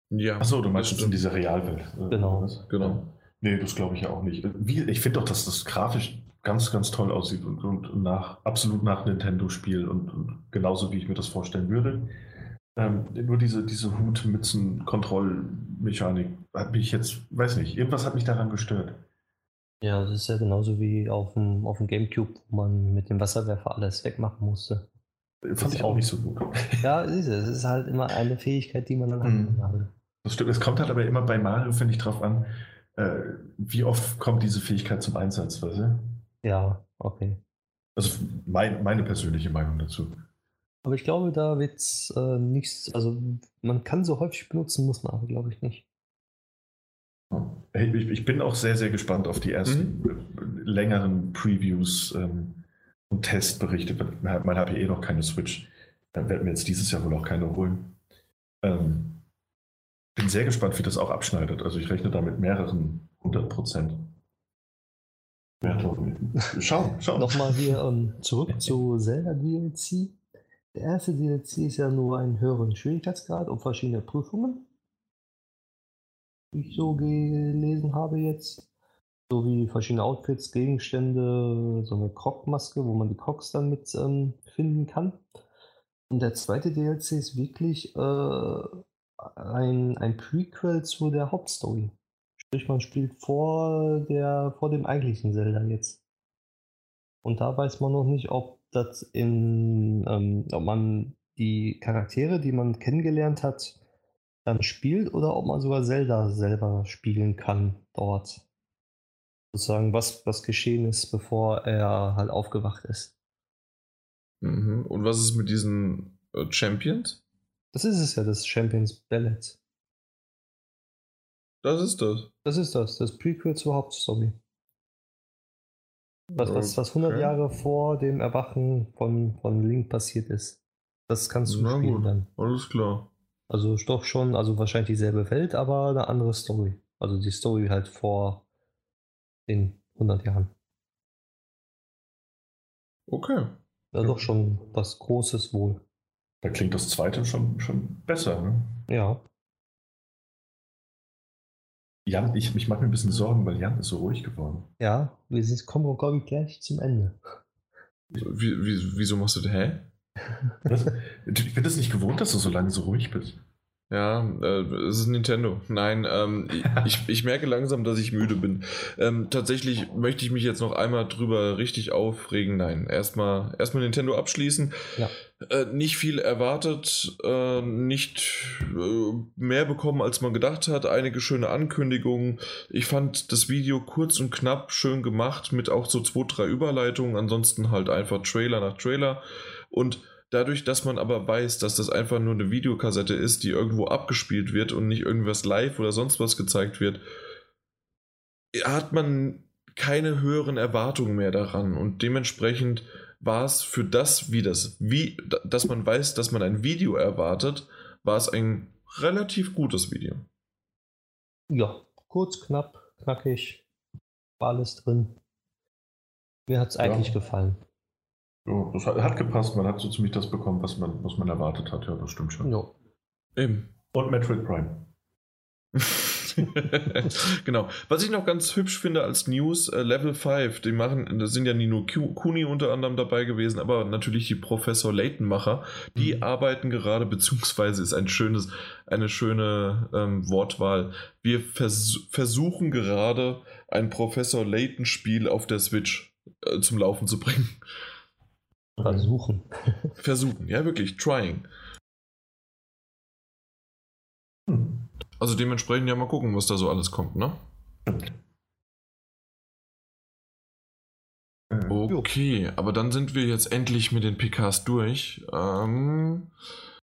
Ja. Achso, du meinst in dieser Realwelt. Äh, genau. Genau. Nee, das glaube ich ja auch nicht. Wie, ich finde doch, dass das grafisch ganz, ganz toll aussieht und, und nach, absolut nach Nintendo-Spiel und, und, genauso wie ich mir das vorstellen würde. Ähm, nur diese, diese Hut-Mützen-Kontrollmechanik hat mich jetzt, weiß nicht, irgendwas hat mich daran gestört. Ja, das ist ja genauso wie auf dem, auf dem Gamecube, wo man mit dem Wasserwerfer alles wegmachen musste. Fand ich auch nicht so gut. [laughs] Ja, es ist es. ist halt immer eine Fähigkeit, die man dann mhm. hat. Das stimmt. Es kommt halt aber immer bei Mario, finde ich, drauf an, äh, wie oft kommt diese Fähigkeit zum Einsatz, weißt du? Ja, okay. Also mein, meine persönliche Meinung dazu. Aber ich glaube, da wird es äh, nichts, also man kann so häufig benutzen, muss man aber, glaube ich, nicht. Ich, ich, bin auch sehr, sehr gespannt auf die ersten mhm. längeren Previews ähm, und Testberichte. Man hat ja eh noch keine Switch. Dann werden wir jetzt dieses Jahr wohl auch keine holen. Ähm, bin sehr gespannt, wie das auch abschneidet. Also ich rechne da mit mehreren hundert Prozent. Schau, schau. Nochmal hier ähm, zurück zu Zelda DLC. Der erste DLC ist ja nur ein höheren Schwierigkeitsgrad und verschiedene Prüfungen ich so gelesen habe jetzt. So wie verschiedene Outfits, Gegenstände, so eine Krog-Maske, wo man die Crocs dann mit ähm, finden kann. Und der zweite DLC ist wirklich äh, ein, ein Prequel zu der Hauptstory. Man spielt vor, der, vor dem eigentlichen Zelda jetzt. Und da weiß man noch nicht, ob das in, ähm, ob man die Charaktere, die man kennengelernt hat, dann spielt oder ob man sogar Zelda selber spielen kann dort. Sozusagen, was, was geschehen ist, bevor er halt aufgewacht ist. Mhm. Und was ist mit diesen äh, Champions? Das ist es ja, das Champions Ballet. Das ist das. Das ist das, das Prequel zur Hauptstory. Was, was, was 100 okay. Jahre vor dem Erwachen von, von Link passiert ist. Das kannst du Na spielen gut. dann. Alles klar. Also doch schon, also wahrscheinlich dieselbe Welt, aber eine andere Story. Also die Story halt vor den 100 Jahren. Okay. Ja, doch schon was Großes wohl. Da klingt das zweite schon, schon besser, ne? Ja. Jan, ich, ich mache mir ein bisschen Sorgen, weil Jan ist so ruhig geworden. Ja, wir sind, kommen, glaube ich, gleich zum Ende. Wie, wie, wieso machst du das? Hä? [laughs] Ich bin das nicht gewohnt, dass du so lange so ruhig bist. Ja, äh, es ist Nintendo. Nein, ähm, [laughs] ich, ich merke langsam, dass ich müde bin. Ähm, tatsächlich möchte ich mich jetzt noch einmal drüber richtig aufregen. Nein, erstmal erstmal Nintendo abschließen. Ja. Äh, nicht viel erwartet, äh, nicht äh, mehr bekommen, als man gedacht hat. Einige schöne Ankündigungen. Ich fand das Video kurz und knapp schön gemacht, mit auch so zwei, drei Überleitungen. Ansonsten halt einfach Trailer nach Trailer. Und Dadurch, dass man aber weiß, dass das einfach nur eine Videokassette ist, die irgendwo abgespielt wird und nicht irgendwas live oder sonst was gezeigt wird, hat man keine höheren Erwartungen mehr daran und dementsprechend war es für das, wie das, wie, dass man weiß, dass man ein Video erwartet, war es ein relativ gutes Video. Ja, kurz, knapp, knackig, war alles drin. Mir hat es eigentlich ja. gefallen. Ja, das hat, hat, gepasst. Man hat so ziemlich das bekommen, was man, was man erwartet hat. Ja, das stimmt schon. Ja. Eben. Und Metroid Prime. [laughs] genau. Was ich noch ganz hübsch finde als News, äh, Level 5, die machen, da sind ja nie nur Kuni unter anderem dabei gewesen, aber natürlich die Professor Layton-Macher, die mhm. arbeiten gerade, beziehungsweise ist ein schönes, eine schöne ähm, Wortwahl. Wir vers versuchen gerade ein Professor Layton-Spiel auf der Switch äh, zum Laufen zu bringen. Versuchen. [laughs] Versuchen, ja, wirklich. Trying. Hm. Also dementsprechend ja mal gucken, was da so alles kommt, ne? Okay, aber dann sind wir jetzt endlich mit den PKs durch. Ähm,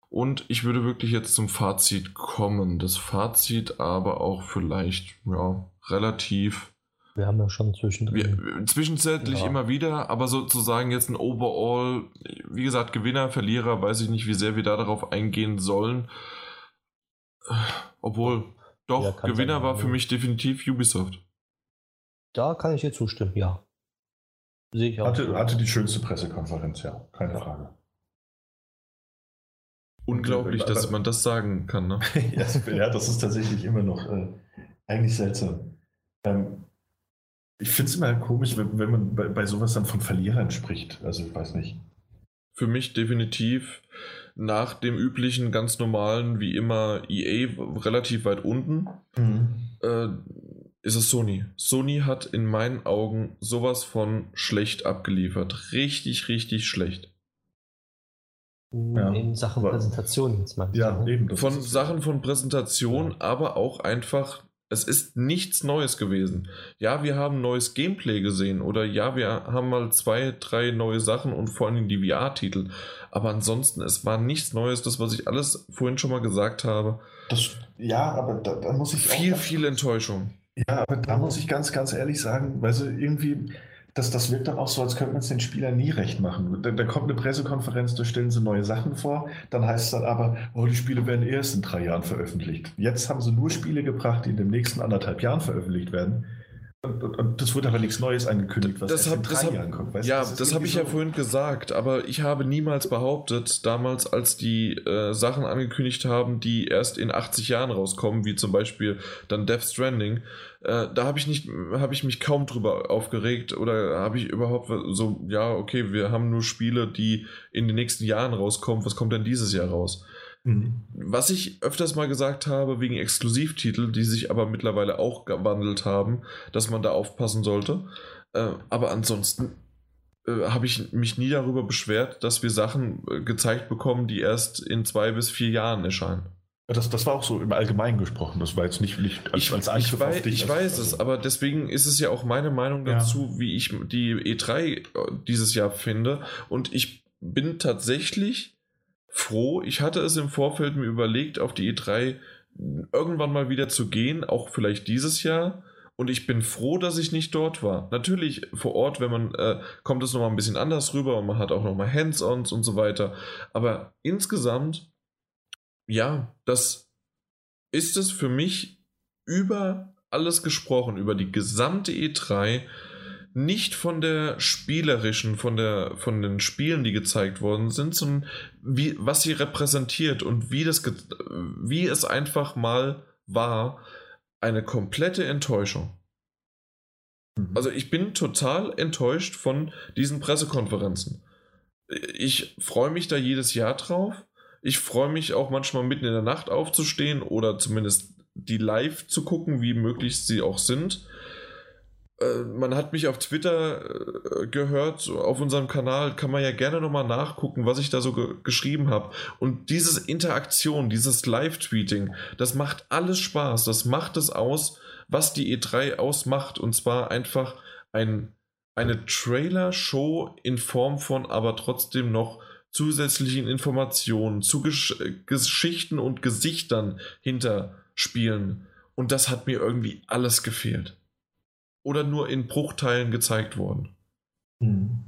und ich würde wirklich jetzt zum Fazit kommen. Das Fazit aber auch vielleicht ja, relativ wir haben ja schon zwischendrin. Wir, zwischenzeitlich ja. immer wieder, aber sozusagen jetzt ein Overall, wie gesagt, Gewinner, Verlierer, weiß ich nicht, wie sehr wir da darauf eingehen sollen. Obwohl, doch, ja, Gewinner war für mich definitiv Ubisoft. Da kann ich dir zustimmen, ja. Sehe ich auch. Hatte, hatte die schönste Pressekonferenz, ja, keine ja. Frage. Unglaublich, aber, dass man das sagen kann, ne? [laughs] ja, das ist tatsächlich immer noch äh, eigentlich seltsam. Ähm, ich finde es immer komisch, wenn, wenn man bei, bei, sowas dann von Verlierern spricht. Also ich weiß nicht. Für mich definitiv nach dem üblichen, ganz normalen, wie immer, EA relativ weit unten, mhm. äh, ist es Sony. Sony hat in meinen Augen sowas von schlecht abgeliefert. Richtig, richtig schlecht. Ja. In Sachen Präsentation jetzt mal. Ja, eben. Von Sachen von Präsentation, ja. aber auch einfach Es ist nichts Neues gewesen. Ja, wir haben neues Gameplay gesehen oder ja, wir haben mal zwei, drei neue Sachen und vor allem die VR-Titel. Aber ansonsten, es war nichts Neues, das, was ich alles vorhin schon mal gesagt habe. Das, ja, aber da, da muss ich. Viel, viel Enttäuschung. Ja, aber da muss ich ganz, ganz ehrlich sagen, weil so irgendwie das, das wirkt dann auch so, als könnte man es den Spielern nie recht machen. Da, da, kommt eine Pressekonferenz, da stellen sie neue Sachen vor, dann heißt es dann aber, oh, die Spiele werden erst in drei Jahren veröffentlicht. Jetzt haben sie nur Spiele gebracht, die in den nächsten anderthalb Jahren veröffentlicht werden. Und, das wird aber nichts Neues angekündigt, was das hab, in drei hab, Jahren kommt. Weißt, ja, das, das habe ich so ja vorhin gesagt, aber ich habe niemals behauptet, damals, als die äh, Sachen angekündigt haben, die erst in 80 Jahren rauskommen, wie zum Beispiel dann Death Stranding, äh, da habe ich nicht, habe ich mich kaum drüber aufgeregt oder habe ich überhaupt so, ja, okay, wir haben nur Spiele, die in den nächsten Jahren rauskommen, was kommt denn dieses Jahr raus? Mhm. Was ich öfters mal gesagt habe, wegen Exklusivtitel, die sich aber mittlerweile auch gewandelt haben, dass man da aufpassen sollte. Äh, aber ansonsten äh, habe ich mich nie darüber beschwert, dass wir Sachen äh, gezeigt bekommen, die erst in zwei bis vier Jahren erscheinen. Das, das war auch so im Allgemeinen gesprochen. Das war jetzt nicht, nicht als, ich, als Angriff ich weiß, Ich weiß es, aber deswegen ist es ja auch meine Meinung dazu, ja. wie ich die E3 äh, dieses Jahr finde. Und ich bin tatsächlich froh. Ich hatte es im Vorfeld mir überlegt, auf die E3 irgendwann mal wieder zu gehen, auch vielleicht dieses Jahr. Und ich bin froh, dass ich nicht dort war. Natürlich vor Ort, wenn man äh, kommt es nochmal ein bisschen anders rüber und man hat auch nochmal Hands-ons und so weiter. Aber insgesamt ja, das ist es für mich über alles gesprochen, über die gesamte E3, nicht von der spielerischen, von, der, von den Spielen, die gezeigt worden sind, sondern wie, was sie repräsentiert und wie, das, wie es einfach mal war, eine komplette Enttäuschung. Mhm. Also ich bin total enttäuscht von diesen Pressekonferenzen. Ich freue mich da jedes Jahr drauf. Ich freue mich auch manchmal mitten in der Nacht aufzustehen oder zumindest die live zu gucken, wie möglich sie auch sind. Äh, man hat mich auf Twitter äh, gehört, auf unserem Kanal kann man ja gerne nochmal nachgucken, was ich da so ge geschrieben habe. Und diese Interaktion, dieses Live-Tweeting, das macht alles Spaß, das macht es aus, was die E3 ausmacht. Und zwar einfach ein, eine Trailer-Show in Form von aber trotzdem noch zusätzlichen Informationen, zu Gesch Geschichten und Gesichtern hinter Spielen. Und das hat mir irgendwie alles gefehlt. Oder nur in Bruchteilen gezeigt worden. Hm.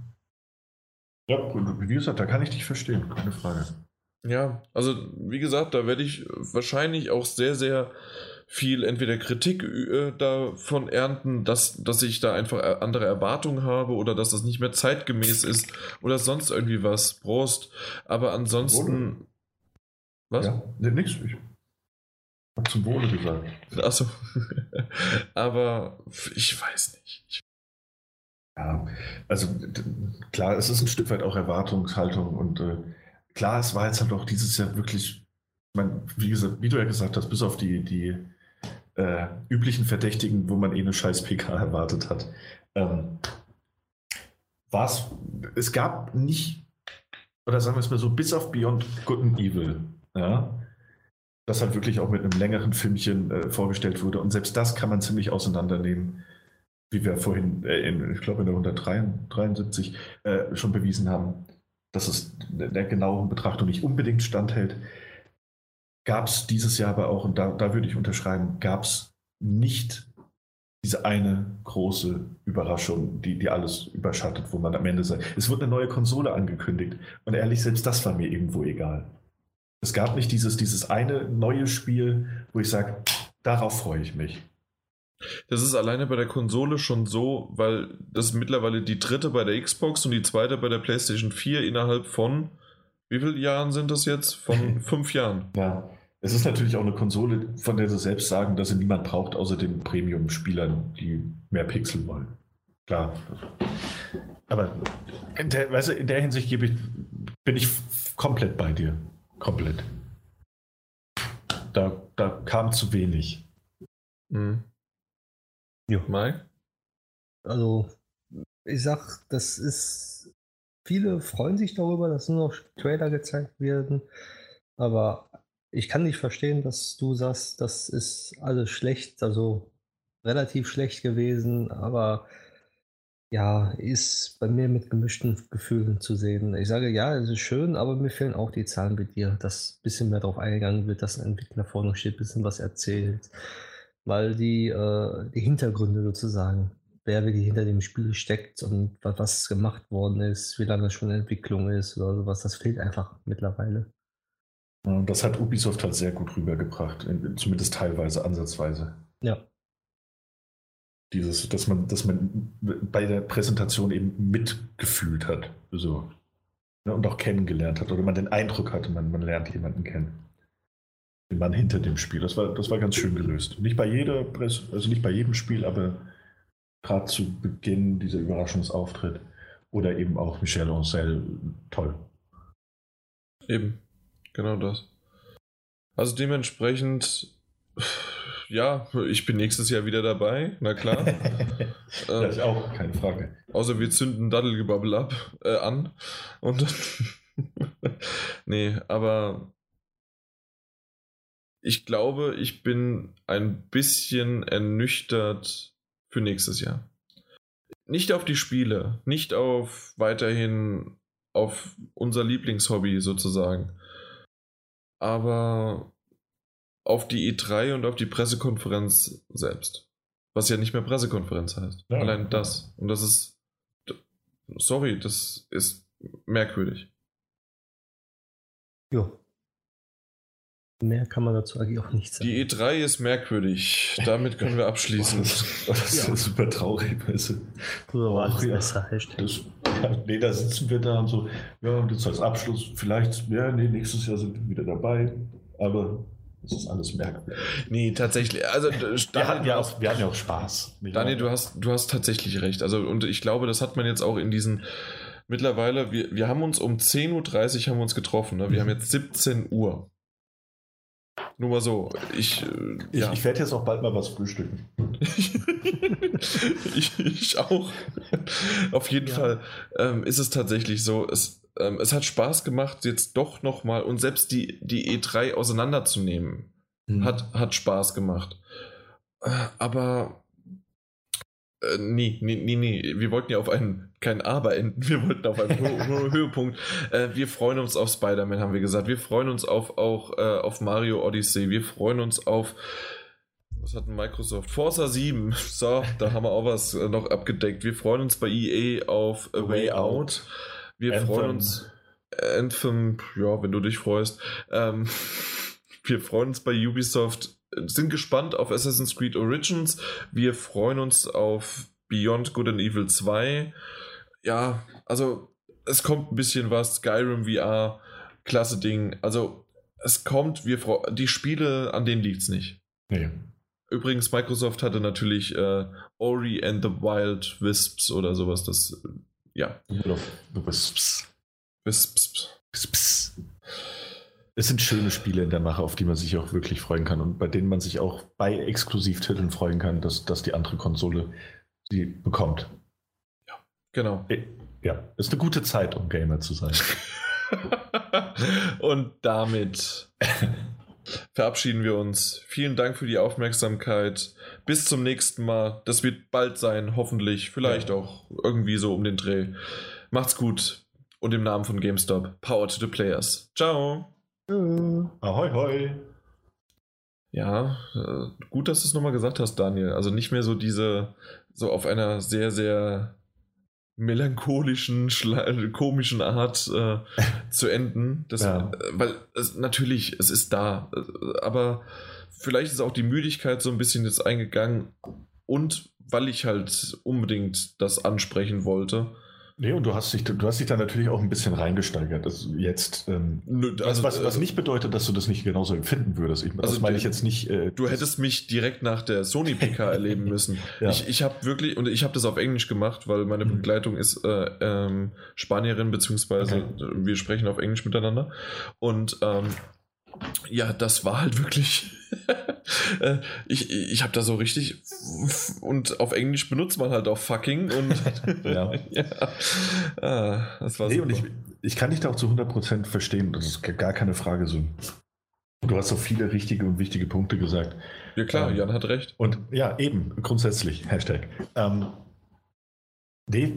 Ja, wie gesagt, da kann ich dich verstehen, keine Frage. Ja, also wie gesagt, da werde ich wahrscheinlich auch sehr, sehr viel entweder Kritik äh, davon ernten, dass, dass ich da einfach äh, andere Erwartungen habe oder dass das nicht mehr zeitgemäß ist oder sonst irgendwie was. Prost. Aber ansonsten. Was? Ja, nee, nix. Ich hab zum Wohle gesagt. Achso. [laughs] Aber ich weiß nicht. Ja, also klar, es ist ein Stück weit auch Erwartungshaltung und äh, klar, es war jetzt halt auch dieses Jahr wirklich, man, wie, gesagt, wie du ja gesagt hast, bis auf die, die äh, üblichen Verdächtigen, wo man eh eine scheiß PK erwartet hat. Ähm, war's, es gab nicht, oder sagen wir es mal so, bis auf Beyond Good and Evil, ja, das halt wirklich auch mit einem längeren Filmchen äh, vorgestellt wurde. Und selbst das kann man ziemlich auseinandernehmen, wie wir vorhin, äh, in, ich glaube in der 173 äh, schon bewiesen haben, dass es der genauen Betrachtung nicht unbedingt standhält gab es dieses Jahr aber auch, und da, da würde ich unterschreiben, gab es nicht diese eine große Überraschung, die, die alles überschattet, wo man am Ende sagt, es wird eine neue Konsole angekündigt. Und ehrlich, selbst das war mir irgendwo egal. Es gab nicht dieses, dieses eine neue Spiel, wo ich sage, darauf freue ich mich. Das ist alleine bei der Konsole schon so, weil das mittlerweile die dritte bei der Xbox und die zweite bei der PlayStation 4 innerhalb von, wie viele Jahren sind das jetzt? Von [laughs] fünf Jahren. Ja. Es ist natürlich auch eine Konsole, von der sie selbst sagen, dass sie niemand braucht, außer den Premium-Spielern, die mehr Pixel wollen. Klar. Aber in der, weißt du, in der Hinsicht ich, bin ich komplett bei dir. Komplett. Da, da kam zu wenig. Mhm. Ja. Mike? Also, ich sag, das ist. Viele freuen sich darüber, dass nur noch Trailer gezeigt werden. Aber ich kann nicht verstehen, dass du sagst, das ist alles schlecht, also relativ schlecht gewesen, aber ja, ist bei mir mit gemischten Gefühlen zu sehen. Ich sage, ja, es ist schön, aber mir fehlen auch die Zahlen bei dir, dass ein bisschen mehr darauf eingegangen wird, dass ein Entwickler vorne steht, ein bisschen was erzählt. Weil die, äh, die Hintergründe sozusagen, wer wirklich hinter dem Spiel steckt und was gemacht worden ist, wie lange schon in Entwicklung ist oder sowas, das fehlt einfach mittlerweile. Das hat Ubisoft halt sehr gut rübergebracht, zumindest teilweise, ansatzweise. Ja. Dieses, dass man, dass man bei der Präsentation eben mitgefühlt hat. So. Ne, und auch kennengelernt hat. Oder man den Eindruck hatte, man, man lernt jemanden kennen. Den Mann hinter dem Spiel. Das war, das war ganz schön gelöst. Nicht bei jeder Presse, also nicht bei jedem Spiel, aber gerade zu Beginn dieser Überraschungsauftritt. Oder eben auch Michel Ancel, toll. Eben. Genau das. Also dementsprechend, ja, ich bin nächstes Jahr wieder dabei, na klar. [laughs] das ist auch keine Frage. Außer wir zünden Daddelgebabbel ab, äh, an. Und [laughs] nee, aber ich glaube, ich bin ein bisschen ernüchtert für nächstes Jahr. Nicht auf die Spiele, nicht auf weiterhin auf unser Lieblingshobby sozusagen, aber auf die E3 und auf die Pressekonferenz selbst. Was ja nicht mehr Pressekonferenz heißt. Ja. Allein das. Und das ist. Sorry, das ist merkwürdig. Ja. Mehr kann man dazu eigentlich auch nicht sagen. Die E3 ist merkwürdig. Damit können wir abschließen. [laughs] das ist ja. super traurig. Weißt du. Ach, ja. Das, ja, nee, da sitzen wir da und so, ja, und jetzt als Abschluss, vielleicht, ja, nee, nächstes Jahr sind wir wieder dabei, aber es ist alles merkwürdig. Nee, tatsächlich. Also, wir, hatten ja auch, wir hatten ja auch Spaß. Daniel, du hast, du hast tatsächlich recht. Also, und ich glaube, das hat man jetzt auch in diesen. Mittlerweile, wir, wir haben uns um 10.30 Uhr haben wir uns getroffen. Ne? Wir haben jetzt 17 Uhr. Nur mal so. Ich, äh, ich, ja. ich werde jetzt auch bald mal was frühstücken. [laughs] ich, ich, auch. Auf jeden ja. Fall ähm, ist es tatsächlich so. Es, ähm, es hat Spaß gemacht, jetzt doch nochmal und selbst die, die E3 auseinanderzunehmen, mhm. hat, hat Spaß gemacht. Aber äh, nee, nee, nee, nee. Wir wollten ja auf einen, kein Aber enden. Wir wollten auf einen Hö [laughs] Höhepunkt. Äh, wir freuen uns auf Spider-Man, haben wir gesagt. Wir freuen uns auf, auch äh, auf Mario Odyssey. Wir freuen uns auf, was hat Microsoft? Forza 7. [laughs] So, da haben wir auch was äh, noch abgedeckt. Wir freuen uns bei EA auf A Way Out. Wir Anthem. freuen uns, Anthem, ja, wenn du dich freust. Ähm, [laughs] wir freuen uns bei Ubisoft sind gespannt auf Assassin's Creed Origins. Wir freuen uns auf Beyond Good and Evil 2. Ja, also es kommt ein bisschen was. Skyrim VR, klasse Ding. Also es kommt, wir die Spiele, an denen liegt es nicht. Nee. Übrigens, Microsoft hatte natürlich äh, Ori and the Wild Wisps oder sowas. Das, ja. Wisps. Wisps es sind schöne Spiele in der Mache, auf die man sich auch wirklich freuen kann und bei denen man sich auch bei Exklusivtiteln freuen kann, dass, dass die andere Konsole sie bekommt. Ja, genau. Äh, ja, ist eine gute Zeit, um Gamer zu sein. [laughs] und damit [laughs] verabschieden wir uns. Vielen Dank für die Aufmerksamkeit. Bis zum nächsten Mal. Das wird bald sein, hoffentlich. Vielleicht ja. auch irgendwie so um den Dreh. Macht's gut. Und im Namen von GameStop, Power to the Players. Ciao. Ahoi, hoi. Ja, äh, gut, dass du es nochmal gesagt hast, Daniel. Also nicht mehr so diese, so auf einer sehr, sehr melancholischen, komischen Art äh, [laughs] zu enden. Das, ja. Äh, weil es, natürlich, es ist da. Äh, aber vielleicht ist auch die Müdigkeit so ein bisschen jetzt eingegangen. Und weil ich halt unbedingt das ansprechen wollte. Nee, und du hast dich, du hast dich da natürlich auch ein bisschen reingesteigert. Also jetzt, ähm, also, was, was, äh, nicht bedeutet, dass du das nicht genauso empfinden würdest. Ich, also das meine ich jetzt nicht. Äh, du hättest mich direkt nach der Sony [laughs] PK erleben müssen. ja. Ich, ich habe wirklich, und ich habe das auf Englisch gemacht, weil meine mhm. Begleitung ist äh, ähm, Spanierin, beziehungsweise okay. wir sprechen auf Englisch miteinander. Und ähm, ja, das war halt wirklich. [laughs] Äh, ich ich habe da so richtig. Und auf Englisch benutzt man halt auch fucking. Und [laughs] ja. [laughs] ja. Ah, das war nee, und ich, ich kann dich da auch zu 100% verstehen. Das ist gar keine Frage so. Du hast so viele richtige und wichtige Punkte gesagt. Ja klar, ähm, Jan hat recht. Und ja, eben, grundsätzlich, Hashtag. Ähm, nee,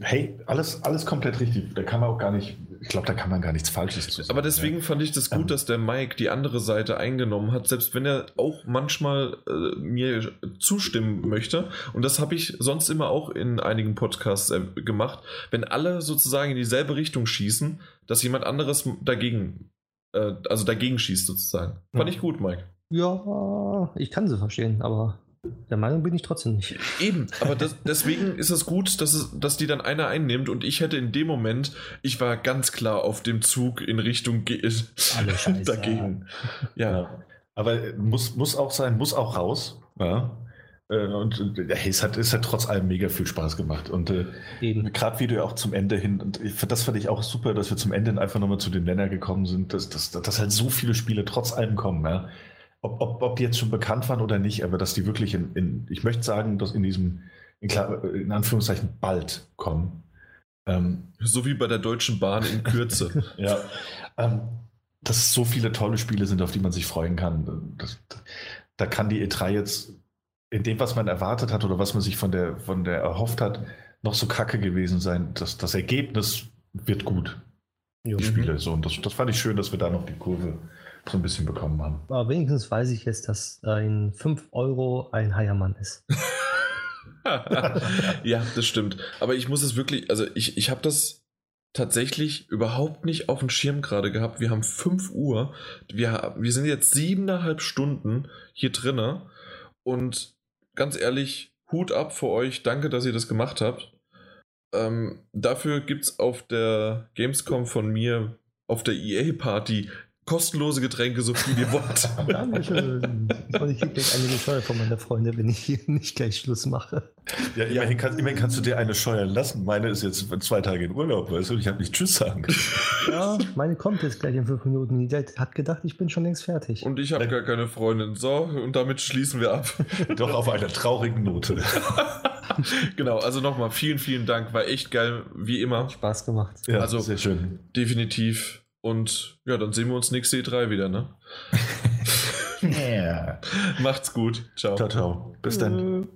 hey, alles, alles komplett richtig. Da kann man auch gar nicht, ich glaube, da kann man gar nichts Falsches zu sagen. Aber deswegen ja. fand ich das gut, ähm, dass der Mike die andere Seite eingenommen hat, selbst wenn er auch manchmal äh, mir zustimmen möchte. Und das habe ich sonst immer auch in einigen Podcasts äh, gemacht. Wenn alle sozusagen in dieselbe Richtung schießen, dass jemand anderes dagegen äh, also dagegen schießt sozusagen. Fand ich gut, Mike. Ja, ich kann sie verstehen, aber der Meinung bin ich trotzdem nicht. Eben, aber das, [laughs] deswegen ist es gut, dass, es, dass die dann einer einnimmt und ich hätte in dem Moment, ich war ganz klar auf dem Zug in Richtung [laughs] dagegen. Ja. ja. Aber muss, muss auch sein, muss auch raus. Ja. Äh, und äh, hey, es, hat, es hat trotz allem mega viel Spaß gemacht. Und äh, gerade wie du ja auch zum Ende hin, und ich, das fand ich auch super, dass wir zum Ende hin einfach nochmal zu den Nenner gekommen sind, dass, dass, dass halt so viele Spiele trotz allem kommen. Ja? Ob, ob, ob die jetzt schon bekannt waren oder nicht, aber dass die wirklich in, in ich möchte sagen, dass in diesem, in, in Anführungszeichen, bald kommen. Ähm, so wie bei der Deutschen Bahn in Kürze. [laughs] ja. Ähm, dass es so viele tolle Spiele sind, auf die man sich freuen kann. Das, da kann die E3 jetzt in dem, was man erwartet hat oder was man sich von der, von der erhofft hat, noch so kacke gewesen sein. Das, das Ergebnis wird gut. Die Spiele mhm. so. Und das, das fand ich schön, dass wir da noch die Kurve so ein bisschen bekommen haben. Aber wenigstens weiß ich jetzt, dass ein 5 Euro ein Heiermann ist. [laughs] [laughs] ja, das stimmt. Aber ich muss es wirklich, also ich, ich habe das tatsächlich überhaupt nicht auf dem Schirm gerade gehabt. Wir haben 5 Uhr. Wir, wir sind jetzt siebeneinhalb Stunden hier drinnen. Und ganz ehrlich, Hut ab für euch. Danke, dass ihr das gemacht habt. Ähm, dafür gibt es auf der Gamescom von mir, auf der EA-Party, kostenlose Getränke, so viel ihr wollt. [laughs] Dankeschön. Und ich kriege gleich einige Scheuer von meiner Freundin, wenn ich hier nicht gleich Schluss mache. Ja, immerhin, Kann, immerhin kannst du dir eine scheuern lassen. Meine ist jetzt zwei Tage in Urlaub, weißt du, ich habe nicht Tschüss sagen Ja, meine kommt jetzt gleich in fünf Minuten. Die hat gedacht, ich bin schon längst fertig. Und ich habe gar keine Freundin. So, und damit schließen wir ab. [laughs] Doch auf einer traurigen Note. [laughs] genau, also nochmal vielen, vielen Dank. War echt geil, wie immer. Spaß gemacht. Ja, also, sehr schön. Definitiv und ja, dann sehen wir uns nächste E3 wieder, ne? [laughs] yeah. [laughs] Macht's gut. Ciao. Ciao, ciao. Bis dann.